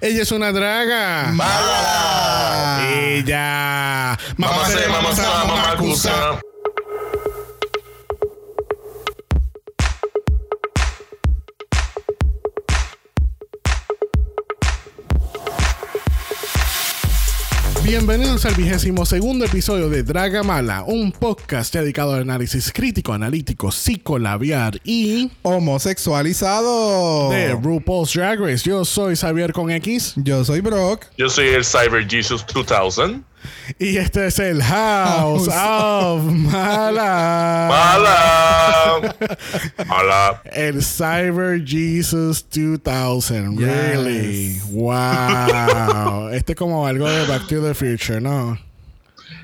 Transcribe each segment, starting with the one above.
Ella es una draga. ¡Mala! Ella. Mamá se, mamá se, mamá acusa. Bienvenidos al vigésimo segundo episodio de Draga Mala, un podcast dedicado al análisis crítico, analítico, psicolabiar y Homosexualizado. de RuPaul's Drag Race. Yo soy Xavier con X Yo soy Brock. Yo soy el Cyber Jesus 2000. Y este es el House of Mala. ¡Mala! ¡Mala! El Cyber Jesus 2000, Yes. really. Wow. este es como algo de Back to the Future, ¿no?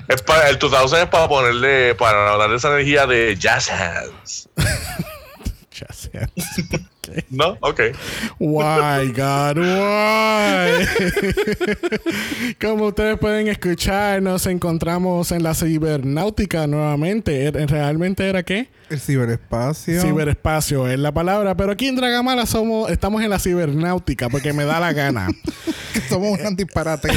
Es para, el 2000 es para ponerle, para darle esa energía de jazz hands. Ya ¿No? Ok. Why, God, why? Como ustedes pueden escuchar, nos encontramos en la cibernáutica nuevamente. ¿Er- ¿Realmente era qué? El ciberespacio. Ciberespacio es la palabra, pero aquí en Dragamala somos, estamos en la cibernáutica porque me da la gana. Somos un disparate.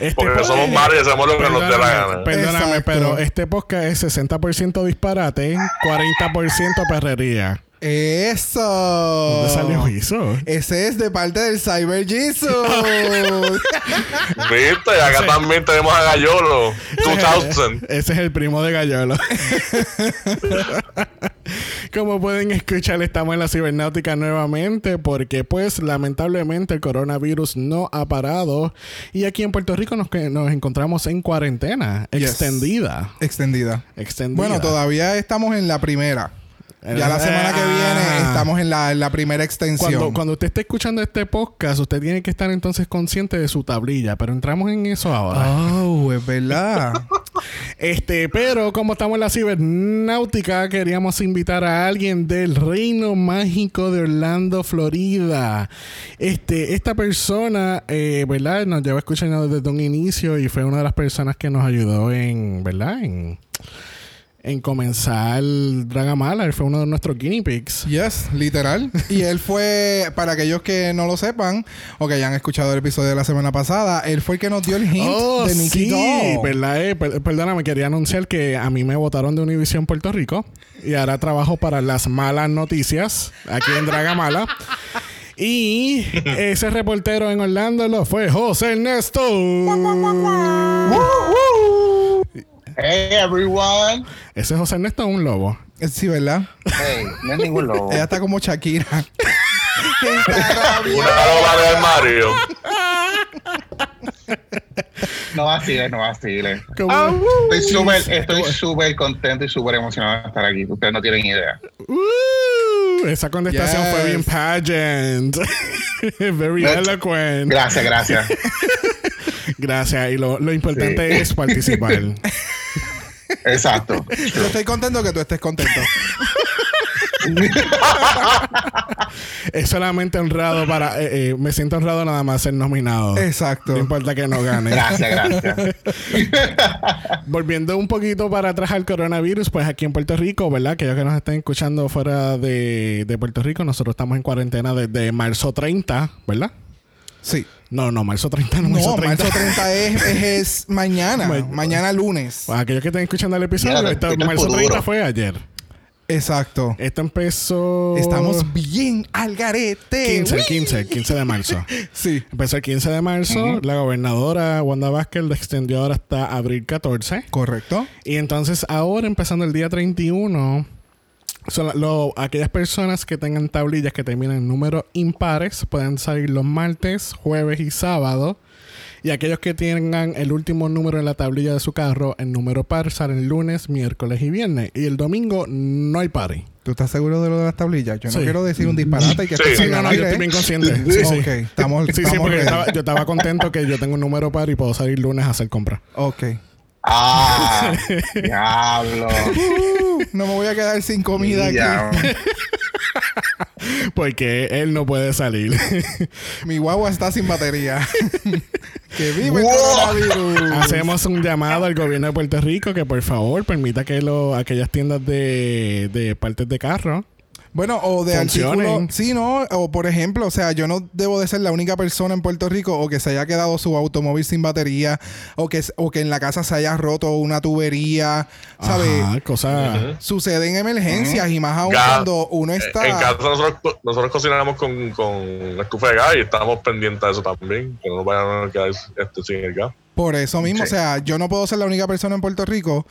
Este Porque po- somos malos y hacemos lo que nos dé la gana. Perdóname, Exacto. pero este podcast es 60% disparate, 40% perrería. Eso. ¿Dónde salió eso? Ese es de parte del Cyber Jesus. ¿Viste? Y acá también tenemos a Gallolo. 2000. Ese es el primo de Gallolo. Como pueden escuchar, estamos en la cibernáutica nuevamente porque pues lamentablemente el coronavirus no ha parado y aquí en Puerto Rico nos, que- nos encontramos en cuarentena Yes. extendida. Extendida. Extendida. Bueno, todavía estamos en la primera. Ya la semana que Ah. viene estamos en la, en la primera extensión. Cuando, cuando usted esté escuchando este podcast, usted tiene que estar entonces consciente de su tablilla, pero entramos en eso ahora. Oh, es verdad. Este, pero como estamos en la cibernáutica, queríamos invitar a alguien del Reino Mágico de Orlando, Florida. Este, esta persona, eh, ¿verdad? Nos lleva escuchando desde un inicio y fue una de las personas que nos ayudó en, ¿verdad? En, en comenzar Dragamala. Él fue uno de nuestros guinea pigs. Yes, literal. Y él fue, para aquellos que no lo sepan o que hayan escuchado el episodio de la semana pasada, él fue el que nos dio el hint Oh, de Nicky sí, Doll. ¿verdad? Eh, per- perdóname, quería anunciar que a mí me votaron de Univision Puerto Rico y ahora trabajo para las malas noticias aquí en Dragamala. Y ese reportero en Orlando lo fue José Ernesto. Hey everyone. Ese José Ernesto es un lobo. Eh, Sí, ¿verdad? Hey, no es ningún lobo. Ella está como Shakira. Una loba de armario. No vaciles, no vaciles. Como- Estoy súper, estoy súper contento y súper emocionado de estar aquí. Ustedes no tienen idea. Uh, esa contestación Yes. fue bien pageant. Very eloquent. Gracias, gracias. Gracias. Y lo, lo importante Sí. es participar. Exacto. Yo estoy contento que tú estés contento. es solamente honrado para... eh, eh, me siento honrado nada más ser nominado. Exacto. No importa que no gane. Gracias, gracias. Volviendo un poquito para atrás al coronavirus, pues aquí en Puerto Rico, ¿verdad? Aquellos que nos estén escuchando fuera de, de Puerto Rico, nosotros estamos en cuarentena desde marzo 30, ¿verdad? Sí. No, no, marzo 30, no, No, marzo 30. marzo 30 es, es, es mañana. Ma- mañana lunes. Pues aquellos que estén escuchando el episodio, Mira, marzo futuro. 30 fue ayer. Exacto. Esto empezó... Estamos bien al garete. 15, el Uy. 15, el 15 de marzo. Sí. Empezó el 15 de marzo, la gobernadora Wanda Vázquez lo extendió ahora hasta abril 14. Correcto. Y entonces ahora, empezando el día 31, son la- lo- aquellas personas que tengan tablillas que terminan en números impares pueden salir los martes, jueves y sábado. Y aquellos que tengan el último número en la tablilla de su carro, en número par, salen lunes, miércoles y viernes. Y el domingo no hay party. ¿Tú estás seguro de lo de las tablillas? Yo no Sí. quiero decir un disparate y que Sí. Sí, no, no, yo estoy bien consciente. Sí, sí. Ok, estamos, Sí, sí, estamos porque yo estaba, yo estaba contento que yo tengo un número par y puedo salir lunes a hacer compras. Ok. Ah, diablo. Uh, no me voy a quedar sin comida aquí. Porque él no puede salir. Mi guagua está sin batería. que vive el coronavirus. Hacemos un llamado al gobierno de Puerto Rico que por favor permita que lo, aquellas tiendas de, de partes de carro Bueno, o de Funcionen. artículos. Sí, ¿no? O por ejemplo, o sea, yo no debo de ser la única persona en Puerto Rico o que se haya quedado su automóvil sin batería o que, o que en la casa se haya roto una tubería, ¿sabes? Cosas. Suceden emergencias y más aún Gas. cuando uno En está... casa nosotros, nosotros cocinamos con, con la estufa de gas y estamos pendientes de eso también, que no nos vayan a quedar este, sin el gas. Por eso mismo, Sí. o sea, yo no puedo ser la única persona en Puerto Rico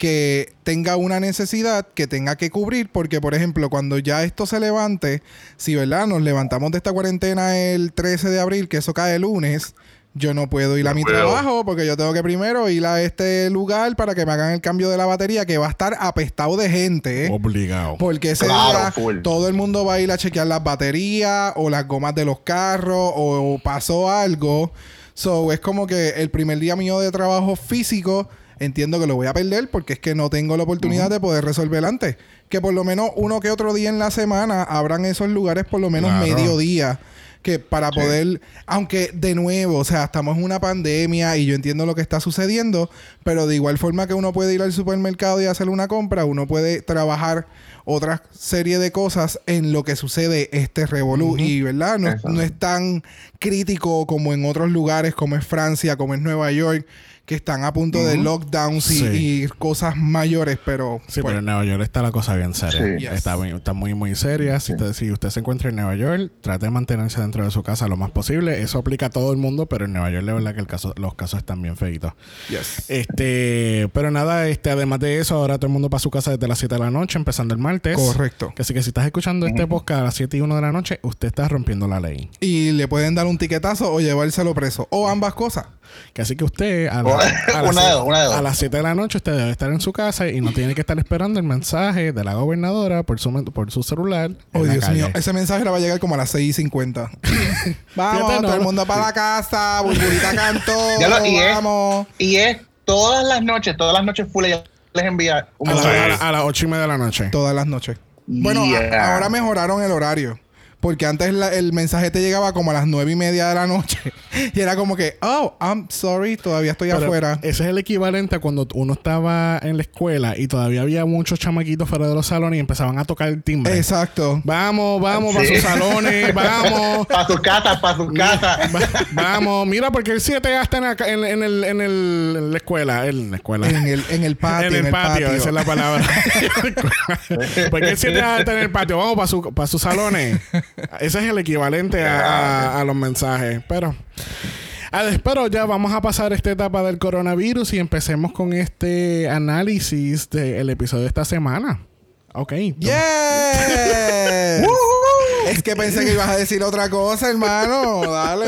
que tenga una necesidad que tenga que cubrir, porque por ejemplo, cuando ya esto se levante, si verdad nos levantamos de esta cuarentena el 13 de abril, que eso cae el lunes, yo no puedo ir a mi puedo. trabajo porque yo tengo que primero ir a este lugar para que me hagan el cambio de la batería, que va a estar apestado de gente. ¿eh? Obligado. Porque ese Claro, día full. todo el mundo va a ir a chequear las baterías o las gomas de los carros o, pasó algo. So, es como que el primer día mío de trabajo físico entiendo que lo voy a perder porque es que no tengo la oportunidad de poder resolver antes. Que por lo menos uno que otro día en la semana abran esos lugares por lo menos Claro. mediodía. Que para poder, aunque de nuevo, o sea, estamos en una pandemia y yo entiendo lo que está sucediendo, pero de igual forma que uno puede ir al supermercado y hacer una compra, uno puede trabajar otra serie de cosas en lo que sucede este revolú. Y, ¿verdad? No, no es tan crítico como en otros lugares, como es Francia, como es Nueva York, que están a punto de lockdowns y, Sí. y cosas mayores, pero... Sí, pues, pero en Nueva York está la cosa bien seria. Sí. Está, muy, está muy, muy seria. Si, usted, si usted se encuentra en Nueva York, trate de mantenerse dentro de su casa lo más posible. Eso aplica a todo el mundo, pero en Nueva York, la verdad que el caso, los casos están bien feitos. yes. Este, pero nada, este, además de eso, ahora todo el mundo para su casa desde las 7 de la noche, empezando el martes. Correcto. Así que si estás escuchando este podcast a las 7 y 1 de la noche, usted está rompiendo la ley. Y le pueden dar un tiquetazo o llevárselo preso. O ambas cosas. Que así que usted a, la- Una a las de siete- dos, una de dos. a las 7 de la noche usted debe estar en su casa y no tiene que estar esperando el mensaje de la gobernadora por su, por su celular. Oh, Dios calle. mío. Ese mensaje le va a llegar como a las 6 y 50. vamos, Fíjate, no. todo el mundo para la casa. Burbulita cantó. Ya lo- y es- vamos. Y es todas las noches, todas las noches full les envía un A, mensaje. a la- a las 8 y media de la noche. Todas las noches. Bueno, a- ahora mejoraron el horario. Porque antes la- el mensaje te llegaba como a las nueve y media de la noche. y era como que, oh, I'm sorry, todavía estoy Pero afuera. Ese es el equivalente a cuando uno estaba en la escuela y todavía había muchos chamaquitos fuera de los salones y empezaban a tocar el timbre. Exacto. Vamos, vamos, para Sí. sus salones, vamos. Para sus casas, para sus casas. Va- vamos, mira, porque el 7 ya está en, acá- en, en el, en, el, en la escuela. En la escuela. En el, en el patio. en el, patio, esa es la palabra. porque el 7 ya está en el patio. Vamos para su, para sus salones. Ese es el equivalente a, a- a los mensajes. Pero. Pero ya vamos a pasar esta etapa del coronavirus y empecemos con este análisis del episodio de esta semana. Ok. ¡Yes! es que pensé que ibas a decir otra cosa, hermano. Dale.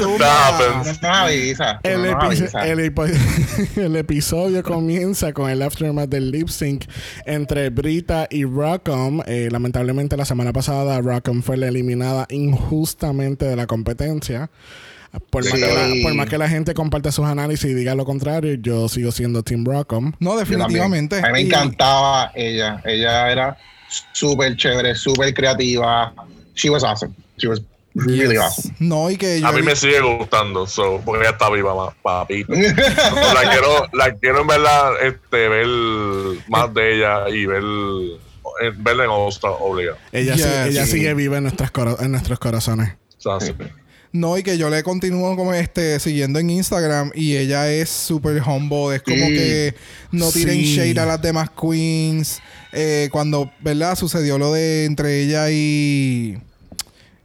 No nos avisa. El, no epi- avisa. el epi- el episodio comienza con el aftermath del lip sync entre Brita y Rockham. Eh, lamentablemente, la semana pasada, Rockham fue la eliminada injustamente de la competencia. Por, más que la, por más que la gente comparte sus análisis y diga lo contrario, yo sigo siendo Team Rockham. No, definitivamente. A mí me Y- encantaba ella. Ella era súper chévere, súper creativa. She was awesome. She was really Yes. awesome. No, y que yo A mí vi- me sigue gustando, so, porque ella está viva, papito. la quiero, la quiero en verdad este, ver más de ella y ver, eh, verla en obligado. Ella, Yes. sí- ella Sí. sigue viva en, nuestras coro- en nuestros corazones. O sea, sí. No, y que yo le continúo como este siguiendo en Instagram y ella es súper humble. Es como Sí. que no tiren Sí. shade a las demás queens. Eh, cuando, ¿verdad? Sucedió lo de entre ella y.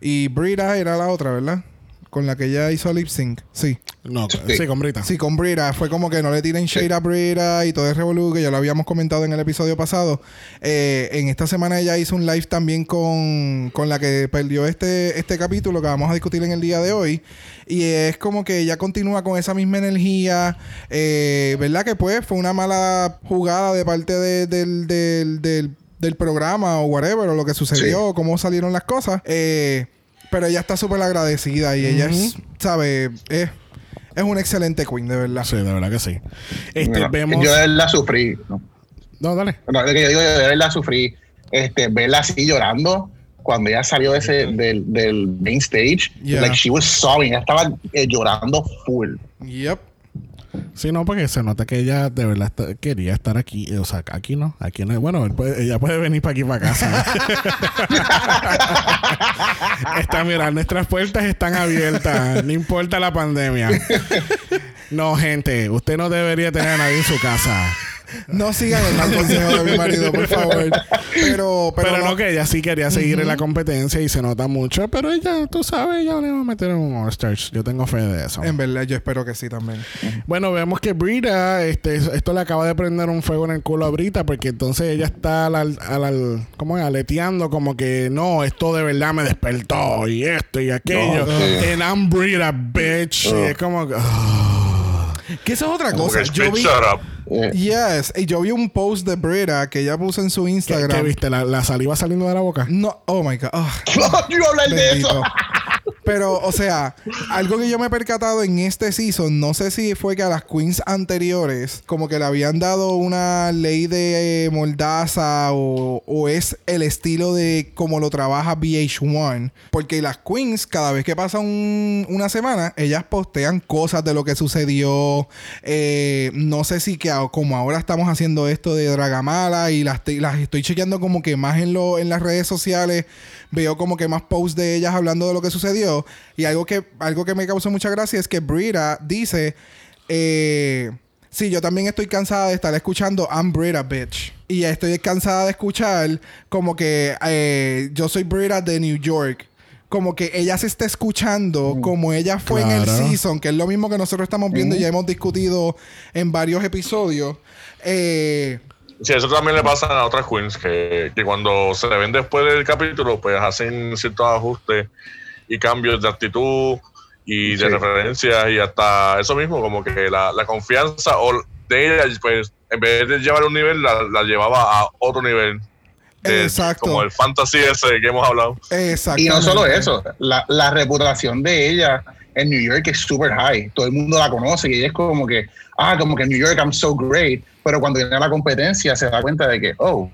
Y Brita era la otra, ¿verdad? Con la que ella hizo lip sync. Sí. No, sí, Sí. con Brita. Sí, con Brita. Fue como que no le tiren shade a Brita y todo el revolú que ya lo habíamos comentado en el episodio pasado. Eh, en esta semana ella hizo un live también con, con la que perdió este, este capítulo que vamos a discutir en el día de hoy. Y es como que ella continúa con esa misma energía. eh, ¿Verdad? Que pues fue una mala jugada de parte de- del, del, del, del programa o whatever, o lo que sucedió, o cómo salieron las cosas. Eh, pero ella está súper agradecida y ella es, ¿sabe? Es, es una excelente queen, de verdad. Sí, de verdad que sí. Este, vemos. Yo verdad sufrí. ¿no? No, dale. No, es que yo digo, yo de verdad sufrí. Este, verla así llorando cuando ella salió de ese, del, del main stage. Yeah. Like she was sobbing. Ella estaba eh, llorando full. Yep. Sí, no, porque se nota que ella de verdad quería estar aquí. O sea, aquí no. Aquí no. Bueno, ella puede venir para aquí, para casa. Está, mira, nuestras puertas están abiertas. No importa la pandemia. No, gente, usted no debería tener a nadie en su casa. No sigan el mal consejo de mi marido, por favor. Pero, pero, Pero, no, no, que ella sí quería seguir en la competencia y se nota mucho. Pero ella, tú sabes, ella le va a meter en un All-Stars. Yo tengo fe de eso. En verdad, yo espero que sí también. Bueno, vemos que Brita, este, esto le acaba de prender un fuego en el culo a Brita porque entonces ella está al, al, al- ¿cómo es? aleteando como que no, esto de verdad me despertó y esto y aquello. No, sí. And I'm Brita, bitch. Y es como que. Que eso es otra cosa. que, Yo vi, Eh, yes, y yo vi un post de Brita que ella puso en su ¿Qué, Instagram. qué viste? ¿La, la saliva saliendo de la boca? No, oh my god. Ah. yo hablar de eso. Pero, o sea, algo que yo me he percatado en este season, no sé si fue que a las queens anteriores, como que le habían dado una ley de moldaza o, o es el estilo de cómo lo trabaja VH1. Porque las queens, cada vez que pasa un- una semana, ellas postean cosas de lo que sucedió. Eh, no sé si que como ahora estamos haciendo esto de Dragamala y las, las estoy chequeando como que más en, lo, en las redes sociales veo como que más posts de ellas hablando de lo que sucedió. Y algo que, algo que me causó mucha gracia es que Brita dice: eh, Sí, yo también estoy cansada de estar escuchando I'm Brita, bitch. Y estoy cansada de escuchar como que eh, yo soy Brita de New York. Como que ella se está escuchando como ella fue en el season, que es lo mismo que nosotros estamos viendo y ya hemos discutido en varios episodios. Eh, Sí, eso también le pasa a otras queens que, que cuando se ven después del capítulo, pues hacen ciertos ajustes y cambios de actitud y de Sí. referencias y hasta eso mismo, como que la, la confianza o de ella, pues en vez de llevar un nivel, la, la llevaba a otro nivel. De- Exacto. Como el fantasy ese que hemos hablado. exactamente. Y no solo eso, la, la reputación de ella en New York es super high. Todo el mundo la conoce y ella es como que, ah, como que en New York I'm so great. Pero cuando viene a la competencia se da cuenta de que, oh,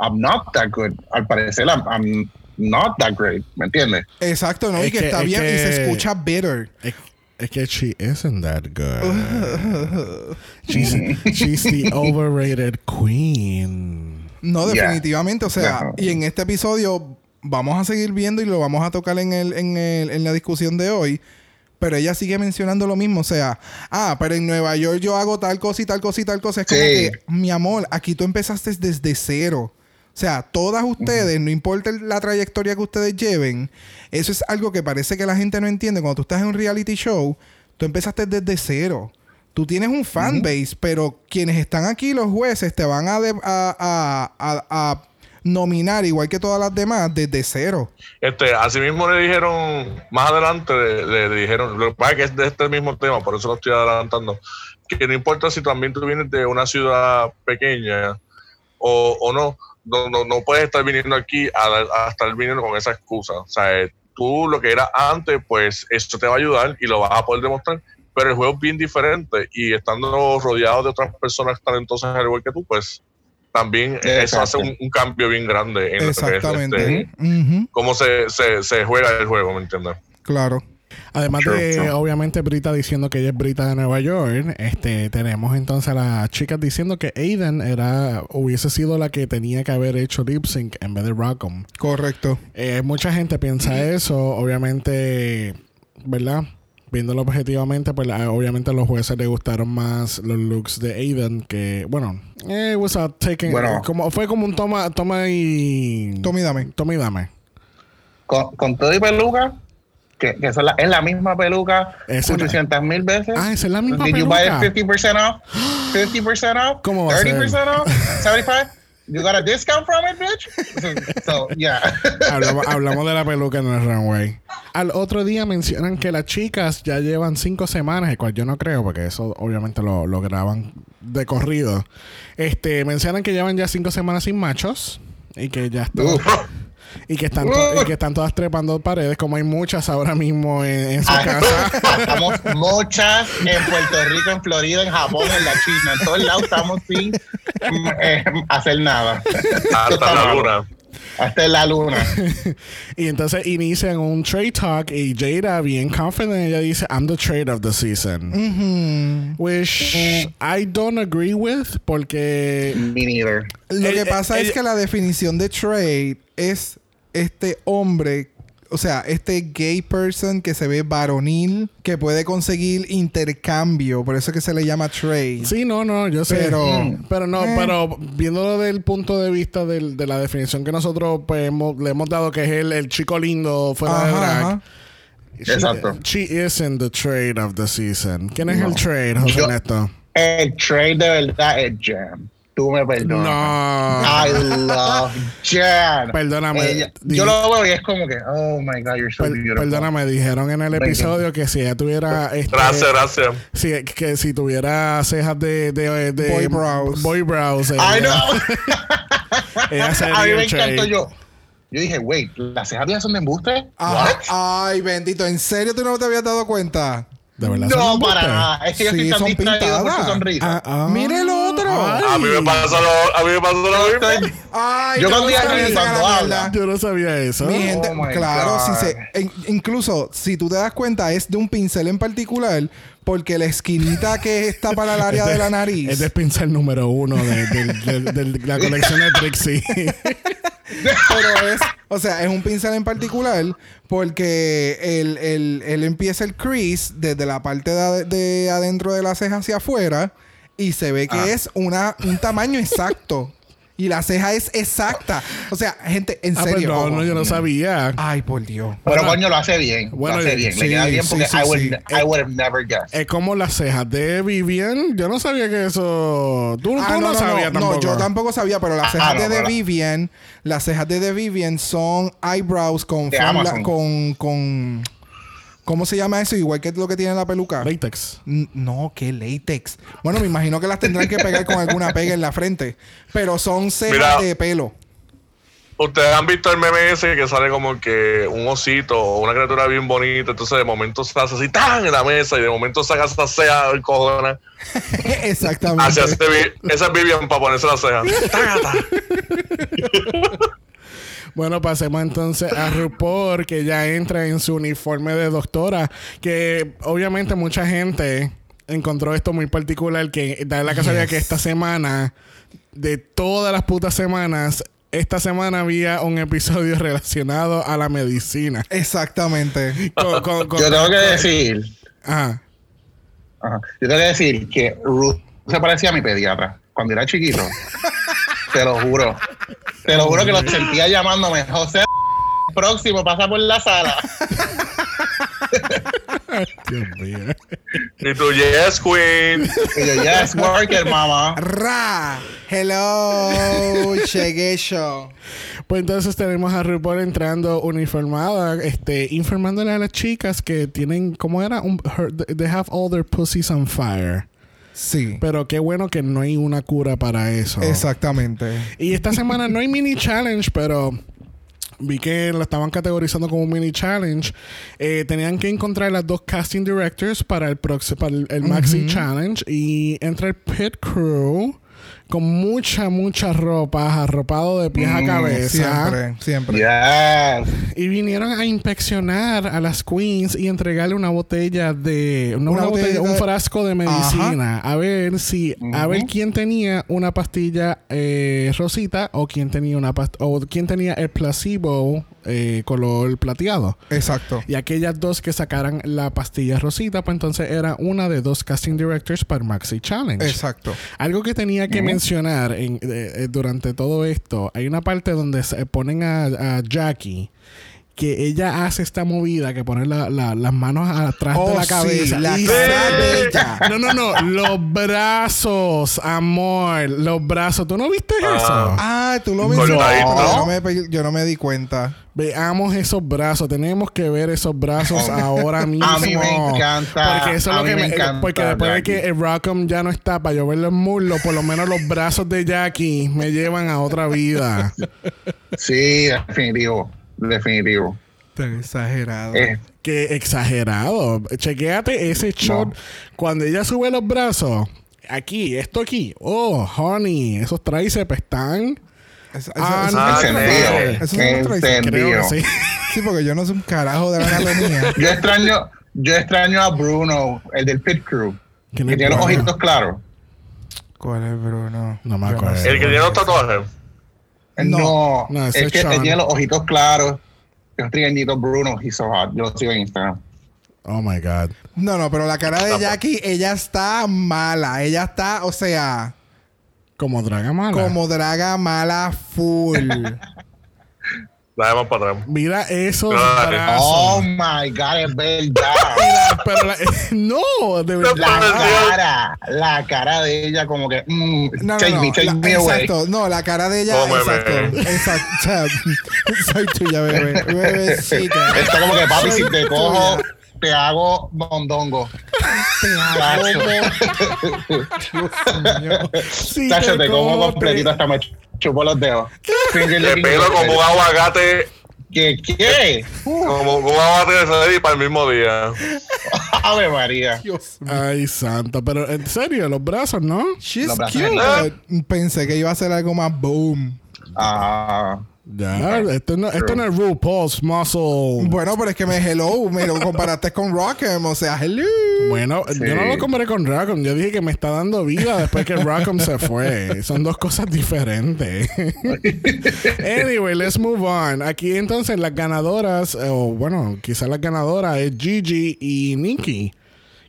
I'm not that good. Al parecer, I'm, I'm not that great. ¿Me entiendes? Exacto, ¿no? Es y que, que- está es bien y se escucha bitter. Es, es que she isn't that good. she's, she's the overrated queen. No, Yeah. definitivamente. O sea, y en este episodio vamos a seguir viendo y lo vamos a tocar en, el, en, el- en la discusión de hoy. Pero ella sigue mencionando lo mismo. O sea, ah, pero en Nueva York yo hago tal cosa y tal cosa y tal cosa. Es como Sí. que, mi amor, aquí tú empezaste desde cero. O sea, todas ustedes, no importa la trayectoria que ustedes lleven, eso es algo que parece que la gente no entiende. Cuando tú estás en un reality show, tú empezaste desde cero. Tú tienes un fanbase, pero quienes están aquí, los jueces, te van a, de- a, a- a- a nominar, igual que todas las demás, desde cero. Este, así mismo le dijeron, más adelante le, le dijeron, lo que pasa es que es de este mismo tema, por eso lo estoy adelantando, que no importa si también tú vienes de una ciudad pequeña o, o no, no, no, no puedes estar viniendo aquí a, a estar viniendo con esa excusa. O sea, eh, tú lo que eras antes, pues eso te va a ayudar y lo vas a poder demostrar, pero el juego es bien diferente y estando rodeado de otras personas talentosas al igual que tú, pues también eso hace un, un cambio bien grande en lo que es, Exactamente. este, cómo se, se, se juega el juego, ¿me entiendes? Claro. Además Sure, de, sure. obviamente, Brita diciendo que ella es Brita de Nueva York, este, tenemos entonces a las chicas diciendo que Aiden era, hubiese sido la que tenía que haber hecho lip sync en vez de Rackham. Correcto. Eh, mucha gente piensa eso, obviamente, ¿verdad? Viéndolo objetivamente, pues la- obviamente a los jueces les gustaron más los looks de Aiden que, bueno, eh, was a taken- Bueno. como, fue como un toma, toma y... Toma y dame. Toma y dame. Con, con todo y peluca, que, que son la- es la misma peluca Esa es la- 800 mil veces. Ah, esa es la misma Did you buy peluca. it 50% off? 50% off? ¿Cómo va a ser? 30% off? 75? You got a discount from it, bitch? So, yeah. hablamos, hablamos de la peluca en el runway. Al otro día mencionan que las chicas ya llevan cinco semanas, el cual yo no creo, porque eso obviamente lo, lo graban de corrido. Este, mencionan que llevan ya cinco semanas sin machos y que ya están, Uf. Y que están y que están todas trepando paredes, como hay muchas ahora mismo en, en su casa. Estamos muchas en Puerto Rico, en Florida, en Japón, en la China. En todos lados estamos sin eh, hacer nada. Hasta la luna. Hasta la luna. y entonces inician un trade talk y Jada, bien confident, ella dice, I'm the trade of the season. Ujú. Which I don't agree with porque... Me neither. Lo Eh, que eh, pasa es eh, que la definición de trade es este hombre, o sea, este gay person que se ve varonil, que puede conseguir intercambio, por eso es que se le llama trade. Sí, no, no, yo sé. Pero- Pero, no, Eh. pero viéndolo desde el punto de vista del- de la definición que nosotros pues, hemos- le hemos dado, que es el, el chico lindo fuera de Ajá, drag. ajá. She- Exacto. She, isn't the trade of the season. ¿Quién es No. el trade, José Yo- Ernesto? El trade de verdad es Jam. Tú me perdonas. No. I love Jan. Perdóname. Ella- yo lo veo y es como que, oh my God, you're so Per- beautiful. perdóname, dijeron en el episodio que si ella tuviera. Este, Gracias, gracias. si- que si tuviera cejas de. de, de Boy brows. Boy brows. I know. Ella sería A mí me encantó yo. Yo dije, wait, ¿las cejas mías son de embuste? What? Ay, bendito, ¿en serio tú no te habías dado cuenta? ¿De verdad? son No, para nada. Es que yo Sí, estoy tan son distraído por su pintadas. sonrisa. Ah, ah. Ay. A mí me pasó lo, a mí me pasó lo Yo mismo. Ay, Yo te cuando voy a ella salir cuando a la habla. mierda. Yo no sabía eso. Mi gente, Oh claro, si se, en- incluso si tú te das cuenta, es de un pincel en particular, porque la esquinita que está para el área de la nariz. Es de pincel número uno de, de- de- de la colección de Trixie. pero es, o sea, es un pincel en particular porque él, él- él empieza el crease desde la parte de adentro de la ceja hacia afuera y se ve que Ah. es una, un tamaño exacto. Y la ceja es exacta. O sea, gente, en ah, pues serio. no, ojo. no, yo no sabía. Ay, por Dios. Pero Bueno, coño, lo hace bien. bueno, lo hace bien. sí, Le queda bien porque sí, I, would, sí. I would have never guessed. Es como las cejas de Vivian. Yo no sabía que eso. Tú, Ah, tú no, sabías no, tampoco. yo tampoco sabía, pero las Ah, cejas no, de The pero- Vivian, las cejas de The Vivian son eyebrows De con con ¿Cómo se llama eso? Igual que lo que tiene la peluca. Latex. N- No, que látex. Bueno, me imagino que las tendrán que pegar con alguna pega en la frente. Pero son cejas Mira. de pelo. Ustedes han visto el meme ese que sale como que un osito o una criatura bien bonita, entonces de momento se hace así tan en la mesa y de momento saca esa ceja del cojona. Exactamente. Hacia ese esa es Vivian para ponerse la ceja. Bueno, pasemos entonces a RuPaul, que ya entra en su uniforme de doctora. Que obviamente mucha gente encontró esto muy particular. Que da la casualidad Yes. que esta semana, de todas las putas semanas, esta semana había un episodio relacionado a la medicina. Exactamente. Con- con- con- Yo tengo que decir, Ajá. ajá, yo tengo que decir que Ruth se parecía a mi pediatra cuando era chiquito. Te lo juro. Te lo juro que lo sentía llamándome. José, próximo, pasa por la sala. Dios mío. Y tú, yes, queen. Y yo, yes, worker, mamá. Ra. Hello. Llegué yo. Pues entonces tenemos a RuPaul entrando uniformada, este, informándole a las chicas que tienen, ¿cómo era? Un, her- they have all their pussies on fire. Sí. Pero qué bueno que no hay una cura para eso. Exactamente. Y esta semana no hay mini challenge, pero vi que lo estaban categorizando como un mini challenge. Eh, tenían que encontrar las dos casting directors para el próximo, para el, el Maxi Challenge. Y entra el pit crew con mucha, mucha ropa, arropado de pies a Mm, cabeza. Siempre, siempre. Yes. Y vinieron a inspeccionar a las queens y entregarle una botella de. No Una una, botella, botella un frasco de medicina. A ver si. A ver quién tenía una pastilla eh, rosita o quién tenía una past- o quién tenía el placebo eh, color plateado. Exacto. Y aquellas dos que sacaran la pastilla rosita, pues entonces era una de dos casting directors para el Maxi Challenge. Exacto. Algo que tenía que mencionar en- eh, eh, durante todo esto, hay una parte donde se ponen a, a Jackie que ella hace esta movida que pone la- la- las manos atrás de Oh, la sí, cabeza. la y cara. No, no, no. Los brazos, amor. Los brazos. ¿Tú no viste Ah. eso? Ah, tú lo. Yo no me, yo no me di cuenta. Veamos esos brazos. Tenemos que ver esos brazos ahora mismo. A mí me encanta. Porque eso es lo mí que me me. encanta, porque después de que el Rockham ya no está para yo verlo en muslo, por lo menos los brazos de Jackie me llevan a otra vida. Sí, definitivo. Definitivo. Tan exagerado. Eh, Qué exagerado. Chequéate ese shot cuando ella sube los brazos. Aquí, esto aquí. Oh, honey, esos tríceps están Eso, eso- Ah, eso- no, eso- Encendido. es Encendido. sí. Sí, porque yo no soy un carajo de la anatomía. Yo extraño, yo extraño a Bruno, el del Pit Crew, ¿Quién que tiene los ojitos claros. ¿Cuál es Bruno? No me acuerdo. El que tiene los tatuajes. No. No, No, ese es es que él Sean. tiene los ojitos claros. Es un trigueñito Bruno, he's so hot. Yo lo sigo en Instagram. Oh my God. No, no, pero la cara de Jackie, ella está mala. Ella está, o sea, Como Draga Mala. como draga mala full. La demás para atrás. Mira esos brazos. Oh my God, es verdad. Mira, pero la- no, de verdad. La cara, la cara de ella como que, mm, No, no, take no. me, take la- me away. exacto. No, la cara de ella, Cómeme. exacto. Exacto. O sea, soy tuya, bebé. Bebecita. Está como que, papi, si te cojo, te hago mondongo. Te hago Tacho. Sí, Tacho, te como completito te- hasta me chupo los dedos. Licking pelo como un aguacate, ¿Qué? ¿Qué? como un aguacate de salir para el mismo día. Ave María. Dios mío. Ay, santo. Pero en serio, los brazos, ¿no? She's Los brazos cute. Pensé que iba a ser algo más boom. Ah, Ya, esto no, esto no es RuPaul's Muscle. Bueno, pero es que me hello, me lo comparaste con Rockham, o sea, hello. Bueno, yo no lo comparé con Rackham. Yo dije que me está dando vida después que Rackham se fue. Son dos cosas diferentes. anyway, let's move on. Aquí entonces las ganadoras, o bueno, quizás las ganadoras es Gigi y Nikki.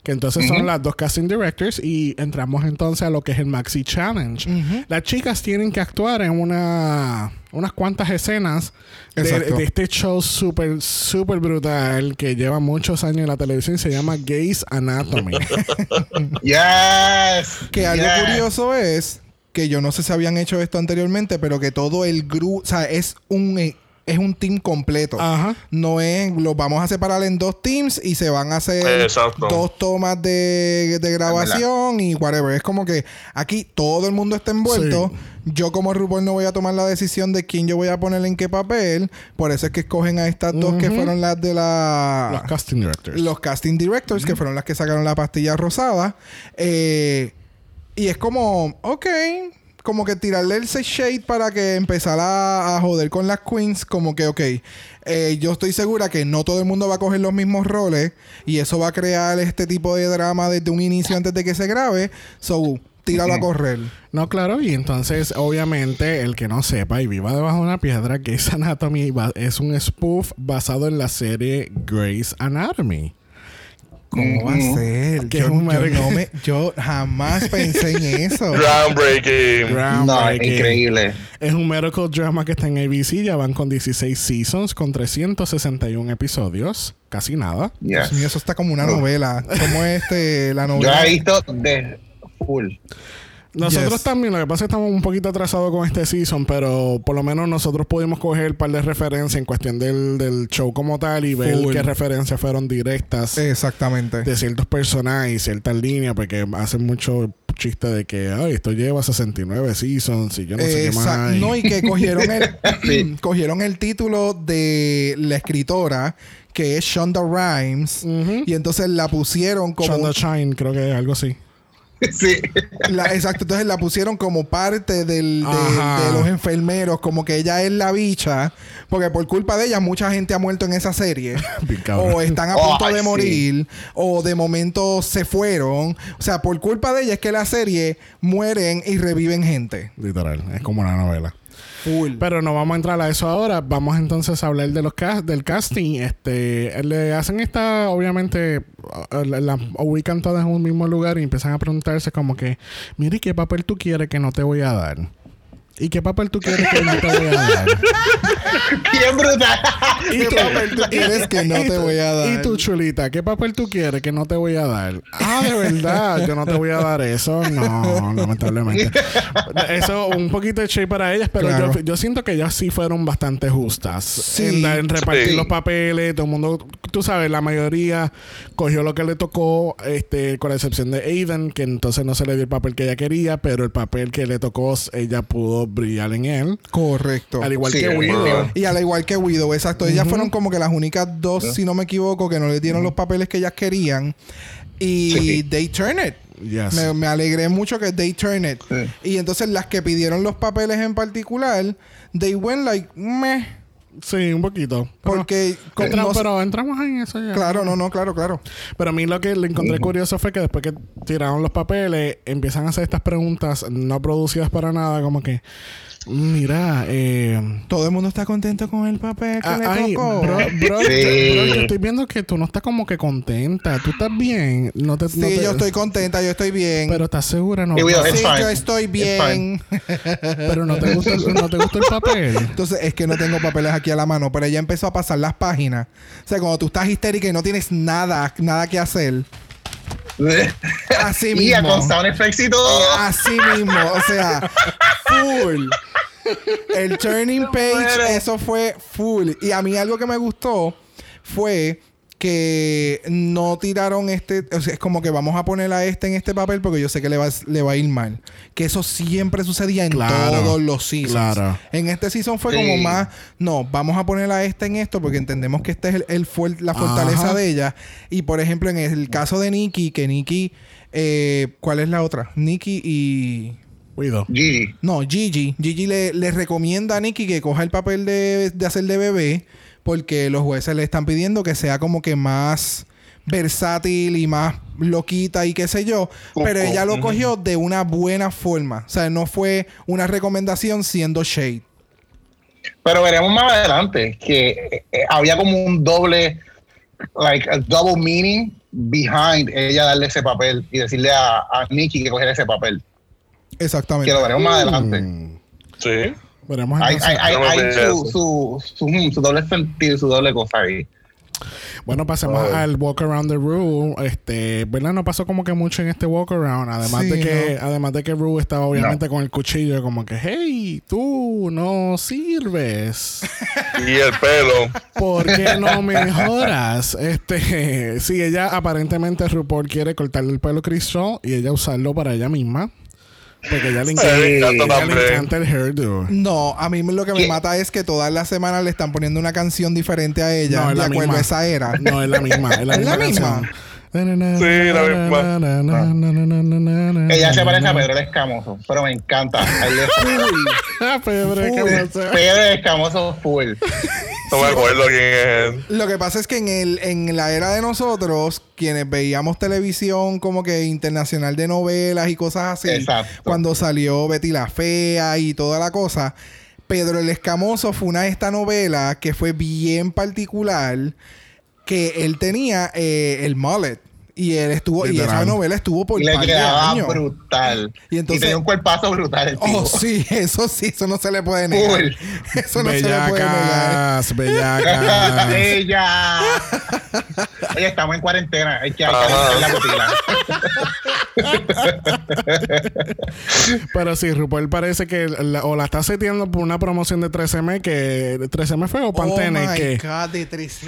Que entonces son las dos casting directors y entramos entonces a lo que es el Maxi Challenge. Las chicas tienen que actuar en una unas cuantas escenas de, este show súper, súper brutal que lleva muchos años en la televisión y se llama Gays Anatomy. yes. Que algo curioso es que yo no sé si habían hecho esto anteriormente, pero que todo el grupo, o sea, es un es un team completo. Ajá. No es, los vamos a separar en dos teams y se van a hacer Exacto. dos tomas de, de grabación y whatever. Es como que aquí todo el mundo está envuelto. Yo como RuPaul no voy a tomar la decisión de quién yo voy a poner en qué papel. Por eso es que escogen a estas dos que fueron las de la... Los casting directors. Los casting directors, que fueron las que sacaron la pastilla rosada. Eh, y es como, ok, como que tirarle ese shade para que empezara a joder con las queens, como que, ok, eh, yo estoy segura que no todo el mundo va a coger los mismos roles y eso va a crear este tipo de drama desde un inicio antes de que se grabe. So, tíralo a correr. No, claro, y entonces, obviamente, el que no sepa y viva debajo de una piedra, Grey's Anatomy va- es un spoof basado en la serie Grey's Anatomy. ¿Cómo va a ser? Que Yo, es un yo no me- yo jamás pensé en eso. Groundbreaking. No, increíble. Es un medical drama que está en ABC, ya van con 16 seasons, con 361 episodios, casi nada. Yes. Dios mío, eso está como una novela. Como este, la Yo novela. la he visto de full. Nosotros Yes. también, lo que pasa es que estamos un poquito atrasados con este season, pero por lo menos nosotros pudimos coger un par de referencias en cuestión del, del show como tal y ver Full. qué referencias fueron directas Exactamente. de ciertos personajes y ciertas líneas, porque hacen mucho chiste de que, ay, esto lleva 69 seasons y yo no sé qué más. no, y que cogieron el, cogieron el título de la escritora, que es Shonda Rhimes, y entonces la pusieron como. Shonda Shine, creo que es algo así. Sí. la- exacto, entonces la pusieron como parte del, de, los enfermeros, como que ella es la bicha, porque por culpa de ella mucha gente ha muerto en esa serie. O están a Oh, punto de sí. morir, o de momento se fueron. O sea, por culpa de ella es que la serie mueren y reviven gente. Literal, es como una novela. Pero no vamos a entrar a eso ahora. Vamos entonces a hablar de cast del casting. Este, le hacen esta, obviamente, uh, la, la ubican todas en un mismo lugar y empiezan a preguntarse como que, mire, ¿qué papel tú quieres que no te voy a dar? ¿Y qué papel tú quieres que no te voy a dar? Bien brutal. ¿Y ¿Qué tú- papel tú quieres que no te voy a dar? Y tú, chulita, ¿qué papel tú quieres que no te voy a dar? Ah, de verdad, yo no te voy a dar eso. No, lamentablemente. Eso, un poquito de shade para ellas, pero Claro. yo, yo siento que ellas sí fueron bastante justas. Sí. En, la- en repartir Sí. los papeles, todo el mundo, tú sabes, la mayoría cogió lo que le tocó, este, con la excepción de Aiden, que entonces no se le dio el papel que ella quería, pero el papel que le tocó, ella pudo brillar en él. Correcto. Al igual Sí, que verdad. Y al igual que Widow, exacto. Ellas fueron como que las únicas dos, si no me equivoco, que no le dieron los papeles que ellas querían. Y Sí. they turn it. Yes. Me, me alegré mucho que they turn it. Sí. Y entonces las que pidieron los papeles en particular, they went like, meh. Sí, un poquito. Pero, Porque, como entra- no sé- pero entramos en eso ya. claro, no, no, claro, claro. Pero a mí lo que le encontré curioso fue que después que tiraron los papeles, empiezan a hacer estas preguntas no producidas para nada, como que, mira, eh, Todo el mundo está contento con el papel que ah, le ay, tocó. bro, bro, Sí. yo, bro, yo estoy viendo que tú no estás como que contenta. ¿Tú estás bien? No te, sí, no te- yo estoy contenta, yo estoy bien. Pero estás segura, ¿no? Sí, fine. yo estoy bien. Pero no te gusta el, no te gusta el papel. Entonces es que no tengo papeles aquí a la mano, pero ella empezó a pasar las páginas. O sea, cuando tú estás histérica y no tienes nada, nada que hacer. Así y mismo. con sound y todo. Así mismo, o sea, full. El turning page, eso fue full. Y a mí algo que me gustó fue que no tiraron este, o sea, es como que vamos a poner a este en este papel porque yo sé que le va, le va a ir mal. Que eso siempre sucedía en Claro, todos los seasons. claro. En este season fue Sí. como más, no, vamos a poner a este en esto porque entendemos que este es el, el fuer- la fortaleza Ajá. de ella. Y por ejemplo, en el caso de Nikki, que Nikki, eh, ¿cuál es la otra? Nikki y... Cuido. Gigi. No, Gigi. Gigi le, le recomienda a Nikki que coja el papel de, de hacer de bebé porque los jueces le están pidiendo que sea como que más versátil y más loquita y qué sé yo. Pero ella lo cogió de una buena forma. O sea, no fue una recomendación siendo shade. Pero veremos más adelante que eh, había como un doble, like a double meaning behind ella darle ese papel y decirle a, a Nikki que cogiera ese papel. Exactamente. Que lo veremos más adelante. Mm, Sí. Veremos Hay, hay, hay, hay su, eso. su, su, su doble sentido, su doble cosa ahí. Bueno, pasemos al walk around the room. Este, ¿verdad? No pasó como que mucho en este walk around. Además Sí, de que, no. además de que Rue estaba obviamente con el cuchillo, como que, hey, tú no sirves. Y el pelo. ¿Por qué no mejoras? Este, sí, ella aparentemente RuPaul quiere cortarle el pelo a Chris Shaw y ella usarlo para ella misma. Porque ella le Sí, encanta, encanta ella le encanta el hairdo. No, a mí lo que me ¿Qué? mata es que todas las semanas le están poniendo una canción diferente a ella No, es de la acuerdo a esa era. No, es la misma. Es la ¿Es misma. la misma? Sí, la misma. Ella se parece a Pedro el Escamoso, pero me encanta. Ah, Pedro, pasa? Pedro el Escamoso full. No me acuerdo quién es. Lo que pasa es que en el en la era de nosotros, quienes veíamos televisión como que internacional de novelas y cosas así, Exacto. cuando salió Betty la Fea y toda la cosa, Pedro el Escamoso fue una de esta novela que fue bien particular, que él tenía eh, el mullet. Y él estuvo, y esa novela estuvo por Y le quedaba años. brutal. Y Y, entonces- tenía un cuerpazo brutal el tipo. Oh, sí, eso sí, eso no se le puede negar. Full. Eso no se le puede negar. Bellacas, bellacas. ¡Ella! Oye, estamos en cuarentena. Hay que, la rutina. Pero sí, RuPaul parece que la- o la está seteando por una promoción de 13M que 13M fue o Pantene oh my que God, de triste.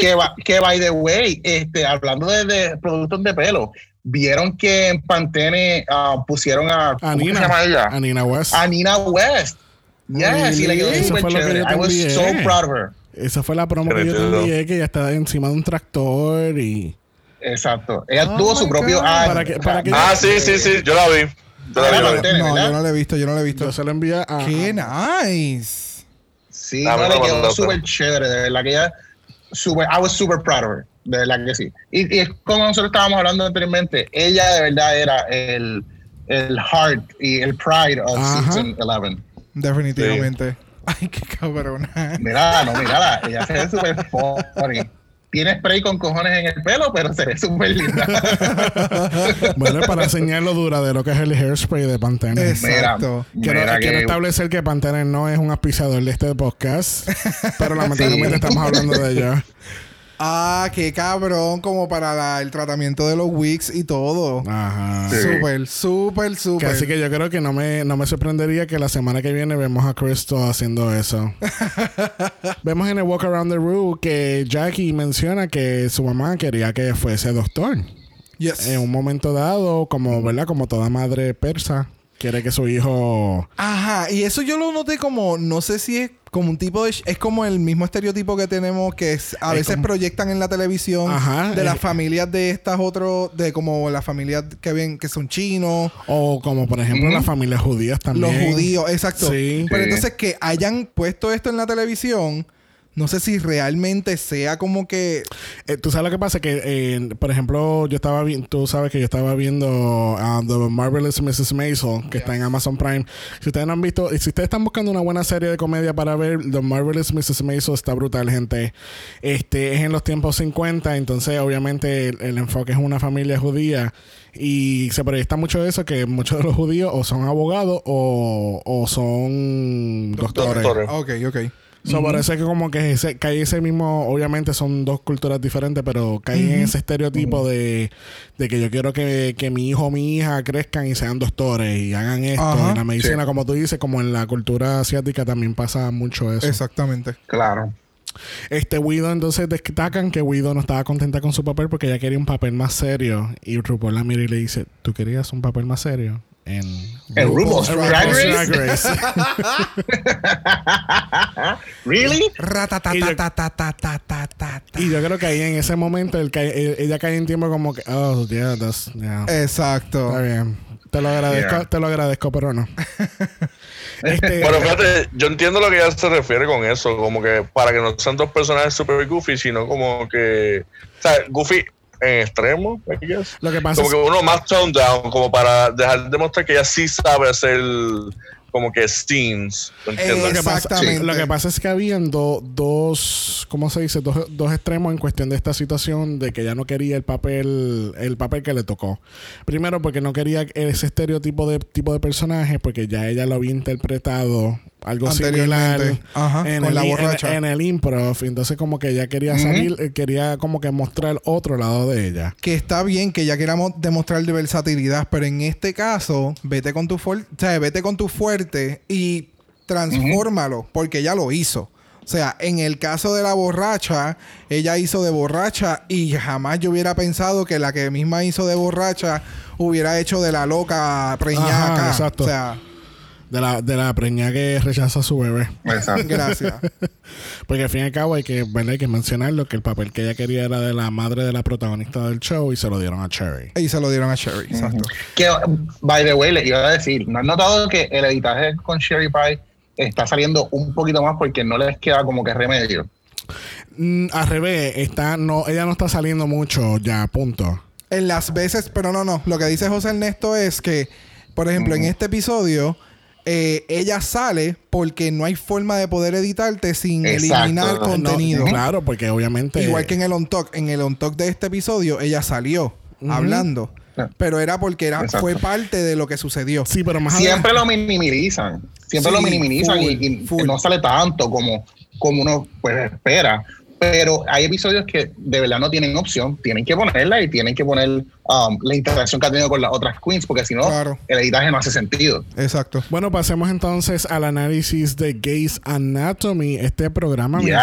Que, va- que, by the way, este, hablando de, de productos de pelo, vieron que en Pantene ah, pusieron a. a ¿Cómo que Nina, se llama ella? a Nina West. A Nina West. Yes, y le quedó súper fue lo que chévere. I was envié. so proud of her. Esa fue la promo que yo te envié que ya está encima de un tractor y Exacto. Ella Oh tuvo su propio. Para que- para que- Ah, sí, sí, sí. Yo la vi. Yo la vi, la. Pantene, No, ¿verdad? yo no lo he visto, yo no lo he visto. yo se lo envié a ¡Qué nice! Sí, no, le quedó súper chévere, de verdad que ella, super, I was super proud of her, de verdad que sí. Y, y es como nosotros estábamos hablando anteriormente, ella de verdad era el, el heart y el pride of Ajá. season 11. Definitivamente. Ay, qué cabrona. Mira, no, mírala, ella se ve súper funny. Tiene spray con cojones en el pelo, pero se ve súper linda. bueno para enseñar lo duradero que es el hairspray de Pantene. Exacto. Quiero, Mira quiero que- establecer que Pantene no es un auspiciador de este podcast, pero lamentablemente Sí. estamos hablando de ella. Ah, qué cabrón, como para la- el tratamiento de los wigs y todo. Ajá. Sí. Súper, súper, súper. así que yo creo que no me, no me sorprendería que la semana que viene vemos a Cristo haciendo eso. vemos en el Walk Around the Room que Jackie menciona que su mamá quería que fuese doctor. Yes. En un momento dado, como, ¿verdad? Como toda madre persa. Quiere que su hijo... Ajá, y eso yo lo noté como, no sé si es como un tipo de... Es como el mismo estereotipo que tenemos que es- a Es veces como- proyectan en la televisión Ajá, de las es- familias de estas otros, de como las familias que ven que son chinos, O como por ejemplo las familias judías también. los judíos, exacto. Sí. Pero entonces que hayan puesto esto en la televisión, no sé si realmente sea como que... Eh, tú sabes lo que pasa que, eh, por ejemplo, yo estaba viendo, tú sabes que yo estaba viendo uh, The Marvelous Mrs. Maisel, que está en Amazon Prime. Si ustedes no han visto, si ustedes están buscando una buena serie de comedia para ver, The Marvelous Mrs. Maisel está brutal, gente. Este es en los tiempos 50, entonces obviamente el, el enfoque es una familia judía y se proyecta mucho eso que muchos de los judíos o son abogados o, o son doctores. Doctores. Ok, ok. So, Por eso es que como que ese, cae ese mismo, obviamente son dos culturas diferentes, pero cae en ese estereotipo de, de que yo quiero que, que mi hijo o mi hija crezcan y sean doctores y hagan esto. En la medicina, Sí. como tú dices, como en la cultura asiática también pasa mucho eso. Exactamente. Claro. Este Widow entonces destacan que Widow no estaba contenta con su papel porque ella quería un papel más serio. Y RuPaul la mira y le dice, ¿tú querías un papel más serio? en, en RuPaul's, Drag Race. ¿Really? Y yo creo que ahí en ese momento el, ella cae en tiempo como que, oh, yeah, that's, yeah. Exacto. Está bien. Te lo agradezco, te lo agradezco, pero no. Este, bueno, fíjate, yo entiendo lo que ella se refiere con eso, como que para que no sean dos personajes super goofy, sino como que, o sea, goofy en extremo, I guess. lo que pasa Como es que uno más toned down, como para dejar de mostrar que ella sí sabe hacer como que scenes, ¿me entiendes? lo que, pasa, Exactamente. lo que pasa es que habían do- dos, ¿cómo se dice? Dos, dos extremos en cuestión de esta situación de que ella no quería el papel, el papel que le tocó. Primero porque no quería ese estereotipo de tipo de personaje, porque ya ella lo había interpretado algo similar. Ajá, en, con el, la en- borracha. en el improv. Entonces como que ella quería salir, eh, quería como que mostrar otro lado de ella. que está bien que ya queramos demostrar de versatilidad, pero en este caso, vete con tu fuerte, o sea, vete con tu fuerte y transfórmalo, porque ella lo hizo. O sea, en el caso de la borracha, ella hizo de borracha y jamás yo hubiera pensado que la que misma hizo de borracha hubiera hecho de la loca Ajá, acá. exacto. O sea, De la, de la preña que rechaza a su bebé. Exacto. gracias. Porque al fin y al cabo hay que, ¿verdad? hay que mencionarlo que el papel que ella quería era de la madre de la protagonista del show y se lo dieron a Cherry. y se lo dieron a Sherry, exacto. Que, by the way, le iba a decir, ¿no han notado que el editaje con Sherry Pie está saliendo un poquito más porque no les queda como que remedio? Mm, al revés, está, no, ella no está saliendo mucho ya, punto. En las veces, pero no, no. Lo que dice José Ernesto es que, por ejemplo, en este episodio, eh, ella sale porque no hay forma de poder editarte sin Exacto. eliminar No, contenido. No, claro, porque obviamente. Igual que en el on talk. En el on talk de este episodio, ella salió hablando. Sí. Pero era porque era, Exacto. fue parte de lo que sucedió. Sí, pero más Siempre lo minimizan. Siempre Sí, lo minimizan y- full, y, full. no sale tanto como, como uno pues espera. Pero hay episodios que de verdad no tienen opción. Tienen que ponerla y tienen que poner um, la interacción que ha tenido con las otras queens, porque si no, Claro. el editaje no hace sentido. Exacto. Bueno, pasemos entonces al análisis de Gays Anatomy, este programa. mira,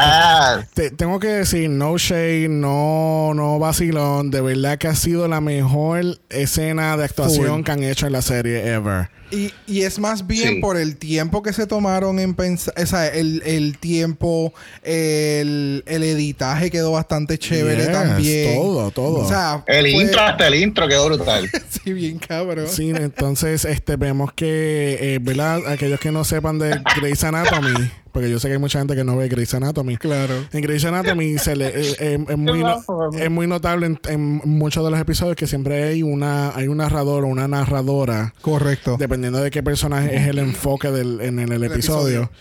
Ya. Te- tengo que decir, no shade, no, no vacilón. De verdad que ha sido la mejor escena de actuación Full. que han hecho en la serie ever. Y, y es más bien Sí. por el tiempo que se tomaron en pensar, o sea, el, el tiempo, el, el editaje quedó bastante chévere Yes, también. todo, todo. O sea, El fue- intro, hasta el intro quedó brutal. Sí, bien cabrón. Sí, entonces este vemos que, eh, ¿verdad? Aquellos que no sepan de Grey's Anatomy, porque yo sé que hay mucha gente que no ve Grey's Anatomy. Claro. En Grey's Anatomy se le, eh, eh, es, muy, no- es muy notable en, en muchos de los episodios que siempre hay una hay un narrador o una narradora, Correcto. dependiendo de qué personaje es el enfoque del, en el, episodio. episodio.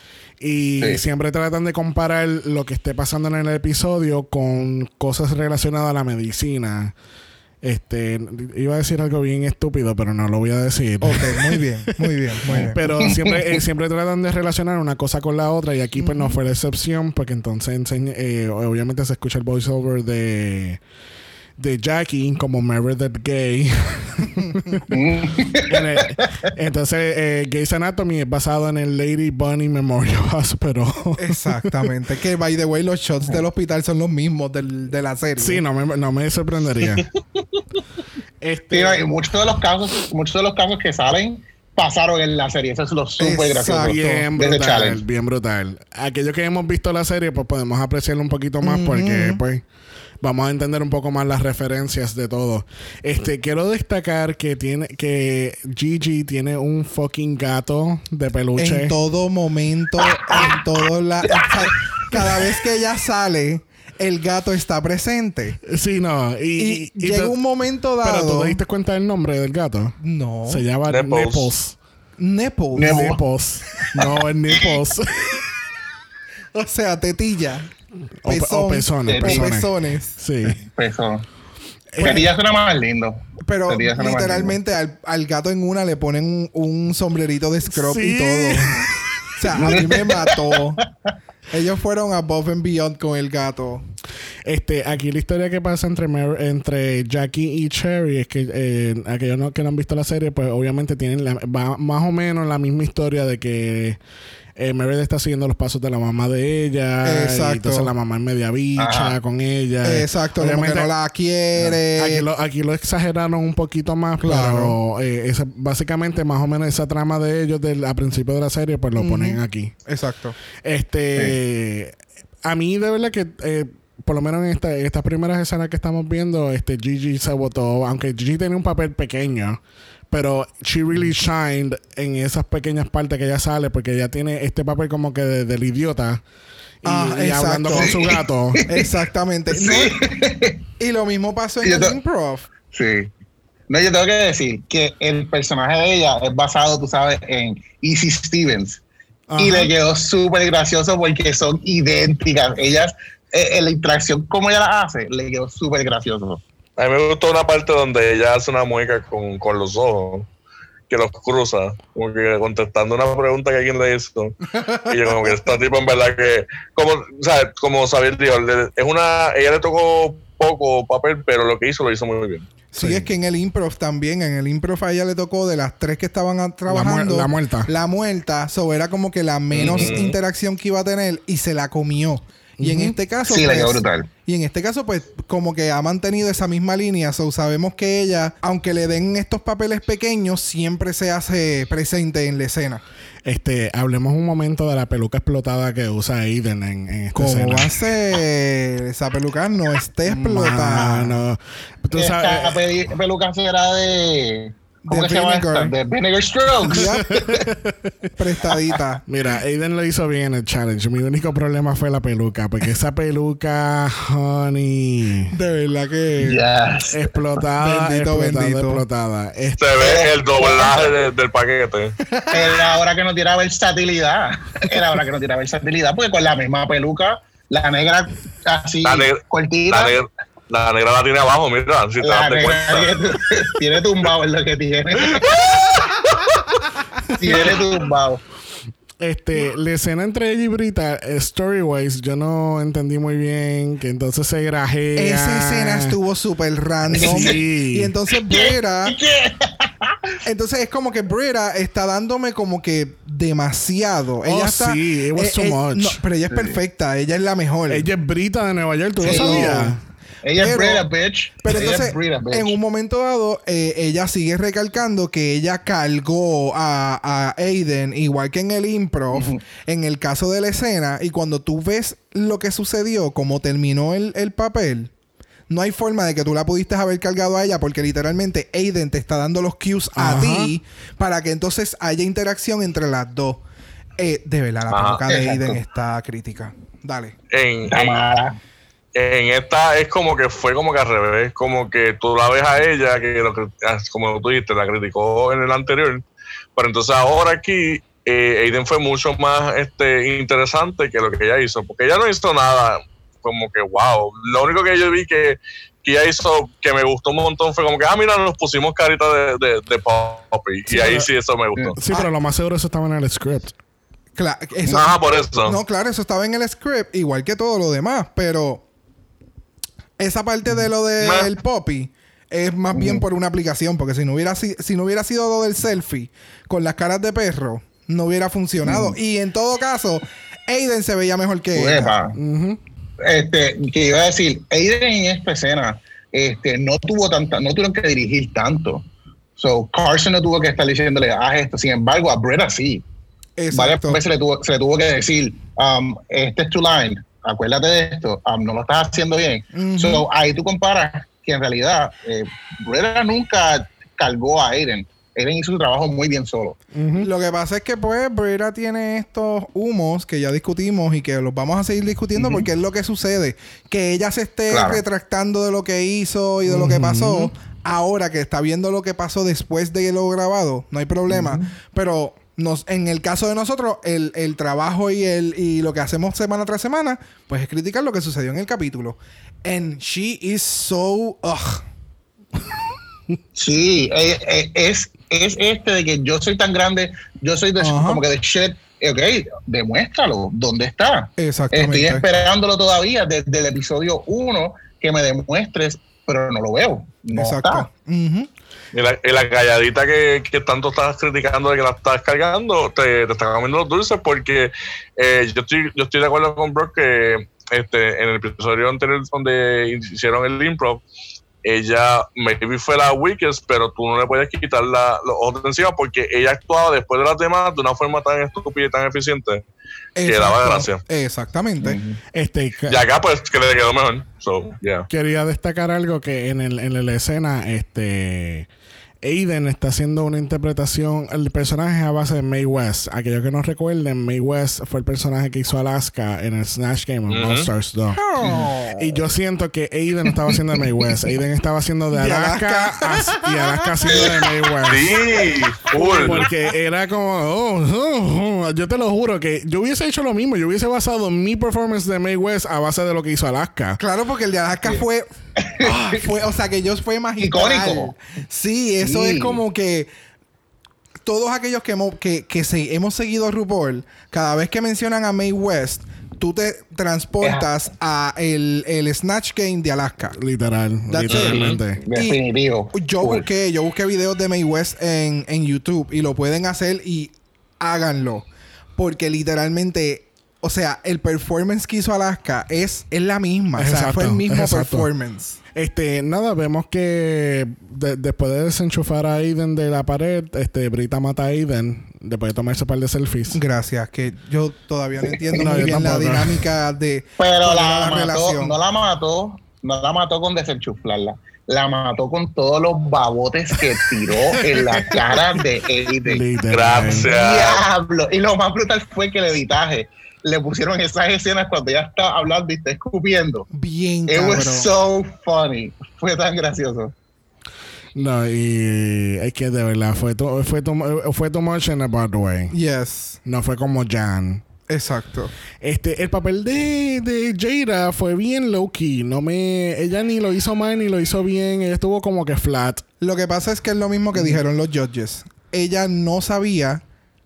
Y Sí. siempre tratan de comparar lo que esté pasando en el episodio con cosas relacionadas a la medicina. Este, iba a decir algo bien estúpido, pero no lo voy a decir. Ok, muy bien, muy bien, muy bien. Pero siempre, eh, siempre tratan de relacionar una cosa con la otra y aquí pues no fue la excepción porque entonces eh, obviamente se escucha el voiceover de de Jackie como Meredith Gay. En el- entonces eh, Gay's Anatomy es basado en el Lady Bunny Memorial Hospital. Exactamente. Que, by the way, los shots del hospital son los mismos del- de la serie. sí, no me, no me sorprendería. Sí, este, no, muchos de los casos, muchos de los casos que salen pasaron en la serie. Eso es lo súper gracioso. Bien brutal, challenge. bien brutal. Aquellos que hemos visto la serie, pues podemos apreciarlo un poquito más porque, pues, vamos a entender un poco más las referencias de todo. Este, quiero destacar que tiene, que Gigi tiene un fucking gato de peluche. En todo momento, en todo la. o sea, cada vez que ella sale, el gato está presente. Sí, no. Y, Y, y- y llega te- un momento Pero tú dado. te diste cuenta del nombre del gato. No. Se llama Nepos. Nepos. Nepos. Nepo. Nepos. No, es Nepos. O sea, tetilla. O pe- o pezones, pezones. pezones. Sí. Eh, suena más lindo. Pero literalmente al, al gato en una le ponen un, un sombrerito de scrub Sí. y todo. O sea, a mí me mató. Ellos fueron above and beyond con el gato. Este, aquí la historia que pasa entre, Mer- entre Jackie y Cherry es que eh, aquellos no- que no han visto la serie, pues obviamente tienen la- va- más o menos la misma historia de que eh, Meredith está siguiendo los pasos de la mamá de ella. Exacto. Y entonces la mamá es media bicha Ajá. con ella. Exacto, como que Obviamente, no la quiere. Aquí lo, aquí lo exageraron un poquito más, Claro. pero eh, esa- básicamente más o menos esa trama de ellos del, a principio de la serie, pues lo ponen aquí. Exacto. Este, a mí de verdad que eh, por lo menos en esta, en estas primeras escenas que estamos viendo, este Gigi se votó, aunque Gigi tenía un papel pequeño, pero she really shined en esas pequeñas partes que ella sale, porque ella tiene este papel como que de- del idiota. Y, Ah, y hablando con su gato. Exactamente. Sí. No, y lo mismo pasó en el improv. Sí. No, yo tengo que decir que el personaje de ella es basado, tú sabes, en Easy Stevens. Y le quedó súper gracioso porque son idénticas. Ellas, eh, en la interacción, como ella la hace, le quedó súper gracioso. A mí me gustó una parte donde ella hace una mueca con, con los ojos, que los cruza, como que contestando una pregunta que alguien le hizo. Y yo como que esta tipo en verdad que, como, o sea, como Xavier dijo, es una, ella le tocó poco papel, pero lo que hizo lo hizo muy bien. Sí, Sí. es que en el improv también, en el improv a ella le tocó de las tres que estaban trabajando. la muerta. La muerta, so era como que la menos interacción que iba a tener y se la comió. Y en este caso, Sí, pues, brutal. y en este caso, pues, como que ha mantenido esa misma línea. So sabemos que ella, aunque le den estos papeles pequeños, siempre se hace presente en la escena. Este, hablemos un momento de la peluca explotada que usa Aiden en, en esta ¿Cómo escena. va a ser? Esa peluca no esté explotada. Mano, tú Esta sabes, peluca será de. ¿Cómo De que se llama Vinegar. esta? De Vinegar Strokes. Prestadita. Mira, Aiden lo hizo bien en el challenge. Mi único problema fue la peluca, porque esa peluca, honey, De verdad que. Yes. explotada, Bendito, explotada, bendito. explotada. Este, Se ve el doblaje de- del paquete. Era hora que no tiene versatilidad. Era hora que no tiene versatilidad, porque con la misma peluca, la negra así, La cortita, La, negra- la negra la tiene abajo, mira, si te la das cuenta. tiene tumbado es lo que tiene. tiene tumbado. este, la escena entre ella y Brita, eh, story-wise, yo no entendí muy bien, que entonces se grajea. Esa escena estuvo súper random. Sí. Y entonces Brera. ¿Qué? Entonces es como que Brera está dándome como que demasiado. Ella Oh, está. sí, it was too much. no, pero ella es perfecta. Ella es la mejor. Ella es Brita de Nueva York, ¿tú lo Sí. sabías? Ella es Pero- Brita, bitch. Pero Ella entonces, es Brita, bitch. en un momento dado, eh, ella sigue recalcando que ella cargó a, a Aiden, igual que en el improv, en el caso de la escena, y cuando tú ves lo que sucedió, cómo terminó el, el papel, no hay forma de que tú la pudiste haber cargado a ella, porque literalmente Aiden te está dando los cues a ti para que entonces haya interacción entre las dos. Eh, de verdad, la Ajá. peluca de. Aiden está crítica. Dale. En, Está en- esta es como que fue como que al revés, como que tú la ves a ella, que lo ah, como tú dijiste, la criticó en el anterior, pero entonces ahora aquí eh, Aiden fue mucho más este interesante que lo que ella hizo, porque ella no hizo nada como que wow, lo único que yo vi que, que ella hizo que me gustó un montón fue como que, ah, mira, nos pusimos carita de, de, de Poppy, Sí, y ahí pero- sí eso me gustó. Sí, pero lo más seguro eso estaba en el script. Cla- eso- Ajá, por eso. No, claro, eso estaba en el script, igual que todo lo demás, pero esa parte de lo del poppy es más bien por una aplicación, porque si no hubiera si, si no hubiera sido lo del selfie con las caras de perro, no hubiera funcionado. Y en todo caso, Aiden se veía mejor que ella. Uepa. Este, que iba a decir, Aiden en esta escena este, no tuvo tanta, no tuvieron que dirigir tanto. So, Carson no tuvo que estar diciéndole, haz esto. Sin embargo, a Bretta sí. Varias veces le tuvo, se le tuvo que decir, um, este es tu line, acuérdate de esto, um, no lo estás haciendo bien. Ujú. So, ahí tú comparas que en realidad eh, Bretta nunca cargó a Aiden. Aiden hizo su trabajo muy bien solo. Lo que pasa es que pues Brera tiene estos humos que ya discutimos y que los vamos a seguir discutiendo porque es lo que sucede. Que ella se esté Claro. retractando de lo que hizo y de lo que pasó. Ahora que está viendo lo que pasó después de lo grabado, no hay problema. Pero nos, en el caso de nosotros, el, el trabajo y, el, y lo que hacemos semana tras semana, pues es criticar lo que sucedió en el capítulo. And she is so... ugh. Sí, eh, eh, es, es este de que yo soy tan grande, yo soy de Ajá. como que de shit. eh, Ok, demuéstralo. ¿Dónde está? Exactamente. Estoy esperándolo todavía desde el episodio 1 que me demuestres, pero no lo veo. No Exacto. está. Ujú. Y la, calladita que, tanto estás criticando de que la estás cargando, te, te está comiendo los dulces porque eh, yo, estoy, yo estoy de acuerdo con Brock que este, en el episodio anterior donde hicieron el improv, ella maybe fue la weakest, pero tú no le puedes quitar la, los ojos de encima porque ella actuaba después de las demás de una forma tan estúpida y tan eficiente que daba gracia. Exactamente. Este, Y acá pues que le quedó mejor. So, yeah. quería destacar algo que en, el, en la escena, este. Aiden está haciendo una interpretación. El personaje es a base de Mae West. Aquellos que no recuerden, Mae West fue el personaje que hizo Alaska en el Snatch Game of Ujú. Monsters 2. Oh. Y yo siento que Aiden estaba haciendo de Mae West. Aiden estaba haciendo de Alaska, as- y Alaska haciendo de Mae West. Sí, cool. Porque era como, oh, oh, oh. yo te lo juro que yo hubiese hecho lo mismo. Yo hubiese basado mi performance de Mae West a base de lo que hizo Alaska. Claro, porque el de Alaska fue, ah, fue. O sea, que ellos fue magistral. Icónico. Sí, eso Sí. es como que. Todos aquellos que, hemos- que, que se- hemos seguido a RuPaul, cada vez que mencionan a Mae West, tú te transportas a el, el Snatch Game de Alaska. Literal, That's literalmente. Definitivo. Yo Cool. busqué, yo busqué videos de Mae West en, en YouTube y lo pueden hacer y háganlo. Porque literalmente, o sea, el performance que hizo Alaska es, es la misma. o sea, Exacto, fue el mismo exacto. performance. Este, nada, vemos que de- después de desenchufar a Aiden de la pared, este, Brita mata a Aiden después de tomarse un par de selfies. Gracias, que yo todavía no entiendo No, muy bien la dinámica de Pero la, mató, no la mató, no la mató con desenchuflarla. La mató con todos los babotes que tiró en la cara de Aiden. Gracias. Diablo. Y lo más brutal fue que el editaje le pusieron esas escenas cuando ella está hablando y está escupiendo. bien It was so funny. Fue tan gracioso. No, y es que de verdad fue too, fue fue too much in a bad way. Yes, No fue como Jan. exacto. Este, el papel de, de Jada fue bien low key. No me, ella ni lo hizo mal ni lo hizo bien. Ella estuvo como que flat. Lo que pasa es que es lo mismo que dijeron los judges. Ella no sabía,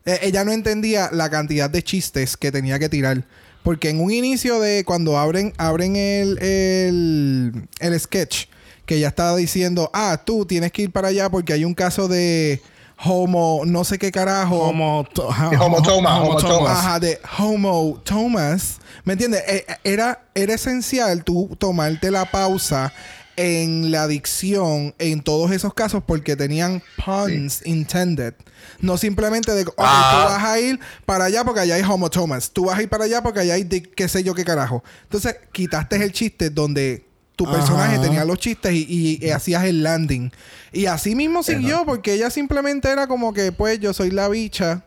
eh, ella no entendía la cantidad de chistes que tenía que tirar. Porque en un inicio de cuando abren, abren el, el, el sketch, que ella estaba diciendo, ah, tú tienes que ir para allá porque hay un caso de homo, no sé qué carajo. Homo, to- ja- Homo Thomas, Homo Thomas. Ajá, de Homo Thomas. ¿Me entiendes? Eh, eh, Era, era esencial tú tomarte la pausa en la dicción en todos esos casos porque tenían puns intended. No simplemente de, ok, Ah. tú vas a ir para allá porque allá hay Homo Thomas. Tú vas a ir para allá porque allá hay de- qué sé yo qué carajo. Entonces, quitaste el chiste donde tu Ajá. personaje tenía los chistes y, y- y hacías el landing. Y así mismo siguió porque ella simplemente era como que, pues, yo soy la bicha.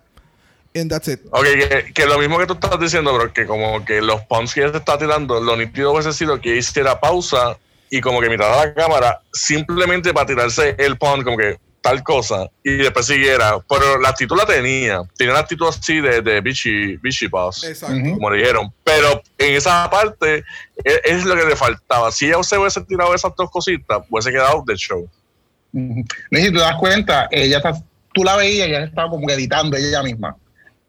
And that's it. Ok, que, que lo mismo que tú estás diciendo, pero que como que los punts que ella se está tirando, lo nítido hubiese sido que hiciera pausa y como que mirara a la cámara simplemente para tirarse el punt, como que tal cosa, y después siguiera. Pero la actitud la tenía. Tenía una actitud así de, de bitchy, bitchy boss, Exacto. Como le dijeron. Pero en esa parte es, es lo que le faltaba. Si ella se hubiese tirado esas dos cositas, hubiese quedado del show. No, y si te das cuenta, ella está, tú la veías y ella estaba como que editando ella misma.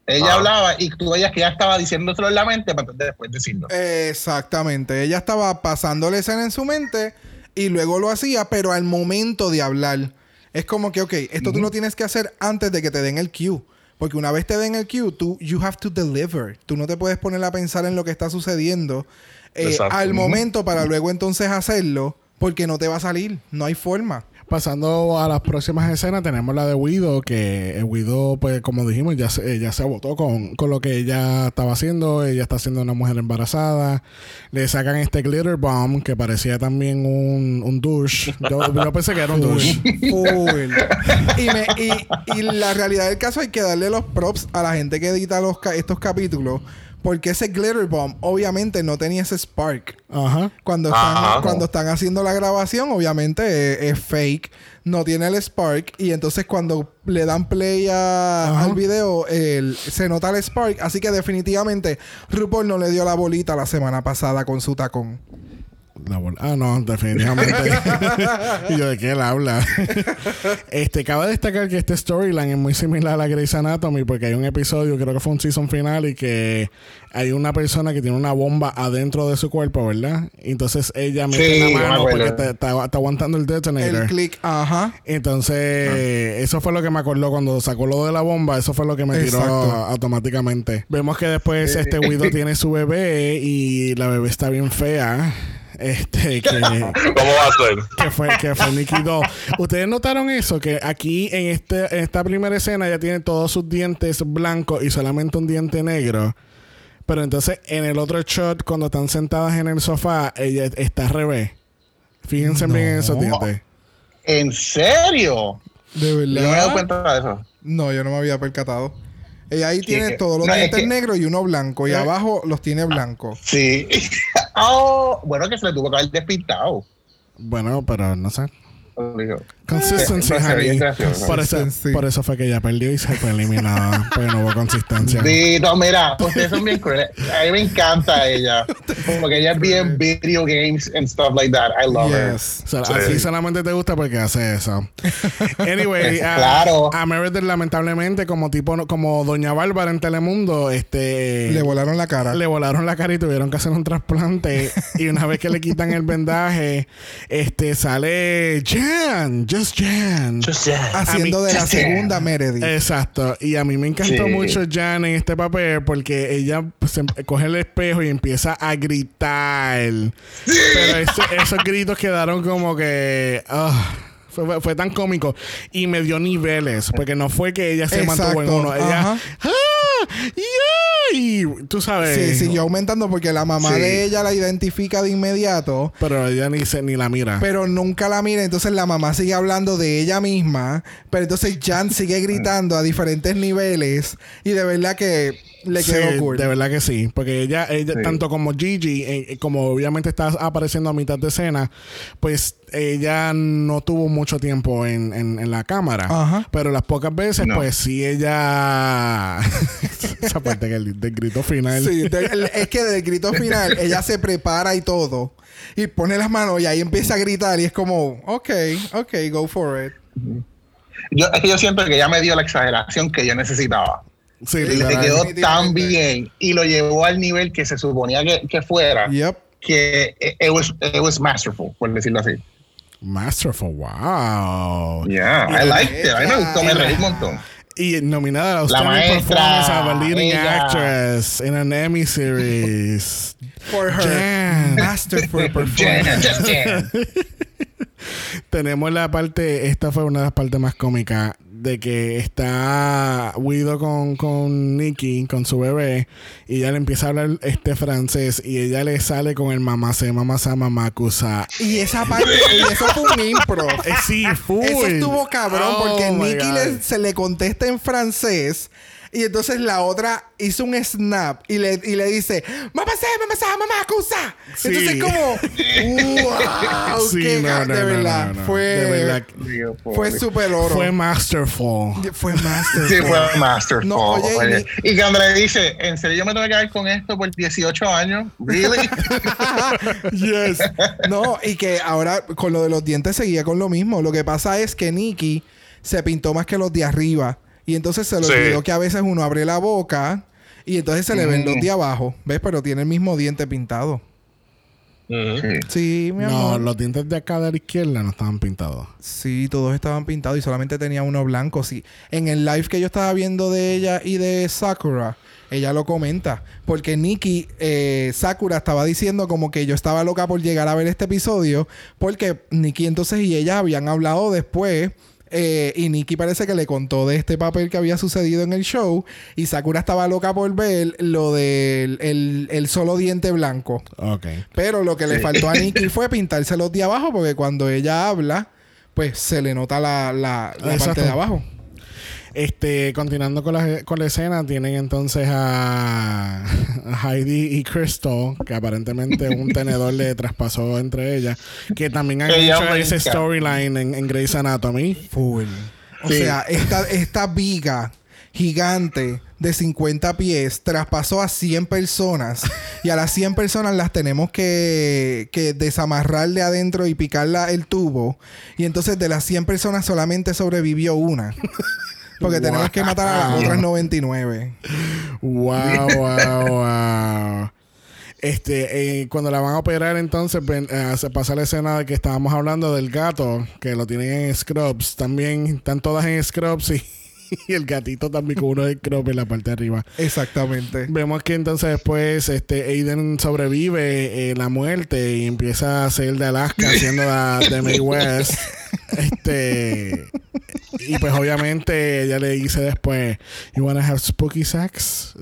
Ella Ah. hablaba y tú veías que ella estaba diciéndoselo en la mente para después decirlo. Exactamente. Ella estaba pasando la escena en su mente y luego lo hacía, pero al momento de hablar. Es como que, ok, esto tú lo tienes que hacer antes de que te den el cue. Porque una vez te den el cue, tú, you have to deliver. Tú no te puedes poner a pensar en lo que está sucediendo eh, al momento para luego entonces hacerlo, porque no te va a salir. No hay forma. Pasando a las próximas escenas, tenemos la de Widow, que Widow, pues como dijimos, ya se, ya se agotó con, con lo que ella estaba haciendo. Ella está siendo una mujer embarazada. Le sacan este glitter bomb, que parecía también un, un douche. Yo, yo pensé que era un douche. Full. y, me- y- y la realidad del caso hay que darle los props a la gente que edita los ca- estos capítulos. Porque ese glitter bomb obviamente no tenía ese spark. Ajá. Cuando están, Ajá. cuando están haciendo la grabación, obviamente eh, es, fake, no tiene el spark. Y entonces cuando le dan play a- al video, el- se nota el spark. Así que definitivamente RuPaul no le dio la bolita la semana pasada con su tacón. Ah, no, definitivamente. y yo, ¿de qué él habla? este, cabe destacar que este storyline es muy similar a la Grey's Anatomy porque hay un episodio, creo que fue un season final, y que hay una persona que tiene una bomba adentro de su cuerpo, ¿verdad? Entonces ella mete Sí, la mano porque te- está, está aguantando el detonator. El click, ajá. Entonces, eso fue lo que me acordó cuando sacó lo de la bomba. Eso fue lo que me tiró automáticamente. Vemos que después este Widow tiene su bebé y la bebé está bien fea. Este, que, ¿Cómo va a ser? que fue, que fue Nicky Doll. Ustedes notaron eso, que aquí en, este, en esta primera escena ya tiene todos sus dientes blancos y solamente un diente negro. Pero entonces en el otro shot, cuando están sentadas en el sofá, ella está al revés. Fíjense bien en esos dientes. ¿En serio? De Yo no me he dado verdad. cuenta de eso. No, yo no me había percatado. Ella ahí tiene todos los no, es dientes que- negros y uno blanco. Y Eh. abajo los tiene blancos. Sí. oh, bueno, que se le tuvo que haber despintado. Bueno, pero no sé. Consistency, Eh, honey. Por eso, por eso fue que ella perdió y se fue eliminada. porque no hubo consistencia. Dito, mira, ustedes son bien crueles. A mí me encanta ella. Porque ella es bien video games and stuff like that. I love her. Yes. O sea, Sí. Así solamente te gusta porque hace eso. Anyway, a, Claro. a Meredith lamentablemente como tipo como Doña Bárbara en Telemundo, este Le volaron la cara. le volaron la cara y tuvieron que hacer un trasplante y una vez que le quitan el vendaje, este sale Jan, just Jan. Haciendo de la Just Jan. segunda Meredith. Exacto. Y a mí me encantó Sí. mucho Jan en este papel porque ella pues, se coge el espejo y empieza a gritar. Pero ese- esos gritos quedaron como que... ah, fue, fue tan cómico. Y me dio niveles. Porque no fue que ella se mantuvo en uno. Ella... ¡Ah! ¡Yeah! Y tú sabes... Sí, siguió aumentando porque la mamá Sí. de ella la identifica de inmediato. Pero ella ni, se, ni la mira. Pero nunca la mira, entonces la mamá sigue hablando de ella misma, pero entonces Jan sigue gritando a diferentes niveles y de verdad que le Sí, quedó cool. de verdad que sí. Porque ella, ella Sí. tanto como Gigi, eh, eh, como obviamente está apareciendo a mitad de escena, pues ella no tuvo mucho tiempo en, en- en la cámara. Ajá. Pero las pocas veces, No. pues sí ella. Esa parte que el, del grito final. Sí, de- el- es que del grito final ella se prepara y todo y pone las manos y ahí empieza a gritar y es como, ok, ok, go for it. Yo, es que yo siento que ella me dio la exageración que yo necesitaba. Sí, Y le quedó tan bien y lo llevó al nivel que se suponía que, que fuera. Yep. Que it, it was, it was masterful, por decirlo así. Masterful, wow. Yeah, I liked it. A mí me gustó, me reí un montón. Y nominada a la La Outstanding maestra, Performance of a Leading ella. Actress in an Emmy Series. For her Jan. masterful Jan, performance. just Jan. Tenemos la parte, esta fue una de las partes más cómicas, de que está Guido con, con Nicky, con su bebé, y ella le empieza a hablar este francés, y ella le sale con el mamase, mamasa, mamacusa. Y esa parte, y eso fue un impro. Eh, sí, full. Eso estuvo cabrón Oh, porque my Nicky le- se le contesta en francés y entonces la otra hizo un snap y le, y le dice mamá sé, mamá sé, mamá acusa. Sí. Entonces como wow, Sí, qué no, ca- no, de verdad no, no. fue De verdad, fue súper oro. fue masterful. Fue masterful. Sí, fue masterful. No, oye, oye. ni- Y cuando le dice, ¿en serio yo me tengo que quedar con esto por 18 años? ¿Really? yes. No, y que ahora con lo de los dientes seguía con lo mismo. Lo que pasa es que Nicky se pintó más que los de arriba. Y entonces se le Sí. olvidó que a veces uno abre la boca y entonces se le ven los de abajo. ¿Ves? Pero tiene el mismo diente pintado. Sí. Sí, mi No, amor. los dientes de acá de la izquierda no estaban pintados. Sí, todos estaban pintados y solamente tenía uno blanco. Sí. En el live que yo estaba viendo de ella y de Sakura, ella lo comenta. Porque Nikki, eh, Sakura estaba diciendo como que yo estaba loca por llegar a ver este episodio. Porque Nikki entonces y ella habían hablado después. Eh, y Nikki parece que le contó de este papel que había sucedido en el show. Y Sakura estaba loca por ver lo del el, el solo diente blanco. Ok. Pero lo que le faltó a Nikki fue pintarse los de abajo. Porque cuando ella habla, pues se le nota la, la, parte de abajo. Este, continuando con la, con la escena, tienen entonces a, a Heidi y Crystal, que aparentemente un tenedor le traspasó entre ellas, que también han Ella hecho ese storyline en, en Grey's Anatomy. Full. O Sí. sea, esta, esta viga gigante de 50 pies traspasó a 100 personas y a las 100 personas las tenemos que, que desamarrar de adentro y picarla el tubo y entonces de las 100 personas solamente sobrevivió una. Porque tenemos que matar a las otras 99. Wow, wow, wow. Este, eh, cuando la van a operar, entonces ven- eh, se pasa la escena de que estábamos hablando del gato, que lo tienen en Scrubs. También están todas en Scrubs y, y el gatito también con uno de Scrubs en la parte de arriba. Exactamente. Vemos que entonces después este Aiden sobrevive eh, la muerte y empieza a ser de Alaska haciendo la de May West. Este y pues obviamente ella le dice después, You wanna have spooky sex?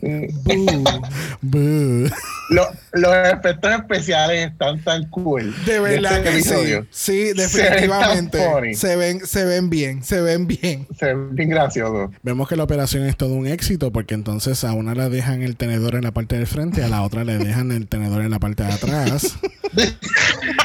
Boo. Boo. Lo- los efectos especiales están tan cool. De verdad este que sí. Se ven definitivamente. Se ven, se ven bien, se ven bien. Se ve bien gracioso. Vemos que la operación es todo un éxito porque entonces a una le dejan el tenedor en la parte del frente y a la otra le dejan el tenedor en la parte de atrás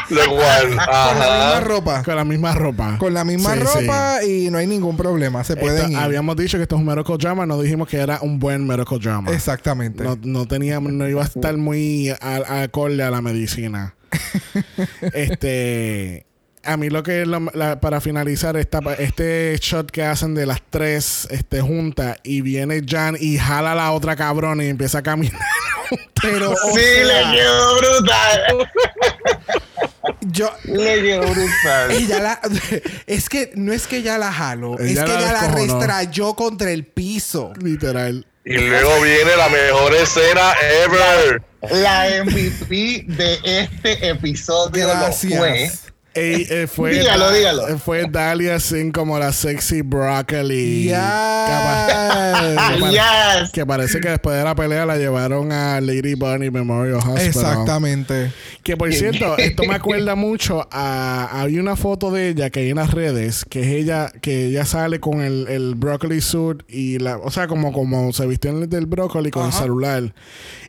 Lo cual, Con la misma ropa. con la misma ropa. Con la misma Sí, sí. ropa y no hay ningún problema. Se pueden Esto- ir. habíamos dicho que esto es un medical drama, no dijimos que era un buen medical drama. Exactamente. No, no teníamos, no iba a estar muy al- acorde a la medicina. este. A mí lo que lo- la- para finalizar esta, este shot que hacen de las tres este, juntas y viene Jan y jala a la otra cabrona y empieza a caminar. Pero, sí, sea, le quedó brutal. yo. le quedó brutal. Ella la, es que no es que ella la jaló, es que la ella la restrayó contra el piso. Literal. Y luego viene la mejor escena ever. La MVP de este episodio lo fue. Ey, eh, fue, Dígalo, dígalo. eh, fue Dalia sin como la sexy broccoli. Ya. Que, Yes. que parece que después de la pelea la llevaron a Lady Bunny Memorial Hospital. Exactamente. Que por cierto, esto me acuerda mucho a. Había una foto de ella que hay en las redes, que es ella, que ella sale con el, el broccoli suit y la. O sea, como, como se vistió en el del broccoli con el celular.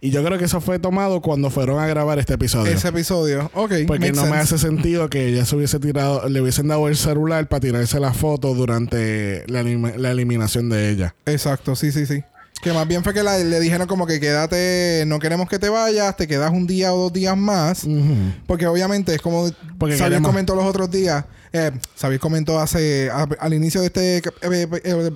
Y yo creo que eso fue tomado cuando fueron a grabar este episodio. Ese episodio. Ok. Porque no me hace sentido que ella se hubiese tirado, le hubiesen dado el celular para tirarse la foto durante la, la eliminación de ella. Exacto, sí, sí, sí. Que más bien fue que la- le dijeron como que quédate, no queremos que te vayas, te quedas un día o dos días más. Porque obviamente es como Porque Xavier queremos- comentó los otros días. Eh, Xavier comentó hace a- al inicio de este... eh, eh, eh,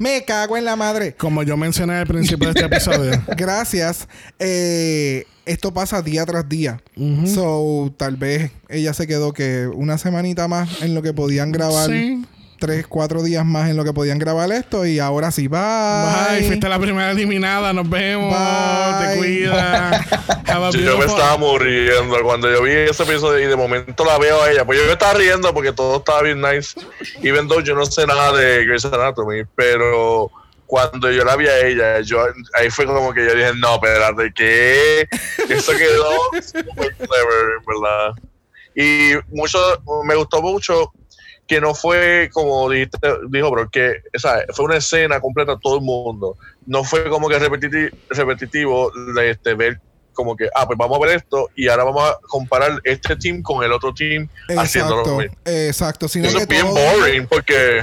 me cago en la madre. Como yo mencioné al principio de este episodio. Gracias. Eh, esto pasa día tras día. So, tal vez ella se quedó que una semanita más en lo que podían grabar. Sí. Tres, cuatro días más en lo que podían grabar esto. Y ahora sí, bye. Bye, fuiste la primera eliminada, nos vemos, Bye. te cuida. Yo, yo me estaba muriendo cuando yo vi ese episodio y de momento la veo a ella. Pues yo me estaba riendo porque todo estaba bien nice. Even though yo no sé nada de Grey's Anatomy, pero cuando yo la vi a ella, yo ahí fue como que yo dije, no, espérate, ¿qué? Eso quedó super clever, verdad. Y mucho, me gustó mucho que no fue como dijiste, dijo, bro, que o sea, fue una escena completa todo el mundo. No fue como que repetiti- repetitivo de este, ver como que, ah, pues vamos a ver esto y ahora vamos a comparar este team con el otro team haciéndolo Exacto. bien. Exacto. Sino Eso que es bien todo- boring porque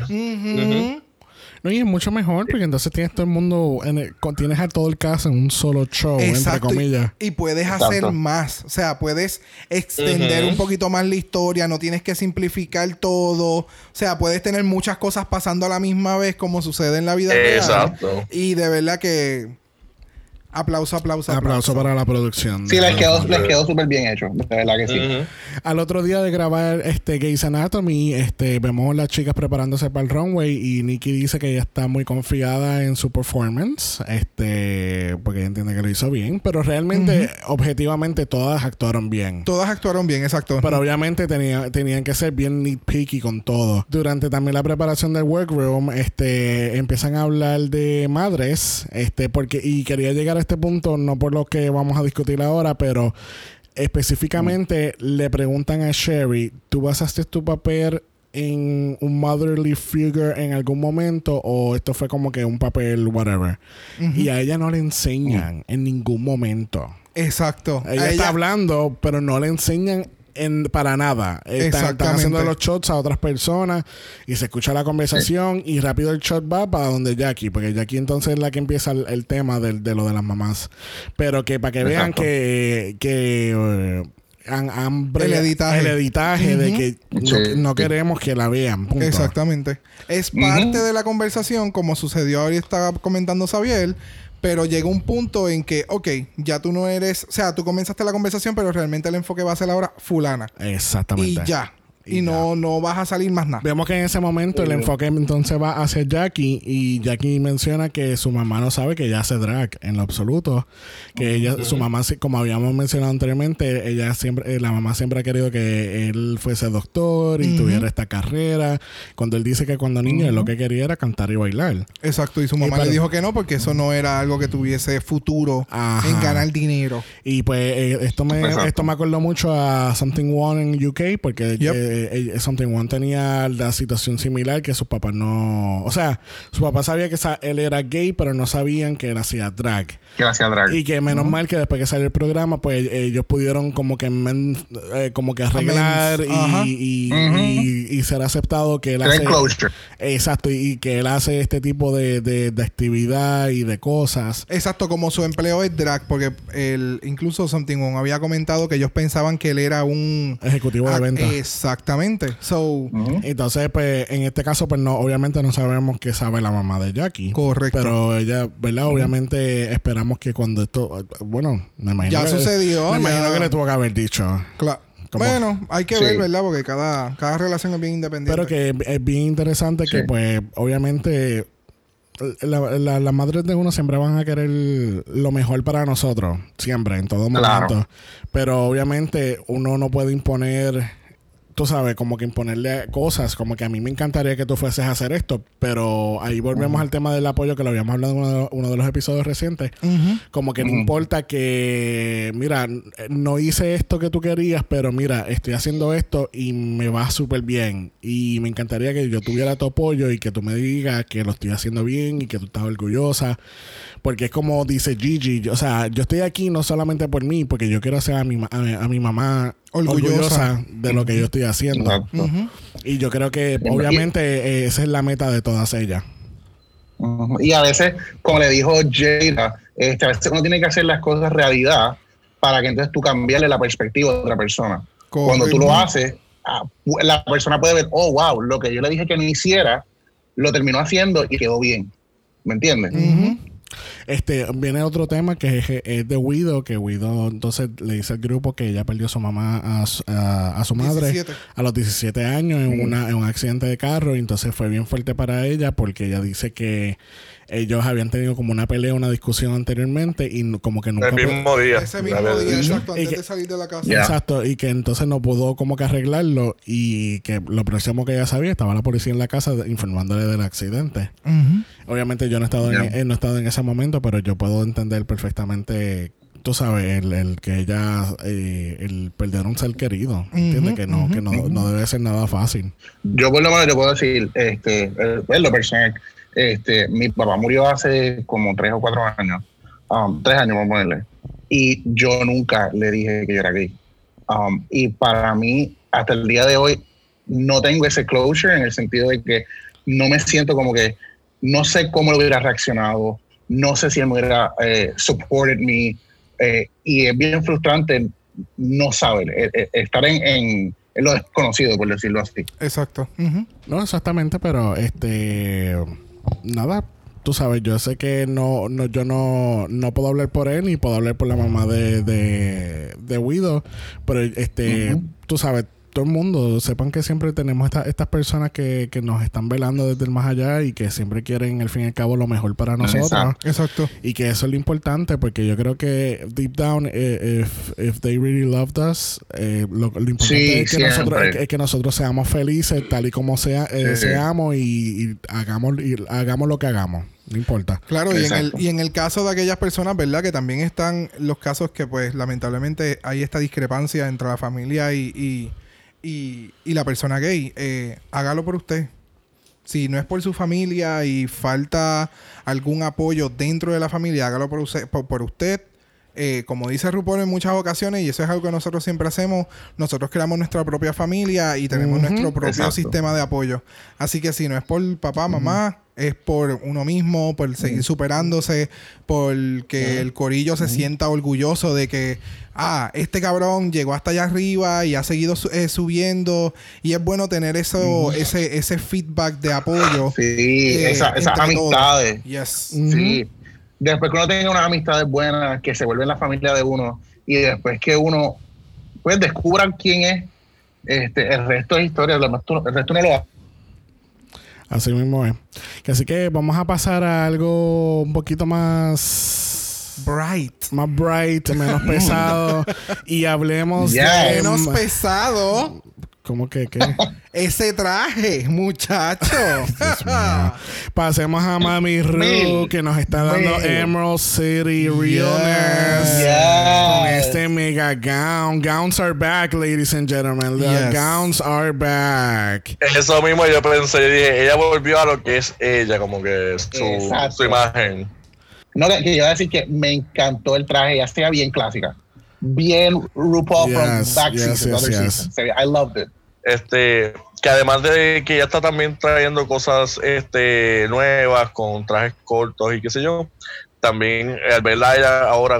es mucho mejor porque entonces tienes todo el mundo, en el- tienes a todo el caso en un solo show, entre comillas. Y, y puedes Exacto. hacer más. O sea, puedes extender un poquito más la historia. No tienes que simplificar todo. O sea, puedes tener muchas cosas pasando a la misma vez como sucede en la vida real. Exacto. Y de verdad que Aplauso, aplauso, Aplauso para la producción. Sí, les quedó, les quedó súper bien hecho. De verdad que sí. Al otro día de grabar este Gays Anatomy, este, vemos las chicas preparándose para el runway y Nikki dice que ella está muy confiada en su performance, este, porque ella entiende que lo hizo bien, pero realmente, objetivamente, todas actuaron bien. Todas actuaron bien, exacto. Pero obviamente tenía, tenían que ser bien nitpicky con todo. Durante también la preparación del workroom, este, empiezan a hablar de madres, este, porque, y quería llegar a este punto, no por lo que vamos a discutir ahora, pero específicamente le preguntan a Sherry, ¿tú basaste tu papel en un motherly figure en algún momento o esto fue como que un papel whatever? Y a ella no le enseñan en ningún momento. Exacto. Ella, está hablando, pero no le enseñan en, para nada. Están, haciendo los shots a otras personas y se escucha la conversación y rápido el shot va para donde Jackie, porque Jackie entonces es la que empieza el, el tema del- de, lo de las mamás. Pero que para que vean que... que eh, han, han El editaje. el editaje de que no, Sí. no queremos que la vean. punto. Exactamente. Es parte de la conversación, como sucedió ahora y estaba comentando Xavier, pero llega un punto en que, ok, ya tú no eres, o sea, tú comenzaste la conversación, pero realmente el enfoque va a ser ahora fulana. Exactamente. Y ya. Y Y, no, no vas a salir más nada. Vemos que en ese momento el enfoque entonces va hacia Jackie y Jackie menciona que su mamá no sabe que ella hace drag en lo absoluto. Que ella, su mamá, sí, como habíamos mencionado anteriormente, ella siempre, eh, la mamá siempre ha querido que él fuese doctor y tuviera esta carrera. Cuando él dice que cuando niño él lo que quería era cantar y bailar. Exacto. Y su mamá para- le dijo que no, porque eso no era algo que tuviese futuro Ajá. en ganar dinero. Y pues eh, esto me Exacto. esto me acordó mucho a Something One en UK porque Yep. eh, eh, Something One tenía la situación similar que sus papás no, o sea, su papá sabía que sa- él era gay pero no sabían que él hacía drag Que hacía drag. y que menos mal que después que salió el programa pues ellos pudieron como que men- eh, como que arreglar y, y, Ujú. y- y ser aceptado que él hace closure. exacto y, que él hace este tipo de, de, de actividad y de cosas Exacto, como su empleo es drag, porque el, incluso Something One había comentado que ellos pensaban que él era un... ejecutivo de ventas Exactamente. So. Entonces, pues, en este caso, pues no, obviamente no sabemos qué sabe la mamá de Jackie. Correcto. Pero ella, ¿verdad? Obviamente esperamos que cuando esto, bueno, me imagino Ya que- sucedió, Me imagino que le tuvo que haber dicho. Cla- Como- Bueno, hay que Sí. ver, ¿verdad? Porque cada, cada relación es bien independiente. Pero que es bien interesante que, pues, obviamente, la- la- las madres de uno siempre van a querer lo mejor para nosotros, siempre, en todo Claro. momento. Pero obviamente uno no puede imponer, tú sabes, como que imponerle cosas, como que a mí me encantaría que tú fueses a hacer esto, pero ahí volvemos al tema del apoyo que lo habíamos hablado en uno de, uno de los episodios recientes. Como que no Ujú. importa que, mira, no hice esto que tú querías, pero mira, estoy haciendo esto y me va súper bien. Y me encantaría que yo tuviera tu apoyo y que tú me digas que lo estoy haciendo bien y que tú estás orgullosa. Porque es como dice Gigi, yo- o sea, yo estoy aquí no solamente por mí, porque yo quiero hacer a mi, a, mi- a mi mamá Orgullosa. orgullosa, de lo que yo estoy haciendo. Exacto. Ujú. Y yo creo que obviamente eh, esa es la meta de todas ellas. Y a veces, como le dijo Jada, este, a veces uno tiene que hacer las cosas realidad para que entonces tú cambiarle la perspectiva a otra persona. Cuando tú lo haces, ah, la persona puede ver, oh, wow, lo que yo le dije que no hiciera, lo terminó haciendo y quedó bien. ¿Me entiendes? Ujú. Este, viene otro tema que es, es de Widow, que Widow entonces le dice al grupo que ella perdió a su mamá a, su- a- a su madre 17. a los 17 años en, una, en un accidente de carro y entonces fue bien fuerte para ella porque ella dice que ellos habían tenido como una pelea, una discusión anteriormente y como que nunca... El mismo día. Ese mismo día, exacto, Y antes que- de salir de la casa. Exacto, y que entonces no pudo como que arreglarlo y que lo próximo que ella sabía estaba la policía en la casa informándole del accidente. Obviamente yo no he estado, en, Ya. eh, no he estado en ese momento, pero yo puedo entender perfectamente, tú sabes, el, el que ella, eh, el perder un ser querido, ¿entiendes? Que no, que no, no debe ser nada fácil. Yo por lo menos te puedo decir, este, eh, en lo personal, este, mi papá murió hace como tres o cuatro años, um, tres años vamos a ponerle, y yo nunca le dije que yo era gay. Um, y para mí, hasta el día de hoy, no tengo ese closure en el sentido de que no me siento como que, no sé cómo lo hubiera reaccionado, no sé si él me hubiera eh, supported me, eh, y es bien frustrante no saber, eh, estar en, en- en lo desconocido, por decirlo así. Exacto. No exactamente, pero este, nada, tú sabes, yo sé que no, no yo no, no puedo hablar por él ni puedo hablar por la mamá de, de, de Widow, pero este, tú sabes, todo el mundo sepan que siempre tenemos esta- estas personas que, que nos están velando desde el más allá y que siempre quieren, al fin y al cabo, lo mejor para nosotros. Exacto. Exacto. Y que eso es lo importante, porque yo creo que deep down, eh, if, if they really loved us, eh, lo, lo importante Sí, es, que nosotros, es es que nosotros seamos felices tal y como sea, eh, Sí. seamos y, y hagamos, y hagamos lo que hagamos. No importa. Claro, y en, el, y en el caso de aquellas personas, ¿verdad? Que también están los casos que, pues, lamentablemente hay esta discrepancia entre la familia y, y, y- y la persona gay. Eh, hágalo por usted. Si no es por su familia y falta algún apoyo dentro de la familia, hágalo por usted. Por, por usted. Eh, como dice RuPaul en muchas ocasiones, y eso es algo que nosotros siempre hacemos, nosotros creamos nuestra propia familia y tenemos nuestro propio Exacto. sistema de apoyo. Así que si no es por papá, mamá, es por uno mismo, por seguir superándose, por que el corillo se sienta orgulloso de que, ah, este cabrón llegó hasta allá arriba y ha seguido su- eh, subiendo. Y es bueno tener eso, ese, ese feedback de apoyo. Sí, eh, esa- esas amistades. Yes. Sí. Después que uno tenga unas amistades buenas, que se vuelven la familia de uno, y después que uno pues descubran quién es, este, el resto es historia, lo demás tú- el resto no lo hace. Así mismo es. Así que vamos a pasar a algo un poquito más Bright. más bright, menos pesado y hablemos Yes. de Menos pesado. ¿Cómo que qué? Ese traje, muchacho. Pasemos a Mami Ru que nos está dando Mil. Emerald City Realness. Yes. Con este mega gown. Gowns are back, ladies and gentlemen. The Yes. gowns are back. Eso mismo yo pensé, yo dije, ella volvió a lo que es ella, como que su, su imagen. No, que, que yo iba a decir que me encantó el traje, ya sea bien clásica. Bien RuPaul Yes, from back yes, season, yes, other yes. season. Se ve- I loved it. Este, que además de que ella está también trayendo cosas este, nuevas con trajes cortos y qué sé yo, también al verla ella ahora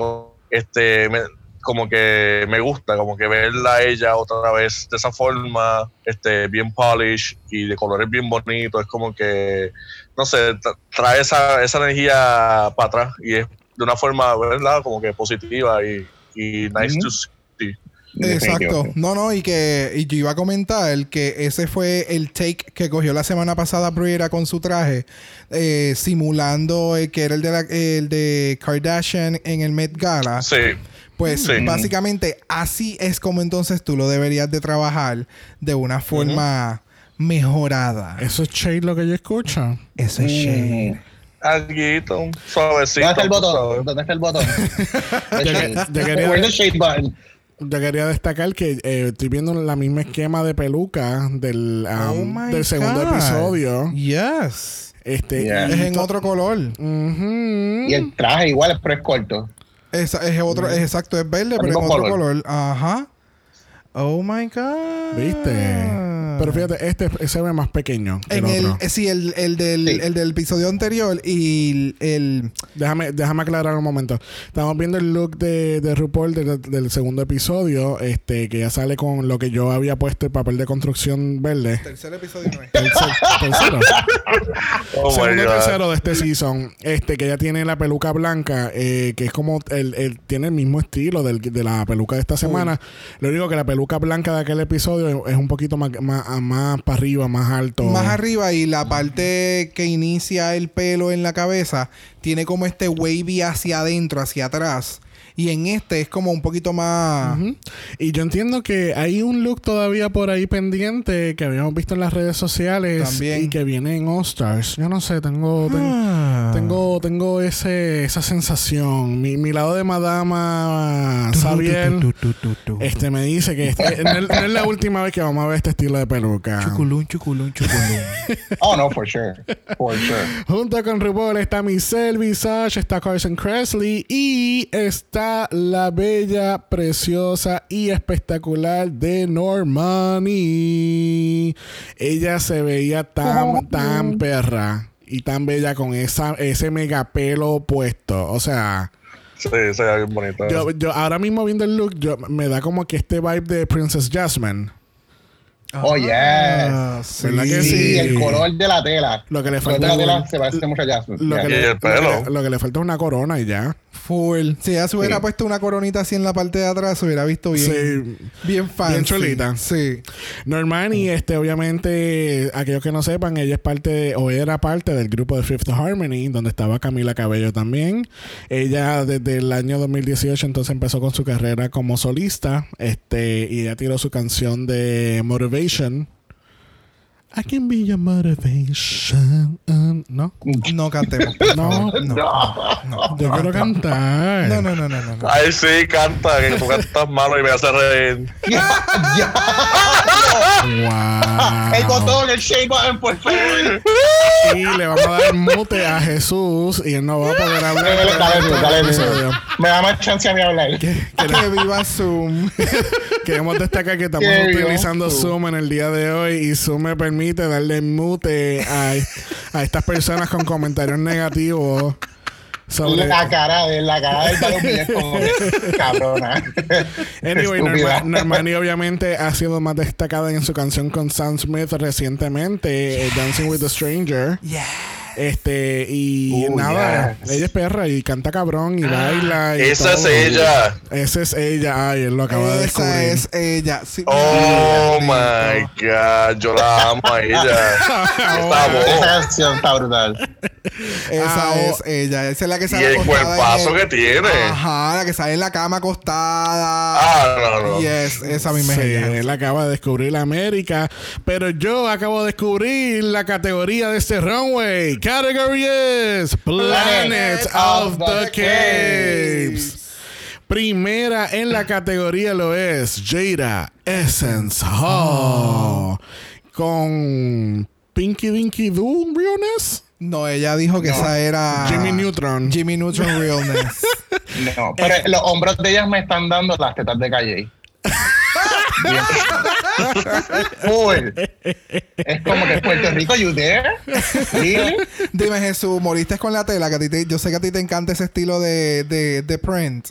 este, me- como que me gusta, como que verla a ella otra vez de esa forma, este, bien polish y de colores bien bonitos, es como que, no sé, tra- trae esa, esa energía para atrás y es de una forma, ¿verdad? Como que positiva y, y nice to see. Exacto. No, no, y que y yo iba a comentar que ese fue el take que cogió la semana pasada Briera con su traje, eh, simulando el que era el de, la- el de Kardashian en el Met Gala. Sí. Pues Sí. básicamente así es como entonces tú lo deberías de trabajar de una forma mejorada. Eso es shade lo que yo escucho. Eso es shade. Alguito, suavecito. ¿Dónde está el botón? ¿Dónde está el botón? Quería- shade button? Yo quería destacar que eh, estoy viendo la misma esquema de peluca del, um, Oh del segundo God. episodio. Yes. Este, Yeah. Es en otro color. Y el traje igual, pero es corto. Es, es otro, es exacto, es verde, pero en otro color. color. Ajá. Oh my God. ¿Viste? Pero fíjate, este se ve más pequeño que En el otro. eh, sí, el, el del, Sí. el del episodio anterior y el, el- Déjame, déjame aclarar un momento. Estamos viendo el look de, de RuPaul del, del segundo episodio, este, que ya sale con lo que yo había puesto el papel de construcción verde. tercer episodio no es. Tercer- tercero. Oh segundo tercero de este season, este que ya tiene la peluca blanca, eh, que es como el, el- tiene el mismo estilo del- de la peluca de esta semana. Lo único que la peluca blanca de aquel episodio es un poquito más, más, más para arriba, más alto. Más arriba y la parte que inicia el pelo en la cabeza tiene como este wavy hacia adentro, hacia atrás. Y en este es como un poquito más... Y yo entiendo que hay un look todavía por ahí pendiente que habíamos visto en las redes sociales También. y que viene en All Stars. Yo no sé, tengo tengo, Ah. tengo, tengo ese, esa sensación. Mi, mi lado de Madama Xavier este me dice que este- no, es, no es la última vez que vamos a ver este estilo de peluca. Chuculún, chuculún, chuculún. Oh, no, for sure. For sure. Junto con RuPaul está Michelle Visage, está Carson Kressley y está la bella, preciosa y espectacular de Normani. Ella se veía tan, tan perra y tan bella con esa, ese mega pelo puesto. O sea, Sí, se ve bien bonito. yo, yo ahora mismo viendo el look, yo, me da como que este vibe de Princess Jasmine. Oh, yes. Ah, sí. ¿Verdad que Sí, sí? el color de la tela. Lo que le El color falta de la es tela un- se parece mucho a Jasmine. Lo que, Yeah. le, Y el lo que pelo. le- lo que le falta es una corona y ya. Full. Si ella se hubiera Sí. puesto una coronita así en la parte de atrás, se hubiera visto bien, Sí. bien fancy. Bien chulita. Sí. Normani, este, obviamente, aquellos que no sepan, ella es parte de- o era parte del grupo de Fifth Harmony, donde estaba Camila Cabello también. Ella desde el año 2018 entonces empezó con su carrera como solista, este, y ella tiró su canción de Motivation. motivation I can be your motivation. Um, ¿No? No cantemos. No, no. No. Yo quiero cantar. No, no, no, no, no. no. Ay, sí, canta, que tú cantas malo y me hace reír. Ya. Wow. El botón, el shake button, por favor. Y le vamos a dar mute a Jesús y él no va a poder hablar. Dale, dale, dale, episodio. Me da más chance a mí hablar. Que viva Zoom. Queremos destacar que estamos utilizando. Zoom en el día de hoy y Zoom me permite darle mute a, a estas personas con comentarios negativos sobre... La cara de la cara del como cabrona. Anyway, Estúpida. Norma- Normani obviamente ha sido más destacada en su canción con Sam Smith recientemente, eh, Dancing with a Stranger. Este, y Oh, nada, yes. ella es perra y canta cabrón y baila. Y Esa es todo. esa. Esa es ella. Ay, él lo acaba de Esa descubrir. es ella. Sí. Oh my god, yo la amo a ella. Esta Esa canción está brutal. Esa Ah, es ella. Esa es la que y sale el acostada en cuerpazo el- que tiene. Ajá, la que sale en la cama acostada. Ah, no, no. Yes, esa misma Sí, es ella. él acaba de descubrir la América, pero yo acabo de descubrir la categoría de este runway. Category es Planet of the Capes. Primera en la categoría lo es Jada Essence Hall con Pinky Dinky Doo Realness. No, ella dijo que esa era Jimmy Neutron. Jimmy Neutron Realness. No, pero los hombros de ellas me están dando las tetas de Calle. Full. Es como que Puerto Rico, you there? Really? Dime, Jesús, moriste con la tela. Que a ti te- yo sé que a ti te encanta ese estilo de, de, de print.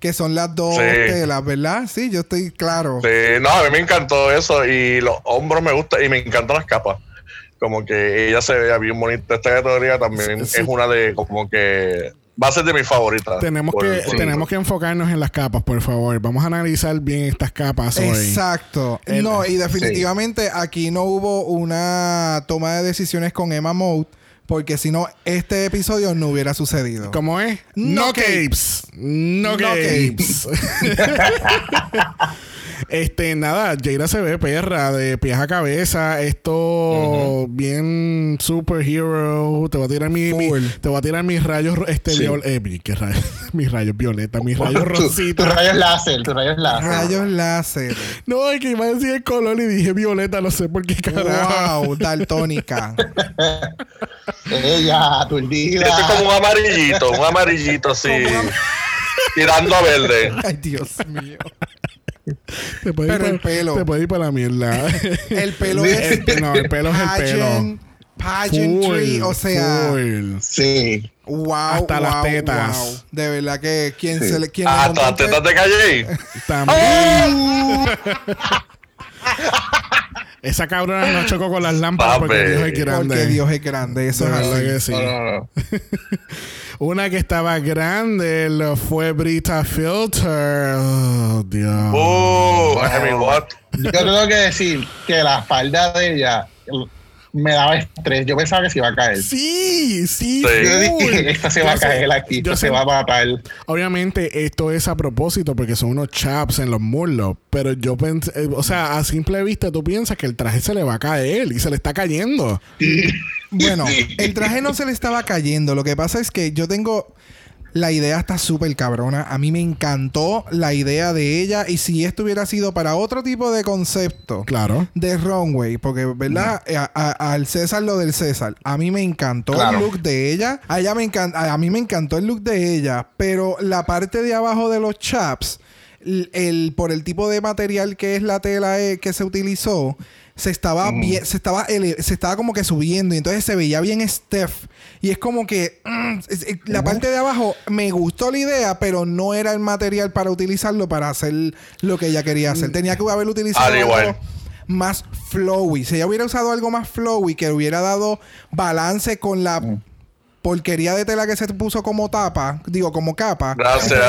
Que son las dos Sí. telas, ¿verdad? Sí, yo estoy claro. Sí, no, a mí me encantó eso y los hombros me gustan y me encantan las capas. Como que ella se vea bien bonita. Esta categoría también Sí, sí. es una de como que va a ser de mis favoritas. Tenemos Por- que, por- tenemos que enfocarnos en las capas, por favor. Vamos a analizar bien estas capas. Exacto. El- no, y definitivamente aquí no hubo una toma de decisiones con Emma Mode. Porque si no, este episodio no hubiera sucedido. ¿Cómo es? No No, capes. capes. No, No capes. este, nada, Jaira se ve perra de pies a cabeza. Esto bien superhero. Te voy a tirar mi, te voy a tirar mis rayos este Sí. viol- eh, mi- ¿qué rayos? mis rayos violeta, mis rayos Tu- Tus rositas. rayos láser, tus rayos láser. Rayos láser. No, es que iba a decir el color y dije violeta, no sé por qué carajo. wow, daltónica. Ella, aturdida. Este es como un amarillito, un amarillito así. tirando a verde. Ay, Dios mío. Te puede Pero ir el pa- pelo. Te puede ir para la mierda. El pelo Sí. es. Este, no, el pelo es el pelo. pageant- Pageantry, Full, o sea, full. Sí. wow, Hasta las tetas. wow. De verdad que quien Sí. se le quien le Hasta las tetas de calle. También. Esa cabrona no chocó con las lámparas porque. Dios es grande. Porque Dios es grande, eso es así. que sí. No, no, no. Una que estaba grande lo fue Brita Filter. Oh, Dios. Oh, I mean, what? Yo tengo que decir que la espalda de ella me daba estrés. Yo pensaba que se iba a caer. Sí, sí. Sí. Yo dije, esta se va a caer aquí, esta se va a matar. Obviamente esto es a propósito porque son unos chaps en los muslos, pero yo pensé, eh, o sea, a simple vista tú piensas que el traje se le va a caer y se le está cayendo. Bueno, el traje no se le estaba cayendo. Lo que pasa es que yo tengo. La idea está súper cabrona. A mí me encantó la idea de ella. Y si esto hubiera sido para otro tipo de concepto Claro. de runway, porque, ¿verdad? A- a- al César lo del César. A mí me encantó Claro. el look de ella. A, ella me encanta, a mí me encantó el look de ella. Pero la parte de abajo de los chaps, el, el- por el tipo de material que es la tela eh, que se utilizó, se estaba bien, se estaba ele- se estaba como que subiendo y entonces se veía bien Steph y es como que mm, es- es- la parte de abajo me gustó la idea pero no era el material para utilizarlo para hacer lo que ella quería hacer tenía que haber utilizado Al igual. algo más flowy. Si ella hubiera usado algo más flowy, que hubiera dado balance con la Mm. Porquería de tela que se puso como tapa, digo, como capa. Gracias.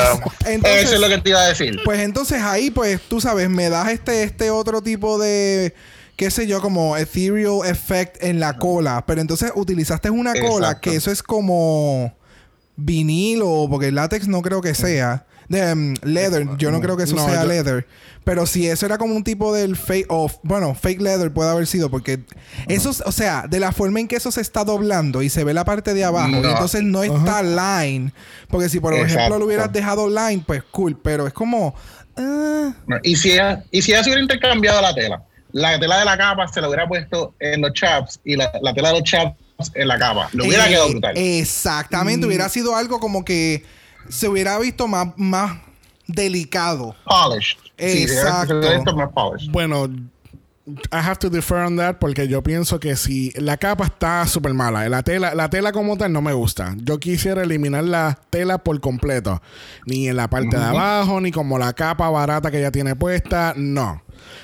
Entonces, Eso es lo que te iba a decir. pues entonces ahí, pues tú sabes, me das este, este otro tipo de, qué sé yo, como ethereal effect en la cola. Pero entonces utilizaste una cola Exacto. que eso es como vinilo, porque el látex no creo que sea. De, um, leather, yo no creo que eso No, sea yo- leather. Pero si eso era como un tipo del fake, of, bueno, fake leather puede haber sido, porque eso, o sea, de la forma en que eso se está doblando y se ve la parte de abajo, y No. entonces no está line. Porque si por ejemplo lo hubieras dejado line, pues cool, pero es como. ah, Y si ella, y si ella se hubiera intercambiado la tela, la tela de la capa se la hubiera puesto en los chaps y la, la tela de los chaps en la capa. Le hubiera Eh, quedado brutal. Exactamente, hubiera sido algo como que se hubiera visto más, más delicado. polished. Sí, Exacto. visto más polished. Bueno, I have to defer on that porque yo pienso que si la capa está súper mala, la tela, la tela como tal no me gusta. Yo quisiera eliminar la tela por completo. Ni en la parte de abajo, ni como la capa barata que ella tiene puesta, no.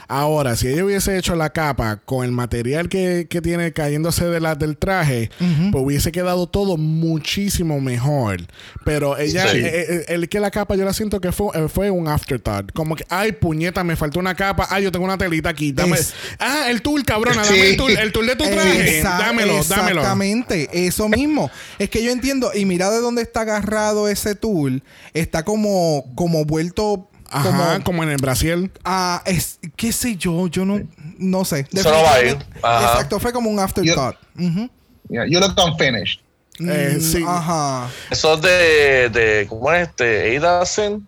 Ahora, si ella hubiese hecho la capa con el material que, que tiene cayéndose de la, del traje, pues hubiese quedado todo muchísimo mejor. Pero ella, Sí. eh, eh, el que la capa yo la siento que fue, eh, fue un afterthought. Como que, ay, puñeta, me faltó una capa. Ay, yo tengo una telita aquí. Dame. Es- Ah, el tool, cabrona. Sí. Dame el tool, el tool de tu traje. Dámelo, dámelo. Exactamente, eso mismo. es que yo entiendo, y mira de dónde está agarrado ese tool, está como, como vuelto Ajá, como como, en el Brasil. a es, qué sé yo, yo no, no sé. Eso no va a ir. Ajá. Exacto, fue como un afterthought. Ujú. Yeah, you look unfinished. Eh, Mm, sí. Ajá. Eso es de, de. ¿Cómo es este? Ada Sin.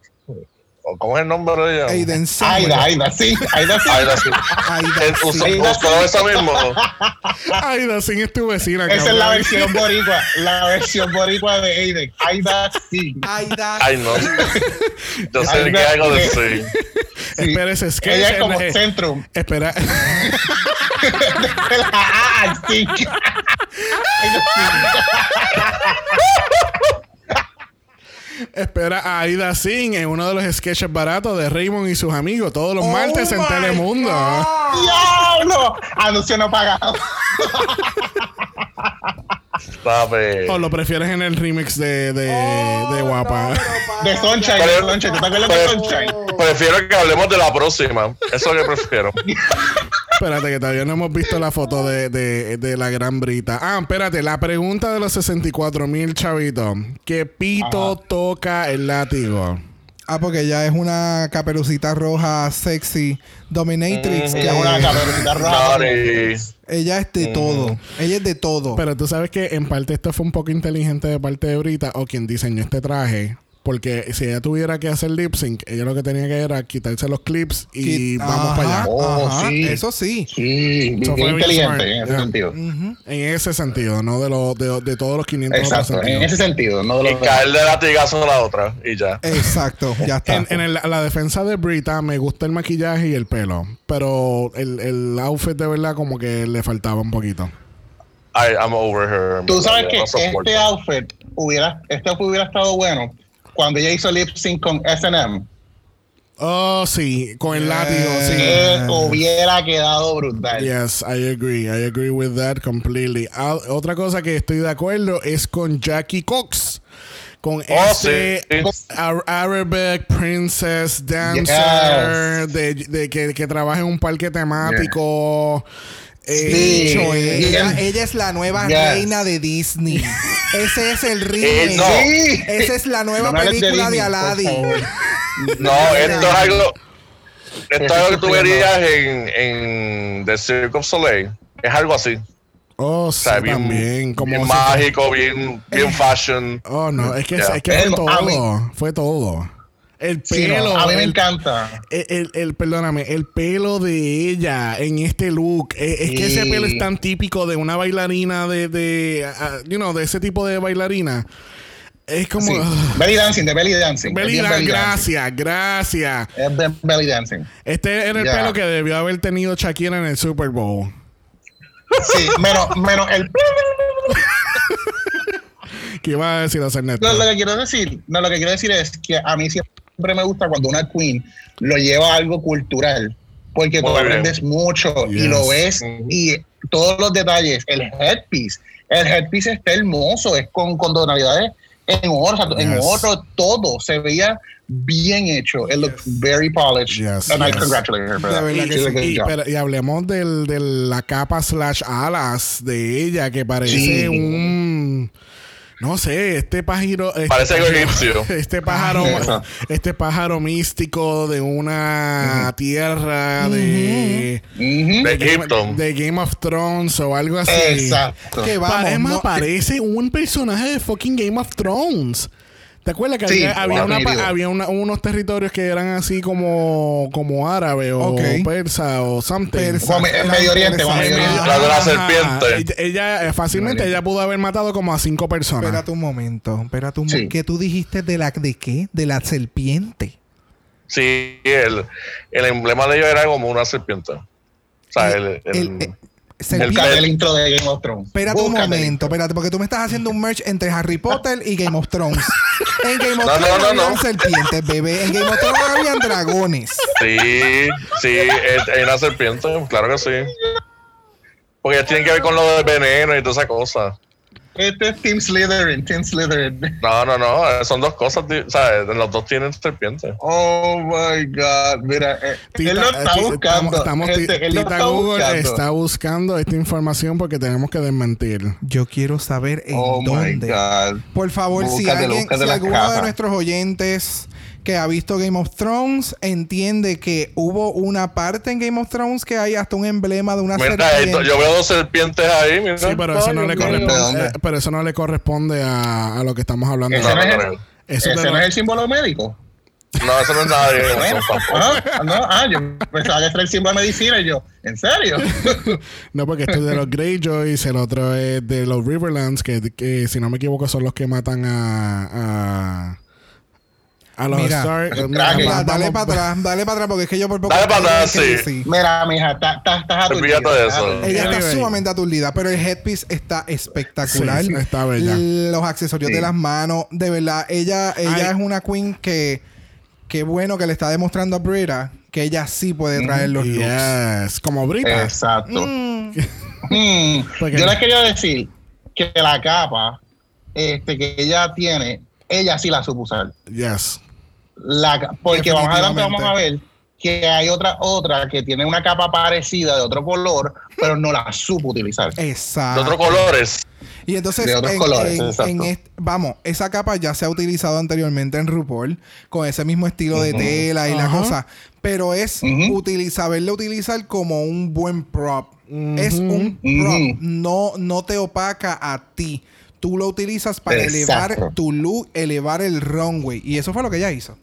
¿O ¿Cómo es el nombre de ella? Aiden. Aida, Aida, sí. Aida, sí. Aida, Eh, sí. usó eso mismo. Ay, Dacin es tu vecina, Esa es la versión boricua. La versión boricua de Aiden. Aida, sí. Aida. Ay, no. Yo sé Ay, que hay algo de sí. Sí. Espera, ese sketch. Ella es como eh, Centrum. Espera. Ah, sí. Espera a Aida Singh en uno de los sketches baratos de Raymond y sus amigos todos los Oh martes en Telemundo. ¡Diablo! Anuncio no pagado. ¿O lo prefieres en el remix de, de, de Guapa? De Sunshine, de Sunshine. ¿Tú te acuerdas de Pre- Sunshine? Prefiero que hablemos de la próxima. Eso es lo que prefiero. Espérate, que todavía no hemos visto la foto de, de, de la gran Brita. Ah, espérate, la pregunta de los 64 mil chavitos. ¿Qué pito toca el látigo? Ah, porque ella es una caperucita roja sexy dominatrix. que Ella es una caperucita roja. Ella es de todo. Ella es de todo. Pero tú sabes que en parte esto fue un poco inteligente de parte de Brita o quien diseñó este traje. Porque si ella tuviera que hacer lip sync, ella lo que tenía que era quitarse los clips y vamos Ajá, para allá. Oh, ajá, sí. Eso sí. Sí, Eso bien inteligente en ese Yeah. sentido. En ese sentido, no de, lo, de, de todos los 500 otros Exacto, en sentidos. ese sentido, no de Y los caer de latigazo a la otra. Y ya. Exacto. Ya está. En, en el- la defensa de Brita me gusta el maquillaje y el pelo. Pero el, el outfit de verdad como que le faltaba un poquito. I, I'm over her. Tú sabes que este outfit hubiera, este outfit hubiera estado bueno cuando ella hizo lip sync con S&M. Oh, sí, con el látigo, sí. Eh, hubiera quedado brutal. Yes, I agree. I agree with that completely. Ah, otra cosa que estoy de acuerdo es con Jackie Cox. Con Oh, ese sí. Ar- Arabic Princess Dancer de, de que, que trabaja en un parque temático. Sí. Dicho, ella, es la nueva reina de Disney. Ese es el remake. Eh, no. Sí. Esa es la nueva No de película de, Aladdin. No, esto es algo. Esto es algo que tú verías en, en The Cirque of Soleil. Es algo así. Oh, sí, O sea, bien, también. Como bien mágico, bien, bien fashion. Oh, no, es que, Yeah. es que fue todo. Fue todo. El Sí, no, pelo. a mí me el- encanta. El, el- el- perdóname, el pelo de ella en este look. eh, Es, que ese pelo es tan típico de una bailarina de, de you know, de ese tipo de bailarina. Es como. Sí. Belly dancing, de belly dancing. Belly Dan- belly dancing. gracias, gracias. Es de belly dancing. Este era el pelo que debió haber tenido Shakira en el Super Bowl. Sí, menos, menos el. ¿Qué iba a decir hacer neto? No, lo que quiero decir, no, lo que quiero decir es que a mí siempre me gusta cuando una queen lo lleva a algo cultural. porque tú Muy bien. aprendes mucho y lo Yes. ves y todos los detalles, el headpiece, el headpiece está hermoso, es con, con tonalidades en oro, sea, en Yes. oro, todo se veía bien hecho. It looked very polished. Yes, And I yes. congratulate her for that. sí. Y, pero- y hablemos del, de la capa slash alas de ella, que parece Sí. un... No sé, este pájaro... Este Parece algo egipcio. Este pájaro, este pájaro místico de una tierra de, Ujú. De Egipto. de Game of Thrones o algo así. Exacto. Que vamos, Pa- es más, no- parece un personaje de fucking Game of Thrones. ¿Te acuerdas que Sí, había, había, una pa- definitivo. había una- unos territorios que eran así como, como árabe o persa o something? Persa. Como en Medio Oriente, Medio. La de la serpiente. Ella, ella, eh, fácilmente ella pudo haber matado como a cinco personas. Espérate un momento. Espérate un Sí. momento. ¿Qué tú dijiste de la de qué? De la serpiente. Sí, el, el emblema de ellos era como una serpiente. O sea, el, el- El- eh, el- el intro de Game of Thrones. Espérate un momento, espérate, porque tú me estás haciendo un merch entre Harry Potter y Game of Thrones. En Game of No, Thrones no, no, habían no. serpientes, bebé. En Game of Thrones habían dragones. sí, sí, es una serpiente, claro que sí. Porque tienen que ver con lo del veneno y toda esa cosa. Este es Team Slytherin, Team Slytherin. No, no, no, son dos cosas, sea, los dos tienen serpientes. Oh my God, mira, eh, Tita- él lo está eh, buscando. estamos- él lo Tita está Google buscando. está buscando esta información porque tenemos que desmentir. Yo quiero saber en Oh my dónde. God. Por favor, si alguien, si alguno de nuestros oyentes que ha visto Game of Thrones entiende que hubo una parte en Game of Thrones que hay hasta un emblema de una Mira, serpiente. esto- yo veo dos serpientes ahí, mira. Sí, pero eso no le. ¿De corresponde, eh, pero eso no le corresponde a, a lo que estamos hablando. Ese No, no, no es el, Eso ese no lo- es el símbolo médico. No, eso no es nadie. Bueno, ah, no, ah, yo pensaba que era el símbolo de medicina y yo, ¿en serio? No, porque esto es de los Greyjoys, el otro es de los Riverlands, que, que si no me equivoco son los que matan a. a a los Mira, va- dale para atrás, dale para atrás, porque es que yo por poco. Dale pa' tengo atrás, sí. decir. Mira, mija, estás está, está aturdida, de eso. Ella está sumamente aturdida, pero el headpiece está espectacular. Sí, está bella. Los accesorios Sí. de las manos, de verdad, ella, ella Ay. es una queen que, qué bueno que le está demostrando a Brita que ella sí puede traer los looks. Yes, como Brita. Exacto. Mm. Mm, Yo les quería decir que la capa este, que ella tiene, ella sí la supo usar. Yes. La, porque más adelante vamos a ver que hay otra otra que tiene una capa parecida de otro color, pero no la supo utilizar. Exacto. De otros colores. Y entonces, De otros en- colores, en- exacto. en est- vamos, esa capa ya se ha utilizado anteriormente en RuPaul con ese mismo estilo de tela y la Ajá. cosa. Pero es Ujú. util- saberlo utilizar como un buen prop. Es un prop. No, no te opaca a ti. Tú lo utilizas para Exacto. elevar tu look, elevar el runway. Y eso fue lo que ella hizo.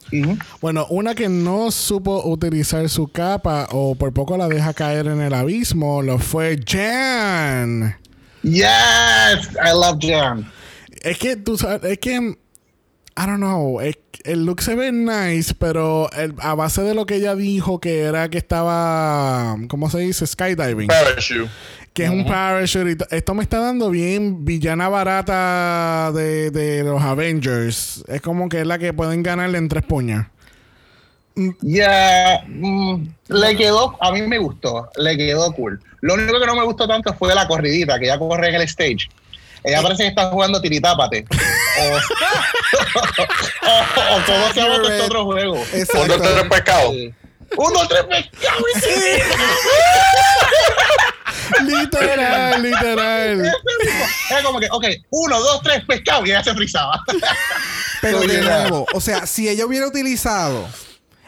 Bueno, una que no supo utilizar su capa o por poco la deja caer en el abismo lo fue Jan. Yes, I love Jan. Es que tú sabes, es que I don't know, es- el look se ve nice, pero el- a base de lo que ella dijo que era que estaba, ¿cómo se dice? Skydiving. Parachute. Que es un parachute. y to- Esto me está dando bien villana barata de, de los Avengers. Es como que es la que pueden ganarle en tres puñas. Ya, mm, le quedó, a mí me gustó, le quedó cool. Lo único que no me gustó tanto fue la corridita, que ella corre en el stage. Ella parece que está jugando tiritápate. O, o, o cómo se llama este otro juego. Un, Exacto. dos, tres pescados. Sí. Un, dos, tres, pescado. literal, literal. Era como que, ok, uno, dos, tres, pescado. Y ella se frizaba. Pero de nuevo, o sea, si ella hubiera utilizado.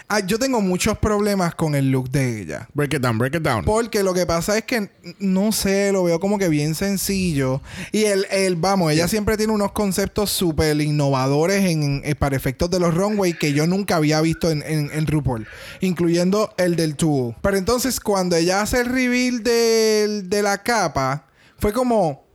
Ah, yo tengo muchos problemas con el look de ella. Break it down, break it down. Porque lo que pasa es que, no sé, lo veo como que bien sencillo. Y el, el vamos, ella siempre tiene unos conceptos súper innovadores en, en- para efectos de los runway que yo nunca había visto en, en, en RuPaul. Incluyendo el del tubo. Pero entonces, cuando ella hace el reveal del- de la capa, fue como...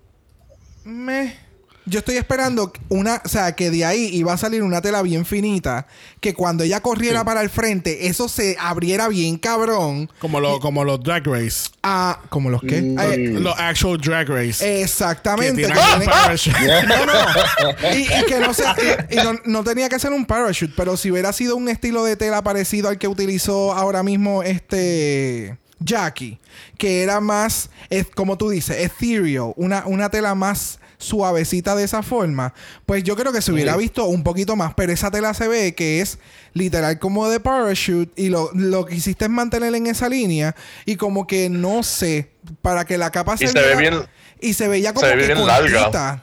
Meh. Yo estoy esperando una, o sea, que de ahí iba a salir una tela bien finita, que cuando ella corriera para el frente, eso se abriera bien cabrón. Como, lo, como los Drag Race. Ah, como los que. Mm. Eh, Los actual Drag Race. exactamente. que parachute. No, no. Y, y que no sea. Y, y no, no tenía que ser un parachute, pero si hubiera sido un estilo de tela parecido al que utilizó ahora mismo este. Jackie, que era más, es, como tú dices, ethereal, una, una tela más suavecita de esa forma, pues yo creo que se hubiera visto un poquito más, pero esa tela se ve que es literal como de parachute y lo, lo que hiciste es mantener en esa línea y como que no sé, para que la capa se ve viera- bien- y se veía como se ve que bien larga.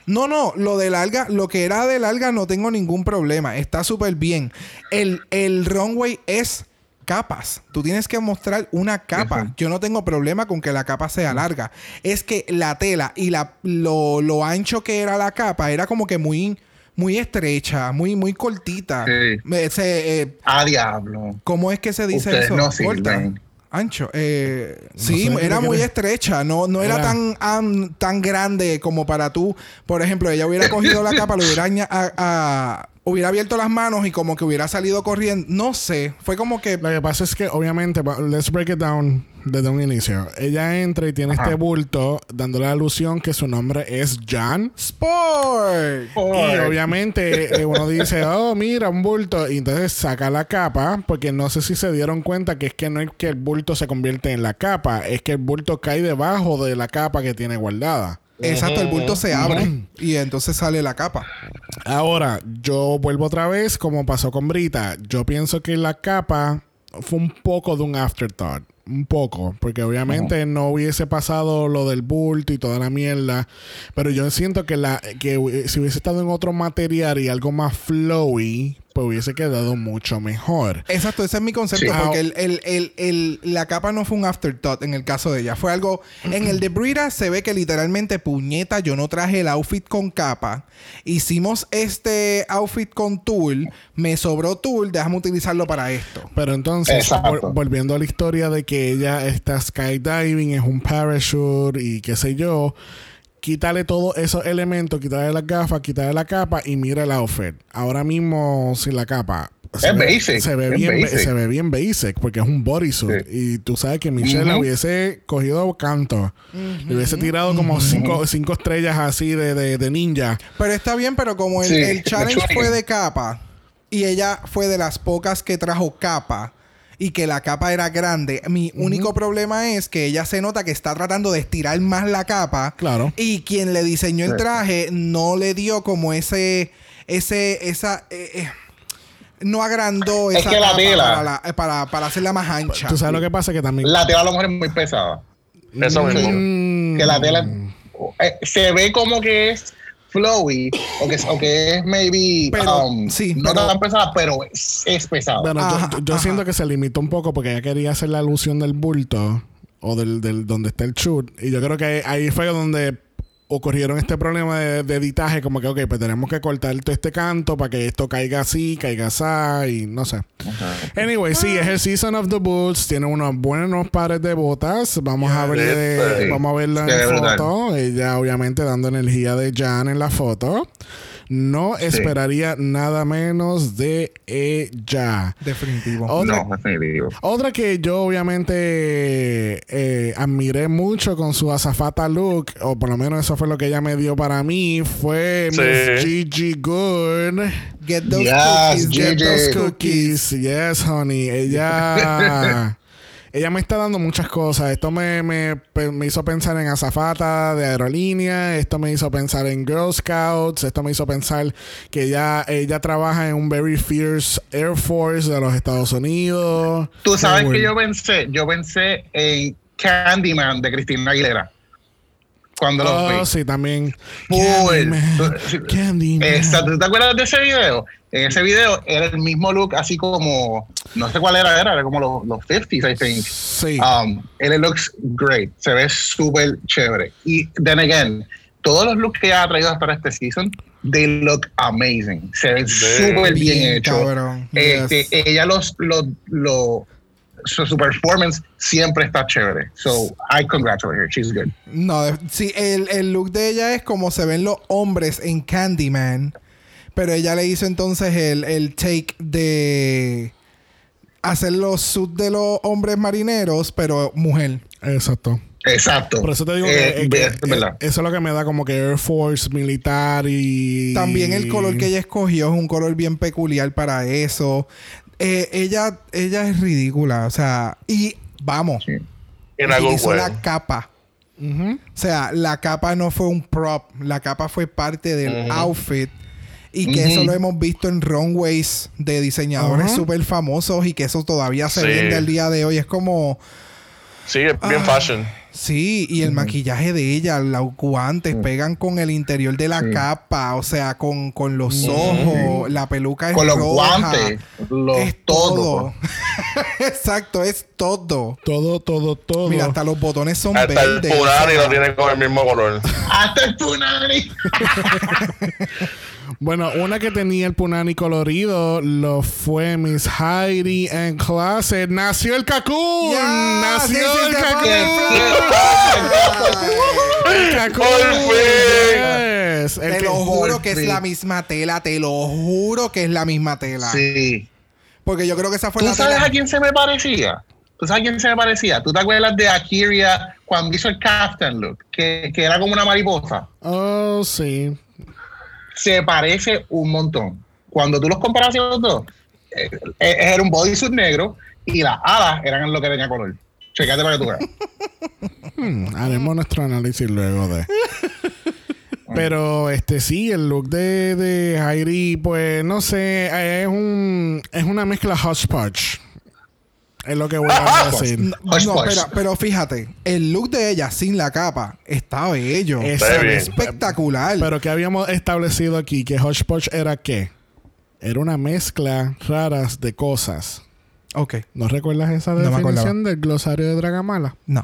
No, no, lo de larga, lo que era de larga no tengo ningún problema. Está súper bien. El, el runway es capas. Tú tienes que mostrar una capa. Yo no tengo problema con que la capa sea larga. Es que la tela y la, lo, lo ancho que era la capa era como que muy, muy estrecha, muy, muy cortita. Sí. Eh, A diablo. ¿Cómo es que se dice Ustedes eso? no Corta. Ancho. Eh, No sí, era muy era- estrecha. No, no era, Era- tan, am- tan grande como para tú. Por ejemplo, ella hubiera cogido la capa, lo hubiera, a- a- hubiera abierto las manos y como que hubiera salido corriendo. No sé. Fue como que. Lo que pasa es que, obviamente, let's break it down desde un inicio. Ella entra y tiene Ajá. este bulto, dándole la alusión que su nombre es Jan. ¡Sport! Y obviamente eh, uno dice, oh, mira, un bulto. Y entonces saca la capa, porque no sé si se dieron cuenta que es que no es que el bulto se convierte en la capa, es que el bulto cae debajo de la capa que tiene guardada. Exacto, el bulto se abre y entonces sale la capa. Ahora, yo vuelvo otra vez, como pasó con Brita. Yo pienso que la capa fue un poco de un afterthought. Un poco, porque obviamente no hubiese pasado lo del bulto y toda la mierda. Pero yo siento que la que si hubiese estado en otro material y algo más flowy, pues hubiese quedado mucho mejor. Exacto, ese es mi concepto, Sí. porque el, el- el- el- la capa no fue un afterthought en el caso de ella. Fue algo. En el de Brita se ve que literalmente, puñeta, yo no traje el outfit con capa. Hicimos este outfit con tul. Me sobró tul, déjame utilizarlo para esto. Pero entonces, vol- volviendo a la historia de que ella está skydiving, es un parachute y qué sé yo, quítale todos esos elementos, quítale las gafas, quítale la capa y mira el outfit. Ahora mismo sin la capa. Se Es ve, basic, Se ve, es bien, basic. se ve bien basic porque es un bodysuit. Sí. Y tú sabes que Michelle la Ujú. hubiese cogido canto. Le hubiese tirado como cinco, cinco estrellas así de, de, de ninja. Pero está bien, pero como el, Sí, el challenge fue de capa y ella fue de las pocas que trajo capa y que la capa era grande, mi único problema es que ella se nota que está tratando de estirar más la capa. Claro. Y quien le diseñó el traje no le dio como ese, ese, esa, eh, eh, no agrandó Es esa que la tela- para, la- eh, para, para hacerla más ancha. Tú sabes lo que pasa que también... La tela a lo mejor es muy pesada. Eso mismo. Mm, Que la tela eh, se ve como que es flowy o que, o que es maybe Pero, um, sí, no pero- tan pesada, pero es, es pesado. Bueno, yo- Ajá, yo, yo ajá. siento que se limitó un poco porque ella quería hacer la alusión del bulto o del, del donde está el shoot. Y yo creo que ahí fue donde ocurrieron este problema de, de editaje, como que, ok, pues tenemos que cortar todo este canto para que esto caiga así, caiga así, y no sé. Anyway, sí, es el Season of the Bulls, tiene unos buenos pares de botas. Vamos a verle de- Sí. vamos a verla en foto. Ella obviamente dando energía de Jan en la foto. No esperaría nada menos de ella. Definitivo. Otra, No, definitivo. otra que yo obviamente eh, admiré mucho con su azafata look, o por lo menos eso fue lo que ella me dio para mí, fue Sí. Miss Gigi Good. Get those Yes, cookies, get those Cookies, yes, honey. Ella, ella me está dando muchas cosas. Esto me, me, me hizo pensar en azafata de aerolínea. Esto me hizo pensar en Girl Scouts. Esto me hizo pensar que ella, ella trabaja en un very fierce Air Force de los Estados Unidos. Tú sabes que yo pensé, yo pensé en Candyman de Cristina Aguilera. Cuando lo Oh, vi. sí, también. Candyman. Candyman. Exacto, ¿tú te acuerdas de ese video? En ese video era el mismo look, así como, no sé cuál era, era, era como los, los 50s, I think. Sí. Um, and it looks great, se ve súper chévere. Y then again, todos los looks que ha traído para este season, they look amazing. Se ven súper bien, Bien, hechos. Este, Yes. Ella los, los, los, su, su performance siempre está chévere. So I congratulate her. She's good. No, sí, el, el look de ella es como se ven los hombres en Candyman. Pero ella le hizo entonces el, el take de hacer los suits de los hombres marineros, pero mujer. Exacto. Exacto. Por eso te digo Eh, que, que- es verdad. eso es lo que me da como que Air Force militar y... También el color que ella escogió es un color bien peculiar para eso. Eh, ella, ella es ridícula, o sea, y vamos, Sí. In a good utilizó way. la capa. O sea, la capa no fue un prop, la capa fue parte del outfit. Y que eso lo hemos visto en runways de diseñadores Ajá. súper famosos y que eso todavía se Sí. vende al día de hoy. Es como, Sí, es bien Ah. fashion. sí, y el maquillaje de ella, los guantes pegan con el interior de la Sí. capa, o sea, con, con los ojos, la peluca es Con los guantes, lo, es todo. todo. Exacto, es todo. Todo, todo, todo. Mira, hasta los botones son Hasta el verdes. Punani o sea, lo tiene con el mismo color. Hasta el punani. Bueno, una que tenía el punani colorido lo fue Miss Heidi en Closet. ¡Nació el! Ya, ¡Nació sí, sí, el pone ¡El. Yes. El Te lo juro que es la misma tela, te lo juro que es la misma tela. Sí. Porque yo creo que esa fue ¿Tú la sabes tela. a quién se me parecía? ¿Tú sabes a quién se me parecía? ¿Tú te acuerdas de Akiria cuando hizo el captain look? Que, que era como una mariposa. Oh, sí. Se parece un montón. Cuando tú los comparas los dos, eh, eh, era un bodysuit negro y las alas eran lo que tenía color. Checate para que tú veas. Hmm, haremos nuestro análisis luego de. Pero este sí, el look de, de Heidi, pues no sé, es un es una mezcla hodgepodge. Es lo que voy a decir. No, Hush, no, hush. pero, pero fíjate, el look de ella sin la capa está bello. Es- espectacular. Pero que habíamos establecido aquí que hodgepodge era qué? Era una mezcla raras de cosas. ok, ¿No recuerdas esa No definición del glosario de Dragamala? no.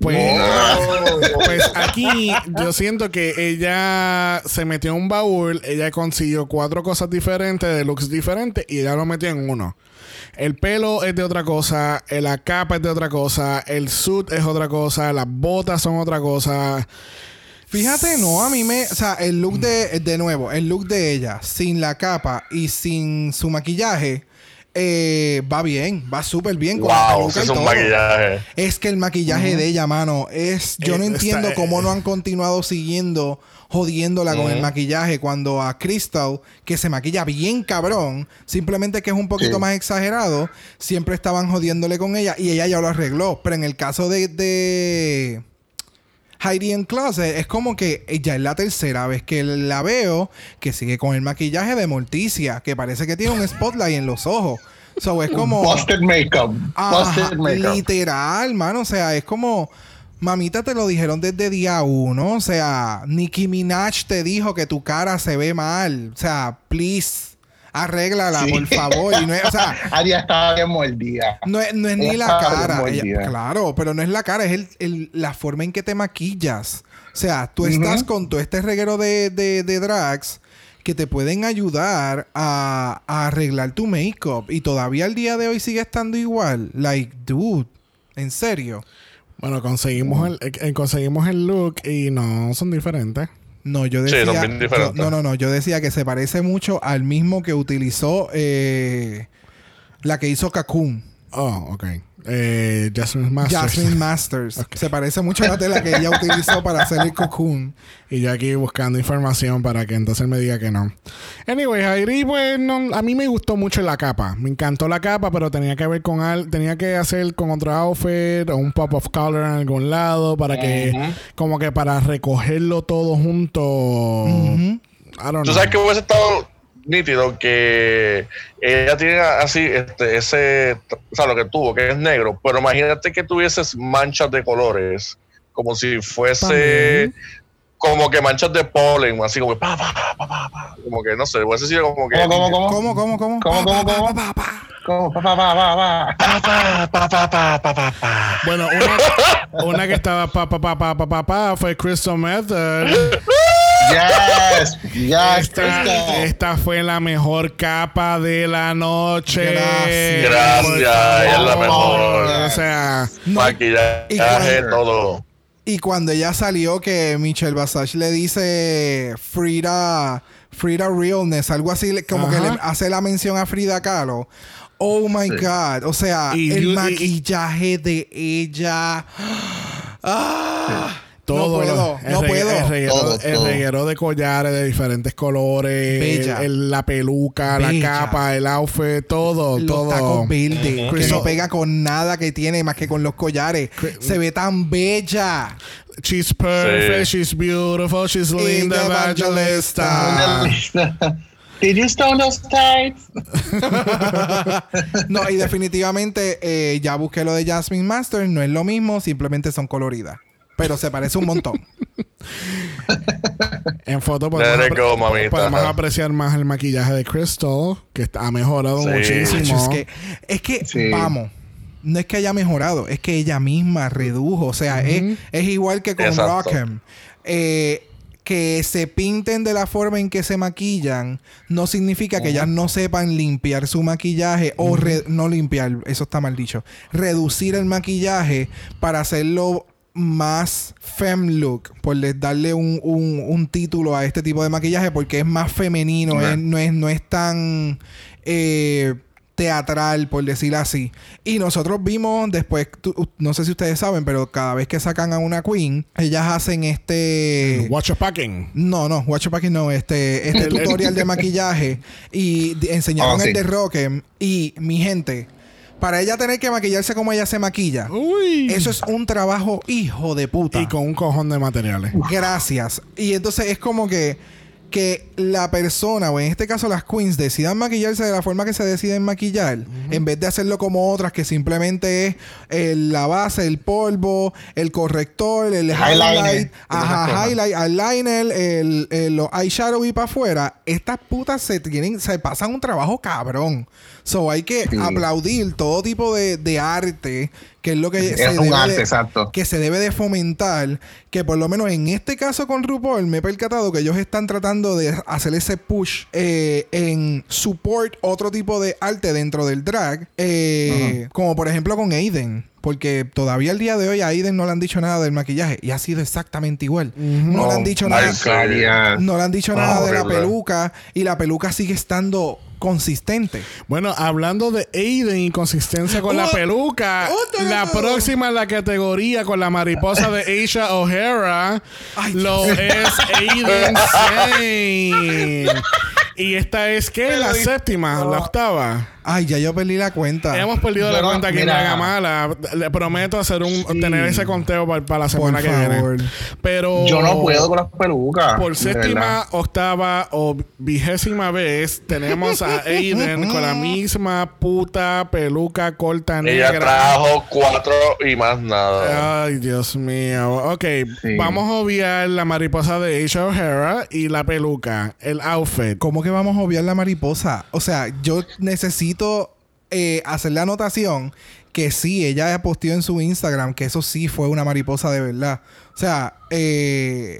Pues, Oh. pues aquí yo siento que ella se metió en un baúl, ella consiguió cuatro cosas diferentes, de looks diferentes, y ella lo metió en uno. El pelo es de otra cosa, la capa es de otra cosa, el suit es otra cosa, las botas son otra cosa. Fíjate, no, a mí me. O sea, el look de. De nuevo, el look de ella sin la capa y sin su maquillaje. Eh, va bien, va súper bien con Wow, es un todo. maquillaje. Es que el maquillaje de ella, mano, es. Yo Eh, no está- entiendo cómo eh, no han continuado siguiendo, jodiéndola con el maquillaje. Cuando a Crystal, que se maquilla bien cabrón, simplemente que es un poquito Sí. más exagerado, siempre estaban jodiéndole con ella y ella ya lo arregló. Pero en el caso de. de Heidi en Closet es como que ya es la tercera vez que la veo que sigue con el maquillaje de Morticia, que parece que tiene un spotlight en los ojos. So es como. Busted makeup. Busted makeup. literal, mano. O sea, es como. Mamita, te lo dijeron desde día uno. O sea, Nicki Minaj te dijo que tu cara se ve mal. O sea, please, arréglala, Sí. por favor. Y no es, o sea, Aria estaba bien mordida. no es, no es ni la cara. Ella- claro, pero no es la cara, es el, el- la forma en que te maquillas. O sea, tú estás con todo este reguero de, de, de drags que te pueden ayudar a, a arreglar tu make-up. Y todavía al día de hoy sigue estando igual. Like, dude, en serio. Bueno, conseguimos el, eh, conseguimos el look y no son diferentes. No, yo Sí, decía. son bien diferentes. yo- no, no, no. Yo decía que se parece mucho al mismo que utilizó eh, la que hizo Cocoon. Oh, ok. Eh, Jasmine Masters. Jasmine Masters. Se parece mucho a la tela que ella utilizó para hacer el cocoon. Y yo aquí buscando información para que entonces me diga que no. Anyway, Heidi, pues no, a mí me gustó mucho la capa. Me encantó la capa, pero tenía que ver con al, tenía que hacer con otro outfit o un pop of color en algún lado para que, como que para recogerlo todo junto. Ujú. I don't Tú know. sabes que hubiese estado nítido que ella tiene así este ese o sea lo que tuvo que es negro pero imagínate que tuvieses manchas de colores como si fuese También. como que manchas de polen así como que pa, pa, pa, pa, pa, como que no sé hubiese sido como que ¿Cómo, cómo, cómo? ¿Cómo, cómo, cómo? ¿Cómo, cómo, cómo? Pa, pa, pa. ¿Cómo? Pa, pa, pa, pa, pa. Pa, pa, pa, pa, pa, pa, pa, pa. Bueno, una, una que estaba pa pa pa pa pa pa pa fue Crystal Method. Yes, yes, Esta, fue la mejor capa de la noche. Gracias. Gracias, es la mejor. O sea, No, Maquillaje, todo. Y cuando ella salió que Michelle Basage le dice Frida, Frida Realness, algo así, como que le hace la mención a Frida Kahlo. Oh my God. O sea, Y- el maquillaje de ella. Ah, todo. no puedo, el no regue- puedo. El reguero, Todo, el todo. reguero de collares de diferentes colores. Bella. el- la peluca, Bella. la capa, el outfit, todo. Los todo. tacos verdes, que Chris- no pega con nada que tiene más que con los collares. Se ve tan bella. She's perfect, Sí. she's beautiful, she's linda Linda evangelista. Did you stone those tights? No, y definitivamente eh, ya busqué lo de Jasmine Masters, no es lo mismo, simplemente son coloridas. Pero se parece un montón. En foto podemos, Let it apre- go, mamita. podemos apreciar más el maquillaje de Crystal, que está- ha mejorado Sí. muchísimo. Es que, es que Sí. vamos, no es que haya mejorado, es que ella misma redujo. O sea, es, es igual que con Exacto. Rockham. Eh, que se pinten de la forma en que se maquillan no significa que ellas no sepan limpiar su maquillaje o no limpiar, eso está mal dicho, reducir el maquillaje para hacerlo más fem look, por darle un, un- un título a este tipo de maquillaje porque es más femenino, es- no, es, no es tan eh, teatral, por decirlo así. Y nosotros vimos después, tú- no sé si ustedes saben, pero cada vez que sacan a una queen, ellas hacen este... Watch your packing. No, no, Watch Your Packing no, este, este tutorial de maquillaje y enseñaron Ah, el de Rockem y mi gente, para ella tener que maquillarse como ella se maquilla, Uy. eso es un trabajo hijo de puta. Y con un cojón de materiales. Gracias. Y entonces es como que que la persona, o en este caso las queens, decidan maquillarse de la forma que se deciden maquillar, en vez de hacerlo como otras que simplemente es el- la base, el polvo, el corrector, el highlight, ajá, highlight, eyeliner, el, el- los eyeshadow y para afuera. Estas putas se tienen, se pasan un trabajo cabrón. So hay que Sí. aplaudir todo tipo de, de arte, que es lo que Es se un debe arte, de- exacto. que se debe de fomentar, que por lo menos en este caso con RuPaul me he percatado que ellos están tratando de hacer ese push eh, en support otro tipo de arte dentro del drag, eh, como por ejemplo con Aiden. Porque todavía el día de hoy a Aiden no le han dicho nada del maquillaje y ha sido exactamente igual. No le han dicho nada. Yeah. No le han dicho Oh, nada de la peluca y la peluca sigue estando consistente. Bueno, hablando de Aiden y consistencia con la Oh, peluca, la próxima en la categoría con la mariposa de Aisha O'Hara Ay, lo Dios. es Aiden Sane. Y esta es, ¿qué? La séptima, la octava. Ay, ya yo perdí la cuenta. Hemos perdido la no- cuenta aquí en mira. Dragamala. Le prometo hacer un, tener ese conteo para, para la semana que favor. viene. Pero Yo no puedo con las pelucas. por séptima, verdad. octava o vigésima vez tenemos a Aiden con la misma puta peluca corta Ella negra. trajo cuatro y más nada. Ay, Dios mío. Ok, Sí. vamos a obviar la mariposa de Aisha O'Hara y la peluca, el outfit. ¿Cómo que vamos a obviar la mariposa? O sea, yo necesito eh, hacer la anotación que sí, ella posteó en su Instagram que eso sí fue una mariposa de verdad. O sea, eh,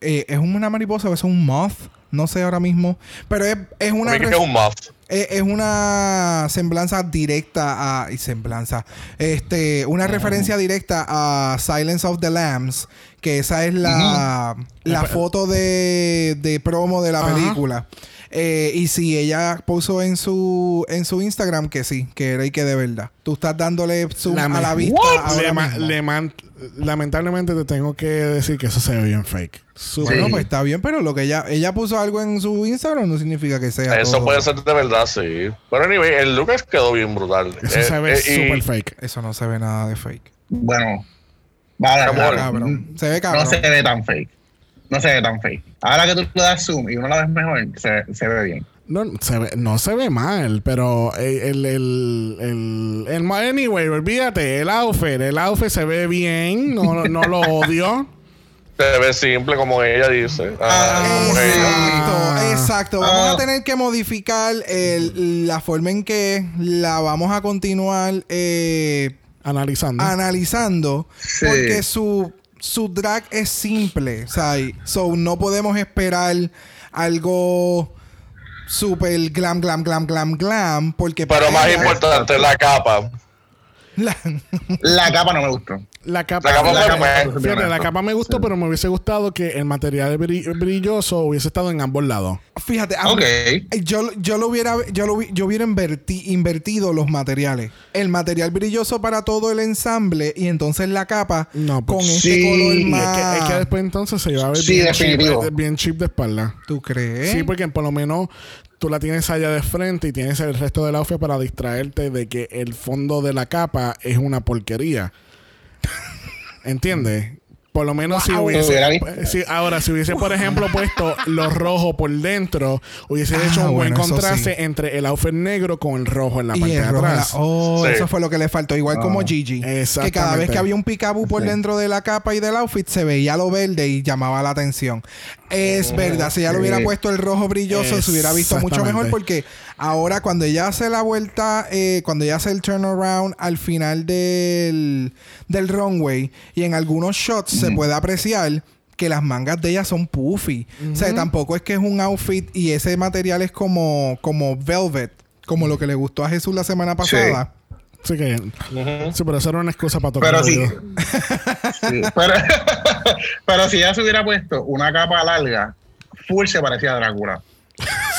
eh, ¿es una mariposa o es un moth? No sé ahora mismo. Pero es, es una... Es un muff. es, es una semblanza directa a. Y semblanza. Este. Una referencia directa a Silence of the Lambs. Que esa es la, la foto de, de promo de la película. Eh, y sí, ella puso en su en su Instagram que sí, que era y que de verdad. Tú estás dándole zoom La a la vista ahora Le ma- mismo. le man- lamentablemente te tengo que decir que eso se ve bien fake. Súper Bueno, Sí. pues está bien, pero lo que ella ella puso algo en su Instagram no significa que sea. Eso todo. puede ser de verdad, sí. Pero anyway, el look quedó bien brutal. Eso Eh, se ve eh, y- súper fake. Eso no se ve nada de fake. Bueno, vale, Amor, vale. Cabrón. Se ve cabrón. No se ve tan fake. No se ve tan fake. Ahora que tú le das zoom y uno la ves mejor, se, se ve bien. No se, ve, no se ve mal, pero el, el, el, el- Anyway, olvídate, el outfit. El outfit se ve bien, no, no lo odio. Se ve simple como ella dice. Ah, Ah, como ella. Exacto, Ah. exacto. Vamos Ah. a tener que modificar el- la forma en que la vamos a continuar eh, Analizando. analizando. Sí. Porque su su drag es simple, o sea, y- so no podemos esperar algo super glam, glam, glam, glam, glam, porque Pero más importante, la capa. la- La capa no me gustó. La capa, La capa la, fue capa- buena. fíjate, la capa me gustó, pero me hubiese gustado que el material bri- brilloso hubiese estado en ambos lados. fíjate, a mí- Ok. yo, yo lo hubiera, yo lo, yo hubiera inverti- invertido los materiales. El material brilloso para todo el ensamble y entonces la capa No, pues, con sí, color Es más. que, es que después entonces se iba a ver Sí, bien, definitivo. eh, bien cheap de espalda. ¿Tú crees? Sí, porque por lo menos tú la tienes allá de frente y tienes el resto del outfit para distraerte de que el fondo de la capa es una porquería. ¿Entiendes? Por lo menos si hubiese... Si- ahora, si hubiese, por ejemplo, puesto los rojos por dentro, hubiese Ah, hecho un buen bueno, contraste sí. entre el outfit negro con el rojo en la Y parte de rojo en la- atrás. Oh, Sí. eso fue lo que le faltó. Igual como Gigi. Que cada vez que había un picaboo por Sí. dentro de la capa y del outfit, se veía lo verde y llamaba la atención. Es verdad. Si ella le hubiera puesto el rojo brilloso, se hubiera visto mucho mejor. Porque ahora, cuando ella hace la vuelta, eh, cuando ella hace el turnaround al final del, del runway, y en algunos shots se puede apreciar que las mangas de ella son puffy. O sea, tampoco es que es un outfit y ese material es como, como velvet, como lo que le gustó a Jesús la semana pasada. Así que... Ujú. Sí, pero eso era una excusa para tocar Pero sí. Sí, si ella se hubiera puesto una capa larga, full se parecía a Drácula.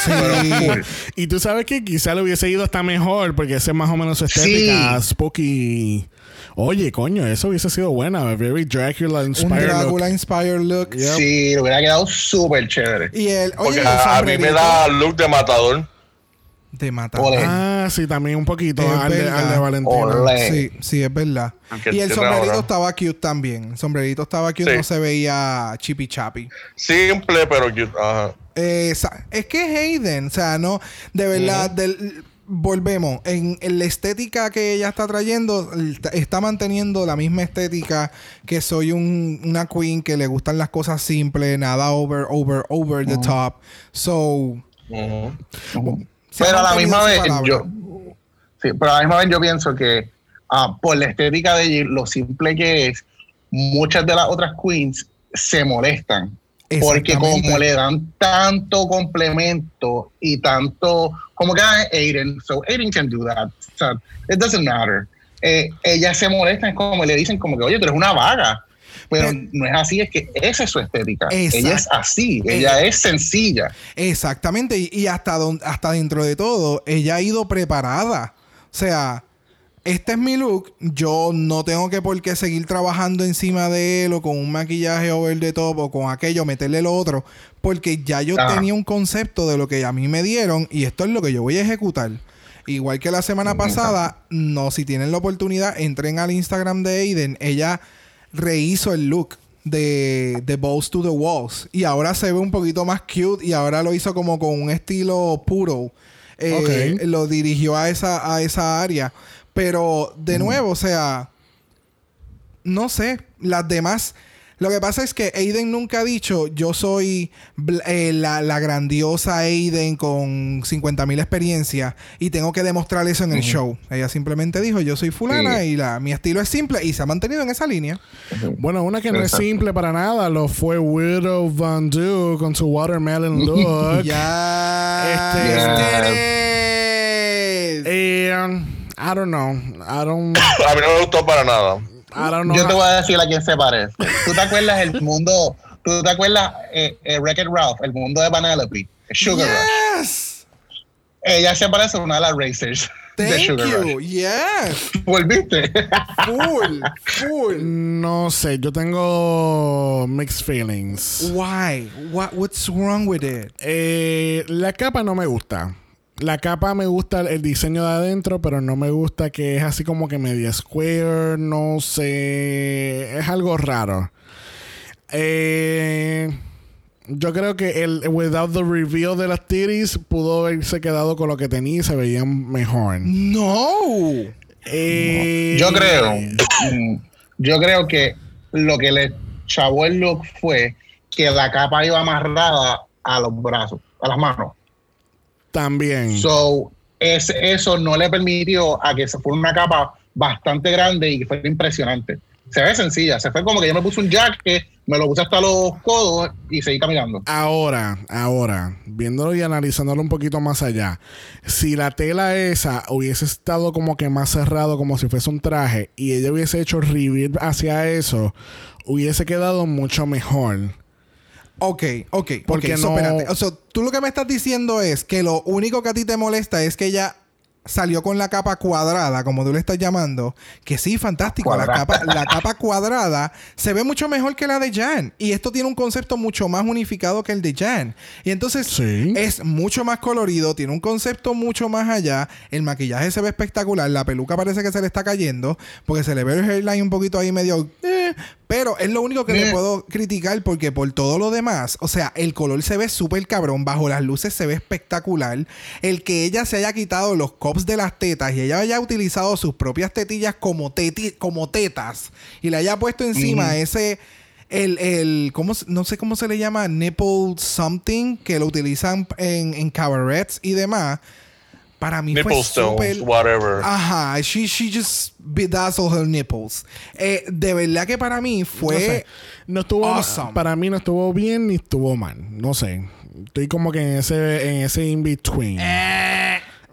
Sí. Pero full. Y tú sabes que quizá le hubiese ido hasta mejor porque ese es más o menos su estética Sí. spooky. Oye, coño, eso hubiese sido buena. Very Dracula un inspired. look. Drácula inspired look. Yep. Sí, le hubiera quedado súper chévere. Y el, oye, Porque el a, a mí me da look de matador. de matar. Ole. Ah, sí, también un poquito al de, al de Valentino. Sí, sí, es verdad. Aunque Y el sombrerito ahora. estaba cute también. El sombrerito estaba cute, Sí. no se veía chippy chappy. Simple, pero cute. Ajá. Eh, es que es Hayden, o sea, no, de verdad, del- volvemos, en, en la estética que ella está trayendo, está manteniendo la misma estética que soy un- una queen que le gustan las cosas simples, nada over, over, over the top. So, Pero a la misma vez, palabra. yo, sí, pero a la misma vez yo pienso que ah, por la estética de ella, lo simple que es, muchas de las otras queens se molestan. Porque como le dan tanto complemento y tanto, como que ah, Aiden, so Aiden can do that. It doesn't matter. Eh, ellas se molestan como le dicen como que, oye, tú eres una vaga. Pero no es así, es que esa es su estética. Exacto. Ella es así, ella es sencilla. Exactamente, y, y hasta, don- hasta dentro de todo, ella ha ido preparada. O sea, este es mi look, yo no tengo que por qué seguir trabajando encima de él o con un maquillaje over the top o con aquello, meterle lo otro, porque ya yo Ajá. tenía un concepto de lo que a mí me dieron y esto es lo que yo voy a ejecutar. Igual que la semana pasada, no, si tienen la oportunidad, entren al Instagram de Aiden, ella rehizo el look de, de Balls to the Walls. Y ahora se ve un poquito más cute y ahora lo hizo como con un estilo puro. Eh, Ok. Lo dirigió a esa, a esa área. Pero de nuevo, o sea, no sé, las demás... Lo que pasa es que Aiden nunca ha dicho, yo soy eh, la, la grandiosa Aiden con 50.000 experiencias y tengo que demostrar eso en el show. Ella simplemente dijo, yo soy fulana Sí. y la, mi estilo es simple y se ha mantenido en esa línea. Bueno, una que no Exacto. es simple para nada lo fue Widow Van Du con su watermelon look. Ya. Este- Yes. I don't know. I don't, A mí no me gustó para nada. I don't know. Yo te voy a decir a quién se parece. ¿Tú te acuerdas el mundo? ¿Tú te acuerdas eh, eh, Wreck-It Ralph, el mundo de Vanellope? Sugar Rush. Yes. Ella se parece a una de las racers de Thank Sugar you. Rush. Yes. ¿Volviste? Full. Full. No sé, yo tengo mixed feelings. Why? What, what's wrong with it? Eh, la capa no me gusta. La capa me gusta el diseño de adentro, pero no me gusta que es así como que media square, no sé, es algo raro. Eh, yo creo que el without the reveal de las titties pudo haberse quedado con lo que tenía y se veían mejor. No. Eh, Yo creo, mm, yo creo que lo que le chavó el look fue que la capa iba amarrada a los brazos, a las manos. También. So, es, eso no le permitió a que se fuera una capa bastante grande y que fuera impresionante. se ve sencilla. Se fue como que yo me puse un jacket, me lo puse hasta los codos y seguí caminando. Ahora, ahora, viéndolo y analizándolo un poquito más allá, si la tela esa hubiese estado como que más cerrado, como si fuese un traje, y ella hubiese hecho reveal hacia eso, hubiese quedado mucho mejor. Ok, ok. Porque so, no- espérate. O sea, tú lo que me estás diciendo es que lo único que a ti te molesta es que ella salió con la capa cuadrada, como tú le estás llamando. Que sí, fantástico. La capa, la capa cuadrada se ve mucho mejor que la de Jan. Y esto tiene un concepto mucho más unificado que el de Jan. Y entonces Sí. es mucho más colorido, tiene un concepto mucho más allá. El maquillaje se ve espectacular. La peluca parece que se le está cayendo. Porque se le ve el hairline un poquito ahí medio. eh, pero es lo único que le Eh. puedo criticar porque por todo lo demás, o sea, el color se ve súper cabrón, bajo las luces se ve espectacular. El que ella se haya quitado los cops de las tetas y ella haya utilizado sus propias tetillas como, teti- como tetas y le haya puesto encima ese... El, el ¿cómo, se- no sé cómo se le llama, nipple something, que lo utilizan en, en cabarets y demás. Para mí Nipple fue stones, súper... whatever. Ajá, she, she just bedazzled her nipples. Eh, de verdad que para mí fue... No sé. No estuvo Awesome. para mí no estuvo bien ni estuvo mal, no sé. Estoy como que en ese en ese in between.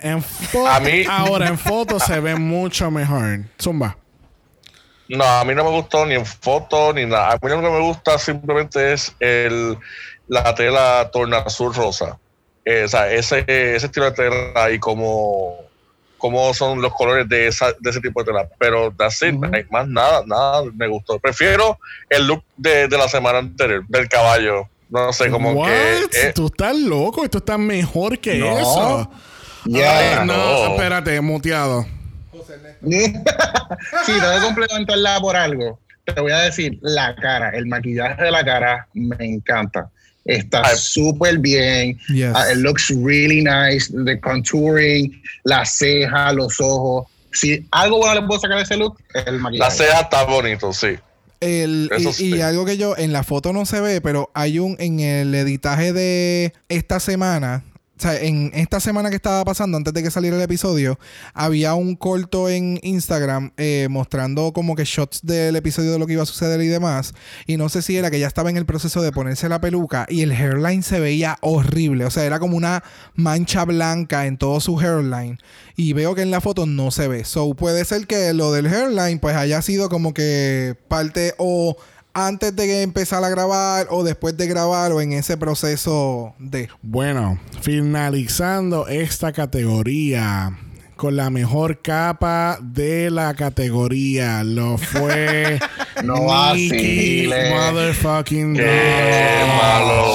En A mí- ahora en fotos se ve mucho mejor. Zumba. No, a mí no me gustó ni en foto ni nada. A mí lo que me gusta simplemente es el, la tela tornasol rosa. Eh, o sea, ese, ese estilo de tela y como, como son los colores de, esa, de ese tipo de tela. Pero that's it, hay más nada, nada me gustó. Prefiero el look de, de la semana anterior, del caballo. No sé, como What? que... eh, Tú estás loco, esto está mejor que No. eso. Yeah. Ay, no, no. espérate, muteado. sí, tengo que complementarla por algo. Te voy a decir, la cara, el maquillaje de la cara me encanta. Está súper bien. Yes. Ah, it looks really nice. The contouring, la ceja, los ojos. Si algo bueno le puedo sacar de ese look, es el la maquillaje. ceja está bonito, sí. El, y, sí. y algo que yo en la foto no se ve, pero hay un en el editaje de esta semana. O sea, en esta semana que estaba pasando, antes de que saliera el episodio, había un corto en Instagram eh, mostrando como que shots del episodio de lo que iba a suceder y demás. Y no sé si era que ya estaba en el proceso de ponerse la peluca y el hairline se veía horrible. O sea, era como una mancha blanca en todo su hairline. Y veo que en la foto no se ve. So puede ser que lo del hairline pues haya sido como que parte o antes de empezar a grabar o después de grabar o en ese proceso de... Bueno, finalizando esta categoría con la mejor capa de la categoría. Lo fue No vacile. motherfucking Qué malo.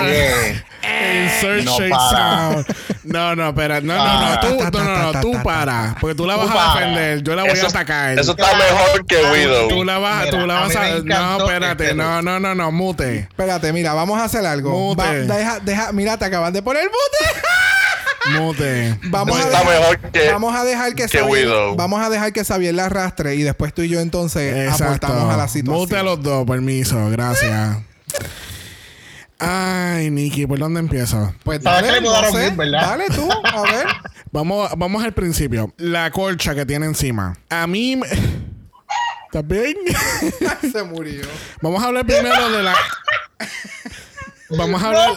Oye, Insert No shade para. sound. No, no, espera. No, no, no. Tú, no, no, no. Tú para. Porque tú la vas a defender. Yo la voy Eso- a atacar. Eso está mejor que Widow. Tú la vas, tú la a vas a. No, encantó espérate. este No, no, no, no. Mute. Espérate, mira, vamos a hacer algo. Mute. Va- deja, deja, mira, te acaban de poner mute. Mute. Vamos Eso a, está dejar, mejor que- vamos a dejar que, que Xavier- Widow. vamos a dejar que Xavier la arrastre y después tú y yo entonces Exacto. aportamos a la situación. Mute a los dos, permiso. Gracias. Ay, Nikki, ¿por dónde empiezo? Pues ¿Sabes dale, no sé. bien, verdad? Dale tú, a ver. Vamos, vamos al principio. La colcha que tiene encima. A mí. me- ¿Estás bien? Se murió. Vamos a hablar primero de la. Vamos a hablar.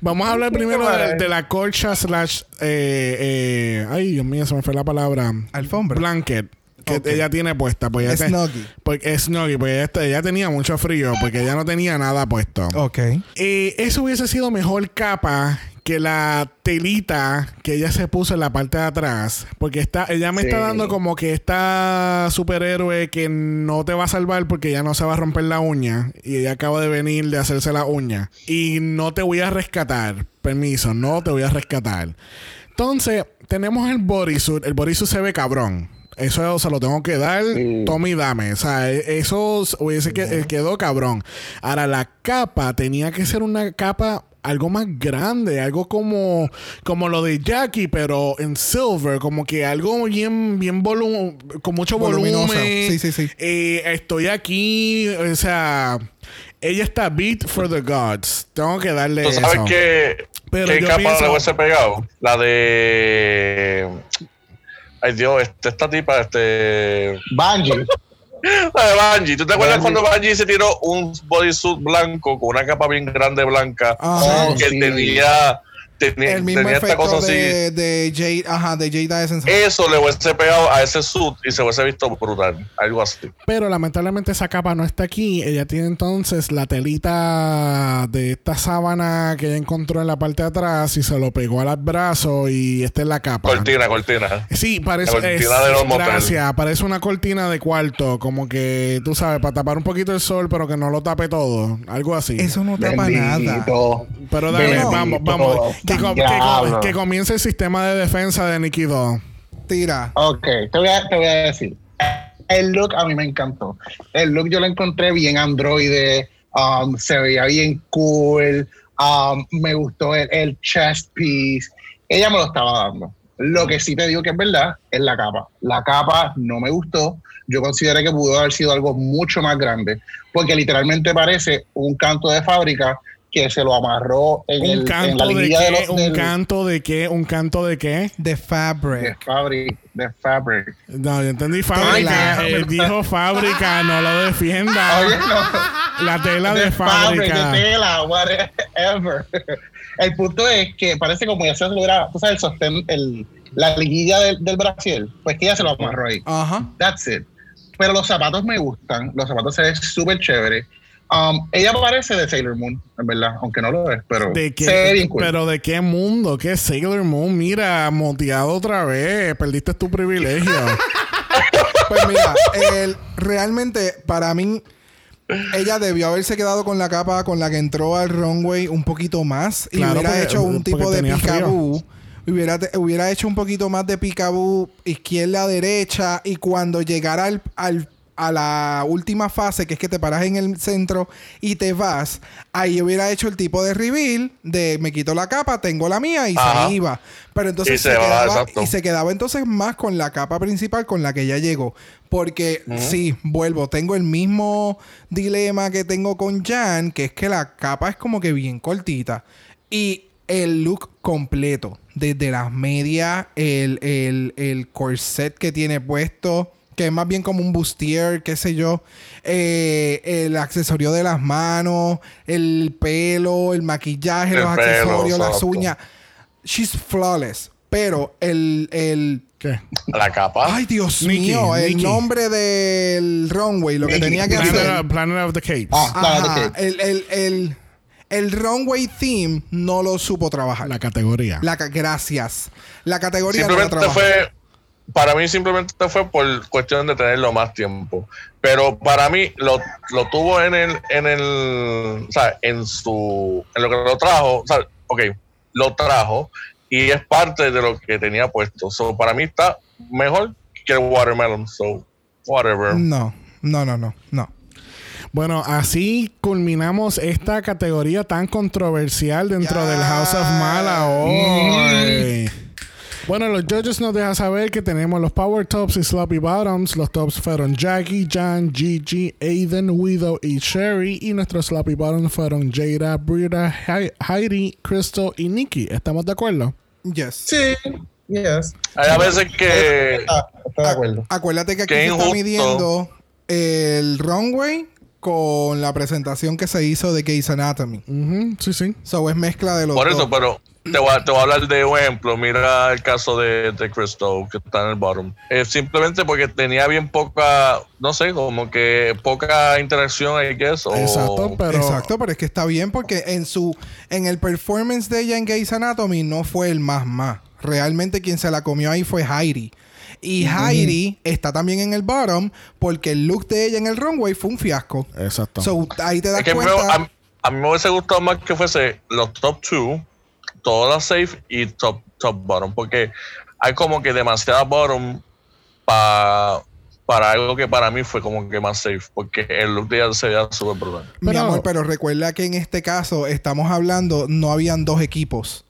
Vamos a hablar primero de, de la colcha slash. eh, eh, ay, Dios mío, se me fue la palabra. Alfombra. Blanket. Que ella tiene puesta. Pues ella Snuggie. porque, es snuggie, porque ella, te- ella tenía mucho frío. Porque ella no tenía nada puesto. Ok. Eh, eso hubiese sido mejor capa que la telita que ella se puso en la parte de atrás. Porque está, ella me está dando como que esta superhéroe que no te va a salvar porque ya no se va a romper la uña. Y ella acaba de venir de hacerse la uña. Y no te voy a rescatar. Permiso, no te voy a rescatar. Entonces, tenemos el bodysuit. El bodysuit se ve cabrón. Eso se lo tengo que dar. Sí. Tommy dame. O sea, e- eso hubiese que, quedó cabrón. Ahora, la capa tenía que ser una capa algo más grande, algo como, como lo de Jackie, pero en silver, como que algo bien, bien volumen, con mucho Voluminoso. volumen. Sí, sí, sí. Eh, estoy aquí, o sea, ella está beat for the gods. Tengo que darle ¿Tú sabes eso. Pero qué yo capa pienso- le hubiese pegado? La de. Ay Dios, este, esta tipa, este. Bungie. Bungie. ¿Tú te acuerdas cuando Bungie se tiró un bodysuit blanco con una capa bien grande blanca? Ajá. que sí. tenía, tenía, el mismo tenía esta así. de, de Jade, ajá, de Jade Essence. Eso le hubiese pegado a ese suit y se hubiese visto brutal. Algo así. Pero lamentablemente esa capa no está aquí. Ella tiene entonces la telita de esta sábana que ella encontró en la parte de atrás y se lo pegó al brazo y esta es la capa. Cortina, cortina. Sí, parece. La cortina es- de los gracias, parece una cortina de cuarto, como que tú sabes, para tapar un poquito el sol, pero que no lo tape todo. Algo así. Eso no tapa nada. Pero dale, Bendito. vamos, vamos. Que, com- que com- Diablo. que comience el sistema de defensa de Nikki 2. Tira. Ok, te voy, a, te voy a decir. El look a mí me encantó. El look yo lo encontré bien androide, um, se veía bien cool, um, me gustó el, el chest piece. Ella me lo estaba dando. Lo que sí te digo que es verdad es la capa. La capa no me gustó. Yo consideré que pudo haber sido algo mucho más grande, porque literalmente parece un canto de fábrica que se lo amarró en, el, Un en canto la de liguilla de qué, los un del- canto de qué, un canto de qué. The de Fabric. fabric, de fabric. No, yo entendí fábrica. Él dijo fábrica, no lo defienda. Oye, no. La tela de, de fabric, fábrica. de tela, whatever. El punto es que parece como ya se lo hubiera, tú sabes, el sostén, el, la liguilla del, del Brasil, pues que ya se lo amarró ahí. Ajá. That's it. Pero los zapatos me gustan, los zapatos se ven súper chévere. Um, ella parece de Sailor Moon, en verdad, aunque no lo es, pero ¿De qué? se ve bien cool. Pero de qué mundo, qué Sailor Moon, mira, moteado otra vez, perdiste tu privilegio. Pues mira, el- realmente para mí ella debió haberse quedado con la capa con la que entró al runway un poquito más y Claro, hubiera porque- hecho un tipo de picaboo. Hubiera, hubiera hecho un poquito más de picaboo izquierda, derecha y cuando llegara al, al- a la última fase, que es que te paras en el centro y te vas, ahí hubiera hecho el tipo de reveal de me quito la capa, tengo la mía y Ajá. se iba. Pero entonces Y se quedaba, exacto. y se quedaba entonces más con la capa principal con la que ya llegó. Porque sí, vuelvo, tengo el mismo dilema que tengo con Jan, que es que la capa es como que bien cortita. Y el look completo, desde las medias, el, el, el corset que tiene puesto, que es más bien como un bustier, qué sé yo, eh, el accesorio de las manos, el pelo, el maquillaje, El los pelo, accesorios, las uñas. She's flawless. Pero el, el ¿Qué? La capa. Ay, Dios Nikki, mío, el nombre del runway, lo que Nikki, tenía que Nikki. hacer. Planet, Planet of the Capes. Ah, claro, Ajá, que- el, el, el, el runway theme no lo supo trabajar. La categoría. La gracias. La categoría no la simplemente trabajó. fue para mí simplemente fue por cuestión de tenerlo más tiempo pero para mí lo, lo tuvo en el en el o sea en su en lo que lo trajo o sea ok lo trajo y es parte de lo que tenía puesto so para mí está mejor que el watermelon so whatever No, no, no, no, no. Bueno, así culminamos esta categoría tan controversial dentro del House of Mala hoy. Bueno, los judges nos dejan saber que tenemos los Power Tops y Sloppy Bottoms. Los tops fueron Jackie, Jan, Gigi, Aiden, Widow y Sherry. Y nuestros Sloppy Bottoms fueron Jada, Brita, Hei- Heidi, Crystal y Nikki. ¿Estamos de acuerdo? Yes. Sí, yes. hay a veces que Ah, estoy de acuerdo. Acuérdate que aquí Qué se está midiendo el runway con la presentación que se hizo de Case Anatomy. Ujú, sí, sí. So es mezcla de los por dos. eso pero te voy, a, te voy a hablar de un ejemplo. Mira el caso de, de Crystal, que está en el bottom. Eh, simplemente porque tenía bien poca, no sé, como que poca interacción, I guess. O, Exacto, pero. Exacto, pero es que está bien porque en su en el performance de ella en Grey's Anatomy no fue el más más. Realmente quien se la comió ahí fue Heidi. Y Heidi está también en el bottom porque el look de ella en el runway fue un fiasco. Exacto. So ahí te das Es que me- a, a mí me hubiese gustado más que fuese los top two, todas safe y top, top bottom, porque hay como que demasiada bottom pa- para algo que para mí fue como que más safe, porque el look de ella se veía súper brutal. Mi amor, pero recuerda que en este caso estamos hablando, no habían dos equipos.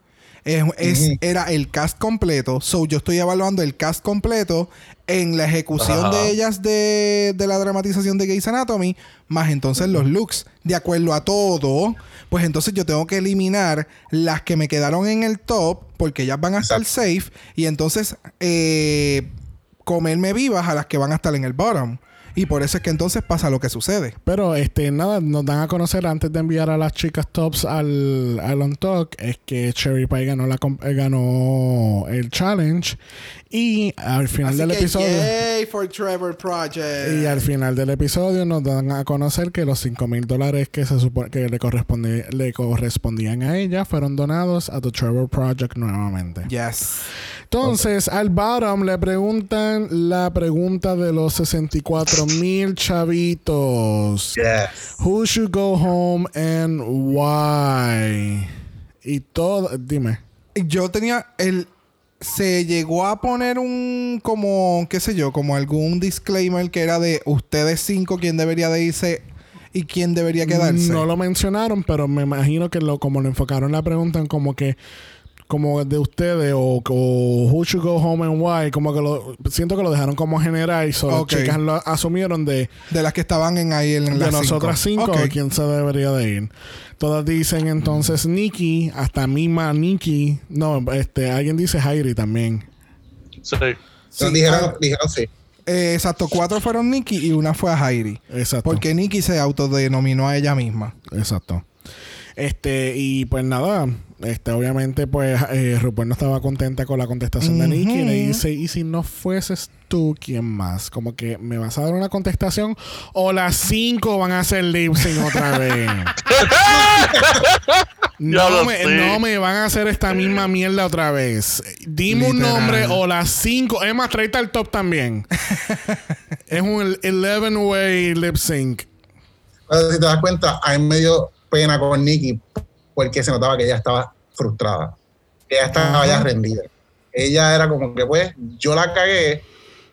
Es, es-. Era el cast completo. So, yo estoy evaluando el cast completo en la ejecución Ajá. de ellas de, de la dramatización de Grey's Anatomy, más entonces los looks. De acuerdo a todo, pues entonces yo tengo que eliminar las que me quedaron en el top, porque ellas van a estar safe, y entonces eh, comerme vivas a las que van a estar en el bottom. Y por eso es que entonces pasa lo que sucede. Pero este, nada, nos dan a conocer antes de enviar a las chicas tops al, al On Talk, es que Cherry Pie ganó la eh, ganó el challenge. Y al final del episodio. Yay for Trevor Project. Y al final del episodio nos dan a conocer que los 5 mil dólares que se supone que le corresponde, le correspondían a ella fueron donados a The Trevor Project nuevamente. Yes. Entonces, al bottom le preguntan la pregunta de los 64 mil chavitos. Yes. Who should go home and why? Y todo, dime. Yo tenía el se llegó a poner un como qué sé yo, como algún disclaimer que era de ustedes cinco quién debería de irse y quién debería quedarse. No lo mencionaron, pero me imagino que lo como lo enfocaron la pregunta en como que como de ustedes o, o who should go home and why, como que lo siento que lo dejaron como general y solo chicas lo asumieron de De las que estaban en ahí en de las nosotras cinco, Ok. quién se debería de ir. Todas dicen entonces Nikki, hasta misma Nikki. No, este, alguien dice Jairi también. Sí. Sí, dijeron, ah, dijeron sí. eh, exacto, cuatro fueron Nikki y una fue a Jairi. Exacto. Porque Nikki se autodenominó a ella misma. Exacto. Este, y pues nada, este, obviamente, pues eh, RuPaul no estaba contenta con la contestación de Nikki. Y le dice, ¿y si no fueses tú, quién más? Como que me vas a dar una contestación o las cinco van a hacer lip sync otra vez. No, me, no me van a hacer esta misma mierda otra vez. Dime un nombre o las cinco. Es más, tráete al top también. es un 11-way lip sync. Pero si te das cuenta, a mí me dio pena con Nikki porque se notaba que ella estaba frustrada. Ella estaba ya rendida. Ella era como que, pues, yo la cagué,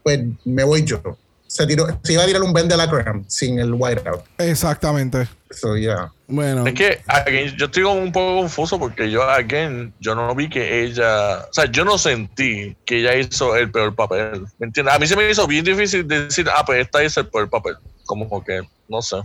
pues me voy yo. Se, tiró, se iba a tirar un Ben de la creme sin el whiteout. Exactamente. Eso ya. Bueno, Es que again, yo estoy como un poco confuso porque yo, again, yo no vi que ella, o sea, yo no sentí que ella hizo el peor papel. ¿Me entiendes? A mí se me hizo bien difícil decir, ah, pues esta hizo el peor papel. Como que, no sé.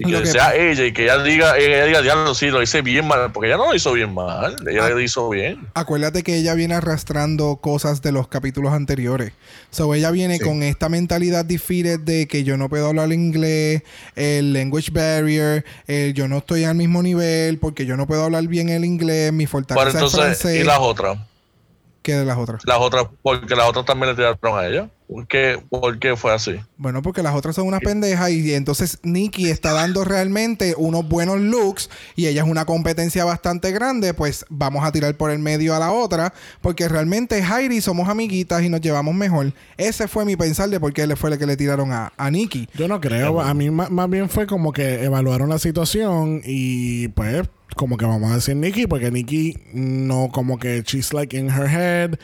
Y que, que- sea ella y que ella diga, ella diga, diablo, sí, lo hice bien mal, porque ella no lo hizo bien mal, ella Ah. lo hizo bien. Acuérdate que ella viene arrastrando cosas de los capítulos anteriores. So ella viene Sí. con esta mentalidad defeated de que yo no puedo hablar inglés, el language barrier, el yo no estoy al mismo nivel porque yo no puedo hablar bien el inglés, mi Bueno, fortaleza es entonces, francés. y las otras, ¿Qué de las otras? las otras, porque las otras también le tiraron a ella. ¿Por qué, por qué fue así? Bueno, porque las otras son unas pendejas y entonces Nikki está dando realmente unos buenos looks y ella es una competencia bastante grande, pues vamos a tirar por el medio a la otra porque realmente Heidi somos amiguitas y nos llevamos mejor. Ese fue mi pensar de por qué le fue el que le tiraron a, a Nikki. Yo no creo. A mí ma- más bien fue como que evaluaron la situación y pues como que vamos a decir Nikki porque Nikki no como que she's like in her head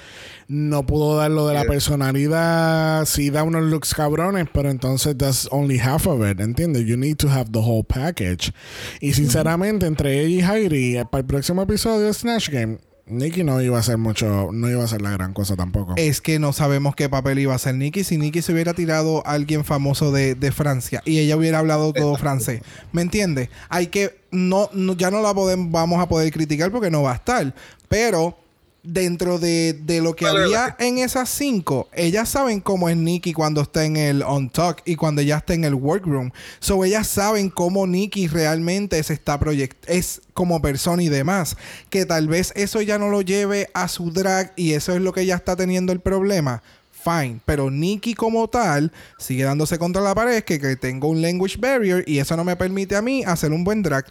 no pudo dar lo de la personalidad sí da unos looks cabrones pero entonces that's only half of it ¿entiendes? you need to have the whole package y sinceramente entre ella y Heidi eh, para el próximo episodio de Snatch Game Nikki no iba a hacer mucho no iba a hacer la gran cosa tampoco Es que no sabemos qué papel iba a hacer Nikki. Si Nikki se hubiera tirado a alguien famoso de, de Francia y ella hubiera hablado todo francés. ¿Me entiendes? Hay que. No, no- ya no la podemos, vamos a poder criticar porque no va a estar. Pero dentro de, de lo que Vale, había en esas cinco, ellas saben cómo es Nikki cuando está en el on talk y cuando ella está en el workroom. So ellas saben cómo Nikki realmente se está proyect es como persona y demás. Que tal vez eso ya no lo lleve a su drag y eso es lo que ella está teniendo el problema. Fine, pero Nikki como tal sigue dándose contra la pared que, que tengo un language barrier y eso no me permite a mí hacer un buen drag.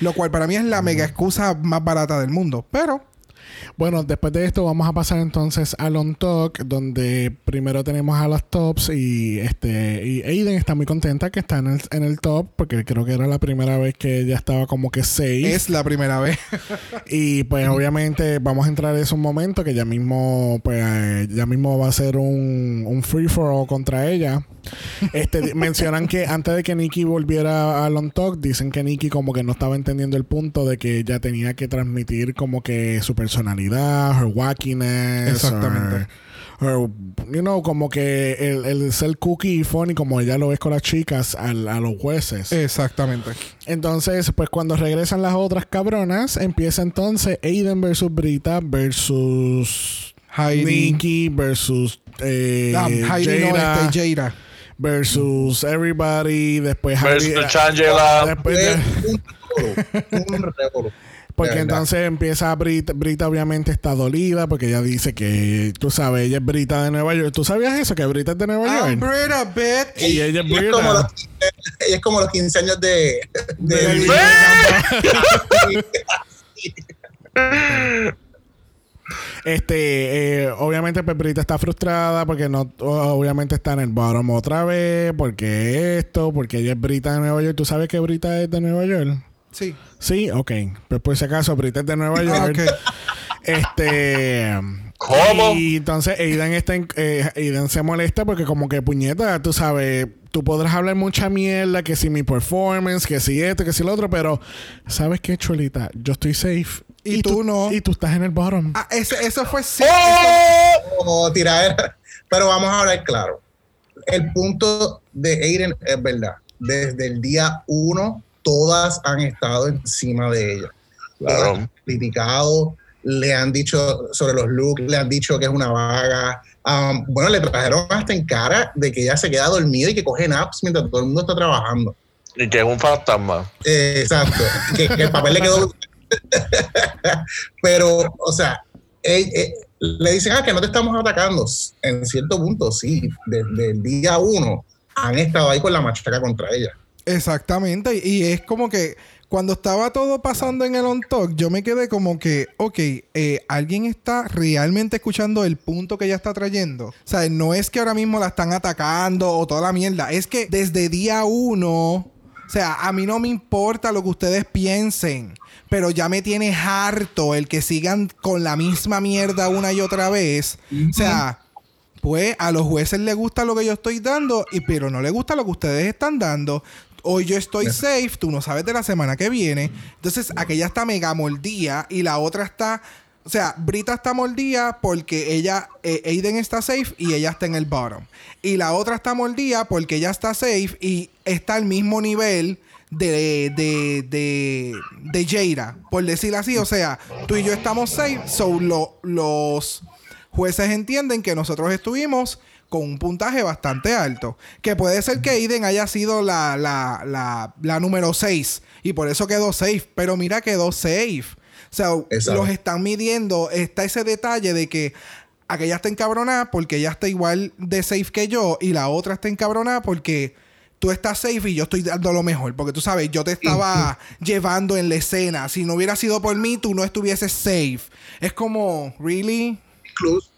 Lo cual para mí es la mega excusa más barata del mundo. Pero Bueno, después de esto vamos a pasar entonces al On Talk, donde primero tenemos a las tops y este y Aiden está muy contenta que está en el, en el top, porque creo que era la primera vez que ella estaba como que safe. es la primera vez. Y pues obviamente vamos a entrar en ese momento que ya mismo, pues ya mismo va a ser un, un free for all contra ella. Este, mencionan que antes de que Nikki volviera a Long Talk, dicen que Nikki como que no estaba entendiendo el punto de que ella tenía que transmitir como que su personalidad, her wackiness. Exactamente. Her, you know, como que el, el ser cookie y funny como ella lo ves con las chicas al- a los jueces. Exactamente. Entonces, pues cuando regresan las otras cabronas, empieza entonces Aiden versus Brita versus Heidi. Nikki versus eh, Ah, no, este, Jada. Versus everybody. Después Versus Changela. después Fue de- un revolú, porque entonces empieza Brita, Brita obviamente está dolida porque ella dice que tú sabes, ella es Brita de Nueva York. ¿Tú sabías eso? Que Brita es de Nueva I'm York. Brita, bitch. Y ella es Y es, como los, Brita. 15 ella es como los 15 años de, de, De- Este, eh, obviamente pues Brita está frustrada porque no, obviamente está en el bottom otra vez, porque esto, porque ella es Brita de Nueva York. ¿Tú sabes que Brita es de Nueva York? Sí. Sí, ok. Pues por si acaso, Brita es de Nueva York. Este. ¿Cómo? Y entonces Aidan, está en- eh, Aidan se molesta porque, como que puñeta, tú sabes, tú podrás hablar mucha mierda, que si mi performance, que si esto, que si lo otro, pero ¿sabes qué, Chulita? Yo estoy safe. Y tú no. Y tú estás en el bottom. Ah, ese, eso fue sí. como tiradera. Pero vamos a hablar claro. El punto de Aiden es verdad. Desde el día uno, todas han estado encima de ella. Claro. han criticado, le han dicho sobre los looks, le han dicho que es una vaga. Um, bueno, le trajeron hasta en cara de que ella se queda dormida y que coge naps mientras todo el mundo está trabajando. Y que es un fantasma. Eh, exacto. que, que el papel le quedó. Pero, o sea, eh, eh, le dicen, ah, que no te estamos atacando. En cierto punto, sí. Desde el día uno han estado ahí con la machaca contra ella. Exactamente. Y es como que cuando estaba todo pasando en el on talk, yo me quedé como que, ok, eh, alguien está realmente escuchando el punto que ella está trayendo. O sea, no es que ahora mismo la están atacando o toda la mierda. Es que desde día uno, o sea, a mí no me importa lo que ustedes piensen. Pero ya me tiene harto el que sigan con la misma mierda una y otra vez. O sea, pues a los jueces les gusta lo que yo estoy dando, y, pero no les gusta lo que ustedes están dando. Hoy yo estoy safe, tú no sabes de la semana que viene. Entonces, aquella está mega mordida y la otra está. O sea, Brita está mordida porque ella, eh, Aiden está safe y ella está en el bottom. Y la otra está mordida porque ella está safe y está al mismo nivel de, de, de, de Jada, por decirlo así. O sea, tú y yo estamos safe, so lo- los jueces entienden que nosotros estuvimos con un puntaje bastante alto. Que puede ser que Aiden haya sido la, la, la, la número 6 y por eso quedó safe. Pero mira, quedó safe. O sea, Exacto. los están midiendo. Está ese detalle de que aquella está encabronada porque ella está igual de safe que yo y la otra está encabronada porque tú estás safe y yo estoy dando lo mejor. Porque tú sabes, yo te estaba llevando en la escena. Si no hubiera sido por mí, tú no estuvieses safe. Es como, ¿really? Incluso,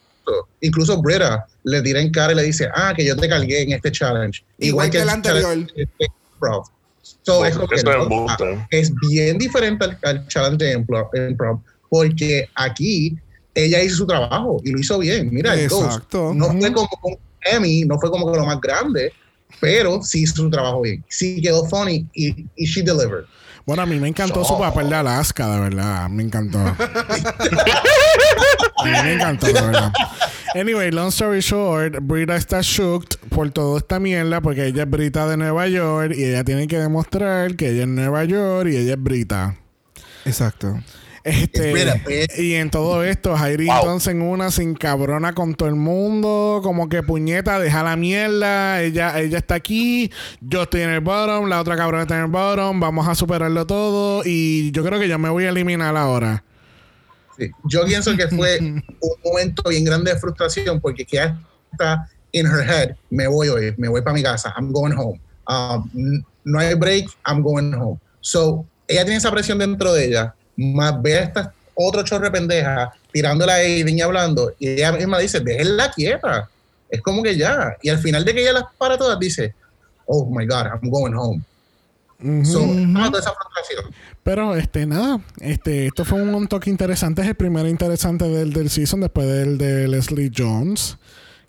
incluso Brita le tira en cara y le dice, ah, que yo te cargué en este challenge. Igual que el anterior. challenge de Improv. So, es que, no, ah, es bien diferente al, al challenge de Impro- Improv, porque aquí ella hizo su trabajo y lo hizo bien. Mira, el Ghost Exacto. no fue como un Emmy, no fue como que lo más grande, pero sí hizo su trabajo bien. Sí quedó funny y, y she delivered. Bueno, a mí me encantó su papel de Alaska, de verdad. Me encantó. a mí me encantó, de verdad. Anyway, long story short, Brita está shocked por toda esta mierda porque ella es Brita de Nueva York y ella tiene que demostrar que ella es Nueva York y ella es Brita. Exacto. Este, y en todo esto, Jairi Wow. entonces en una sin cabrona con todo el mundo, como que puñeta, deja la mierda, ella, ella está aquí, yo estoy en el bottom, la otra cabrona está en el bottom, vamos a superarlo todo y yo creo que yo me voy a eliminar ahora. Sí. Yo pienso que fue un momento bien grande de frustración porque que ya está in her head, me voy hoy, me voy para mi casa, I'm going home. Um, no hay break, I'm going home. So, ella tiene esa presión dentro de ella, más ve a esta otro chorre pendeja tirándola a Aiden y hablando, y ella misma dice, déjenla quieta. Es como que ya. Y al final de que ella las para todas, dice, oh my God, I'm going home. So, ah, toda esa frustración. Pero este nada, este esto fue un toque interesante, es el primero interesante del, del season después del de Leslie Jones,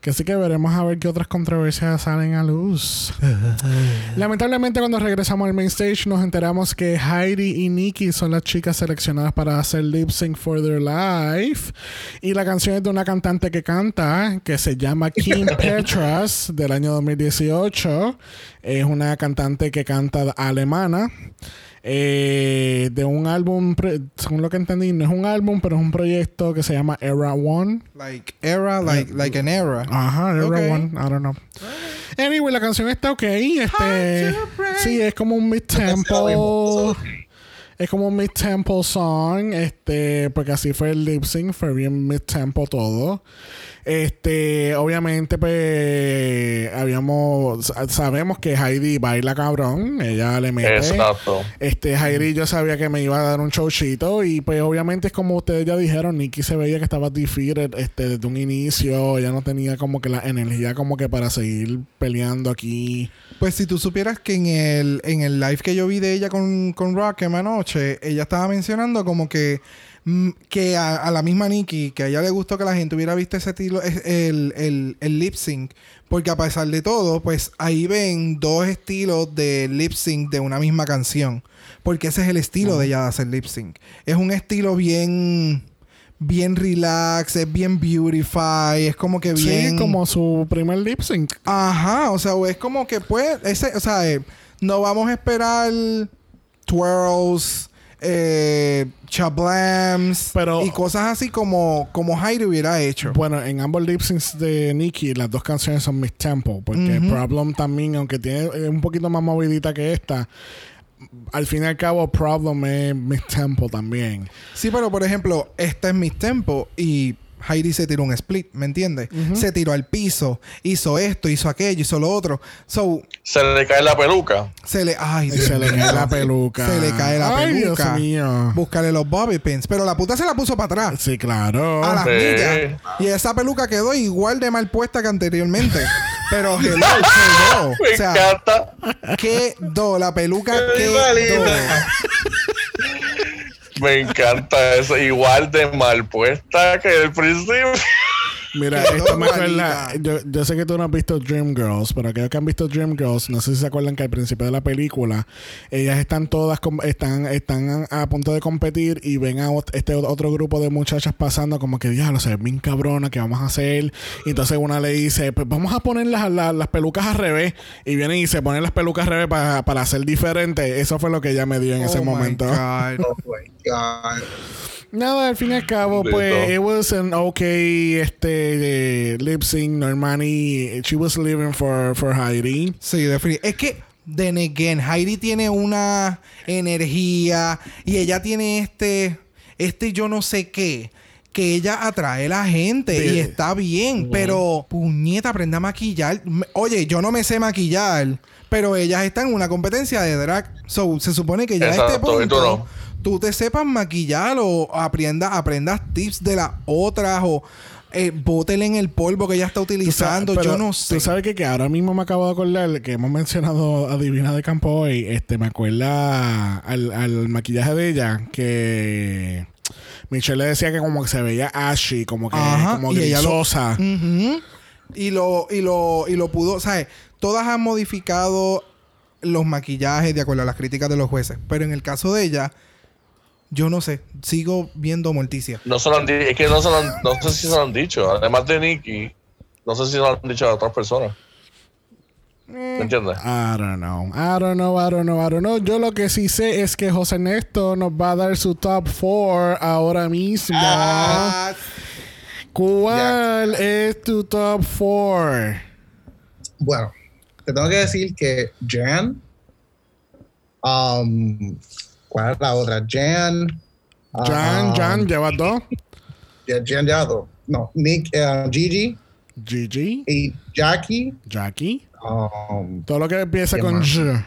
Que sí que veremos a ver qué otras controversias salen a luz. Lamentablemente, cuando regresamos al main stage, nos enteramos que Heidi y Nikki son las chicas seleccionadas para hacer lip sync for their life. Y la canción es de una cantante que canta, que se llama Kim Petras, del año 2018. Es una cantante que canta alemana. Eh, de un álbum, según lo que entendí, no es un álbum, pero es un proyecto que se llama Era One. Like era, like, like an era. Ajá, Era. One, I don't know. Anyway, la canción está ok. Este, sí, es como un mid-tempo. Es como un mid-tempo song. Este, porque así fue el lip sync, fue bien mid-tempo todo. Este, obviamente, pues, habíamos, sa- sabemos que Heidi baila cabrón. Ella le mete. Exacto. Este, Jairi yo sabía que me iba a dar un showcito y pues obviamente es como ustedes ya dijeron, Nikki se veía que estaba defeated este, desde un inicio, ella no tenía como que la energía como que para seguir peleando aquí. Pues si tú supieras que en el, en el live que yo vi de ella con, con Rakim anoche, ella estaba mencionando como que, que a, a la misma Nikki, que a ella le gustó que la gente hubiera visto ese estilo, es- el, el, el lip sync, porque a pesar de todo, pues ahí ven dos estilos de lip sync de una misma canción, porque ese es el estilo de ella de hacer lip sync. Es un estilo bien... Bien relax, es bien beautify, es como que bien... Sí, como su primer lip sync. Ajá, o sea, es como que pues, ese, o sea, eh, no vamos a esperar twirls, eh, chablams Pero- y cosas así como, como hubiera hecho. Bueno, en ambos lip syncs de Nikki, las dos canciones son mid tempo, porque. Problem también, aunque tiene un poquito más movidita que esta, al fin y al cabo Problem es mid tempo también. Sí, pero por ejemplo, esta es mi tempo y Heidi se tiró un split, ¿me entiendes? Se tiró al piso, hizo esto, hizo aquello, hizo lo otro. So, Se le cae la peluca. se le... Ay, Dios se le cae la peluca. Se le cae la Ay, peluca. Dios mío. Búscale los bobby pins. Pero la puta se la puso para atrás. Sí, claro. a las Sí. millas. Y esa peluca quedó igual de mal puesta que anteriormente. Pero hello, quedó. Me O sea, encanta. quedó. La peluca quedó. Me encanta eso. Igual de mal puesta que el principio. Mira, esto me acuerda. Yo, yo sé que tú no has visto Dreamgirls, pero aquellos que han visto Dreamgirls, no sé si se acuerdan que al principio de la película, ellas están todas com- están, están a punto de competir y ven a este otro grupo de muchachas pasando como que, diablo, se ve bien cabrona, ¿qué vamos a hacer? Y entonces una le dice, pues vamos a poner las, las, las pelucas al revés. Y vienen y se ponen las pelucas al revés para, para hacer diferente. Eso fue lo que ella me dio en ese Oh my momento. God. Oh my God. Nada, al fin y al cabo, pues, it was an okay este, lip sync. Normani, she was living for, for Heidi. Sí, definitivamente. Es que, then again, Heidi tiene una energía y ella tiene este, este yo no sé qué. Que ella atrae a la gente De- y está bien, pero puñeta, aprenda a maquillar. Oye, yo no me sé maquillar, pero ellas están en una competencia de drag. So, se supone que ya a este Exacto, y tú punto no. tú te sepas maquillar o aprenda, aprendas tips de las otras o eh, bótele en el polvo que ella está sabes- utilizando. yo no sé. Tú sabes que, que ahora mismo me acabo de acordar que hemos mencionado a Divina de Campo hoy. Este, me acuerda al, al maquillaje de ella que Michelle le decía que como que se veía ashy, como que Ajá, como y ella lo- grisosa. Ujú. Y lo, y lo, y lo pudo, ¿sabes? Todas han modificado los maquillajes de acuerdo a las críticas de los jueces. Pero en el caso de ella, yo no sé, sigo viendo Morticia. No se lo han es que no, se lo han- no sé si se lo han dicho. Además de Nicky, no sé si se lo han dicho a otras personas. ¿Me entiendes? I don't know. I don't know, I don't know, I don't know. Yo lo que sí sé es que José Néstor nos va a dar su top 4 ahora mismo. Ah, ¿Cuál es tu top 4? Bueno, te tengo que decir que Jan. Um, ¿Cuál es la otra? Jan. Jan, um, Jan, lleva dos. ya- Jan ya dos. No, Nick, eh, Gigi Gigi, y Jackie. Jackie. Um, Todo lo que empieza ¿Qué con? J.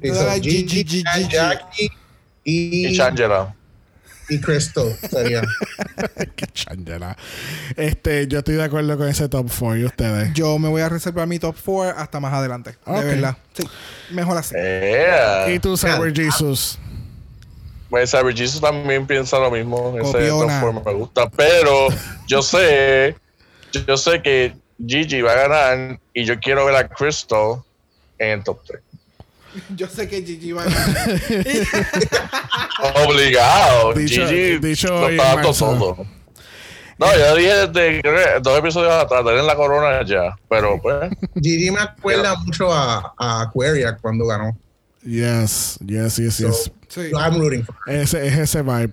Gigi, Gigi. Jackie y, Y Changela. Y Crystal sería. Qué changela. Este, yo estoy de acuerdo con ese top 4 y ustedes. yo me voy a reservar mi top 4 hasta más adelante. Ok. De verdad. Sí, mejor así. Yeah. Y tú, Cyber Jesus. Pues Cyber Jesus también piensa lo mismo. Ese Copiona. top four me gusta. Pero yo sé yo sé que Gigi va a ganar y yo quiero ver a Crystal en el top 3. Yo sé que Gigi va a ganar. Obligado. Dicho- Gigi dicho dando marzo. todo. No, yo dije desde dos episodios atrás, tener la corona ya. Pero pues, Gigi me acuerda mucho a, a Aquaria cuando ganó. Yes, yes, yes, So, yes. Sí. I'm rooting for Ese, es ese vibe.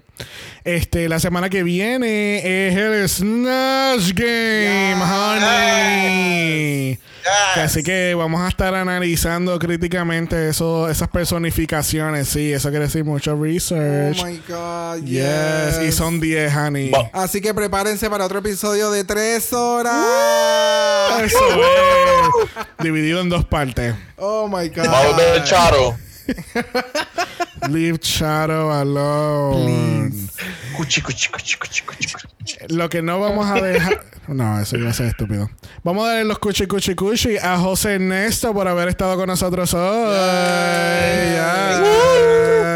Este, la semana que viene es el Snatch Game, honey. Yes. Así que vamos a estar analizando críticamente eso, esas personificaciones. Sí, eso quiere decir mucho Oh research. my God. yes. y son 10, honey. Así que prepárense para otro episodio de tres horas. Eso es. Dividido en dos partes. Oh my God. vamos a ver Charo. Leave Shadow alone. Cuchi, cuchi, cuchi, cuchi, cuchi, cuchi. Lo que no vamos a dejar. No, eso iba a ser estúpido. Vamos a darle los cuchi cuchi cuchi a José Ernesto por haber estado con nosotros hoy.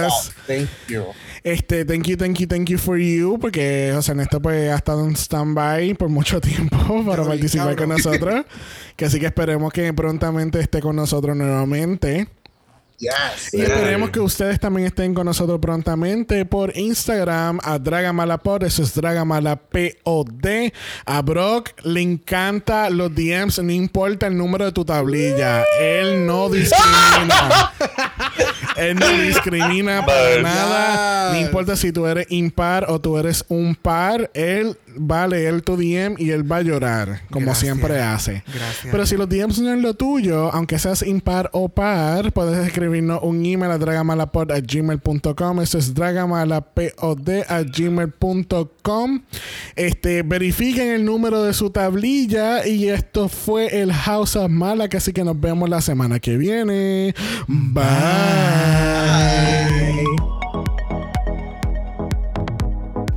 Yes. Thank you. Este, thank you, thank you, thank you for you, porque José Ernesto pues ha estado en stand-by por mucho tiempo para participar con nosotros. que así que esperemos que prontamente esté con nosotros nuevamente. Yes. Y esperemos que ustedes también estén con nosotros prontamente por Instagram a Dragamalapod, eso es Dragamalapod. A Brock le encanta los DMs, no importa el número de tu tablilla. Él no discrimina. Él no discrimina para nada. No importa si tú eres impar o tú eres un par. Él va a leer tu DM y él va a llorar, como Gracias. siempre hace. Gracias. Pero si los DMs no es lo tuyo, aunque seas impar o par, puedes escribirnos un email a dragamalapod a gmail.com. Eso es dragamalapod a gmail.com. Este, verifiquen el número de su tablilla. Y esto fue el House of Mala, que así que nos vemos la semana que viene. Bye. Bye. Bye.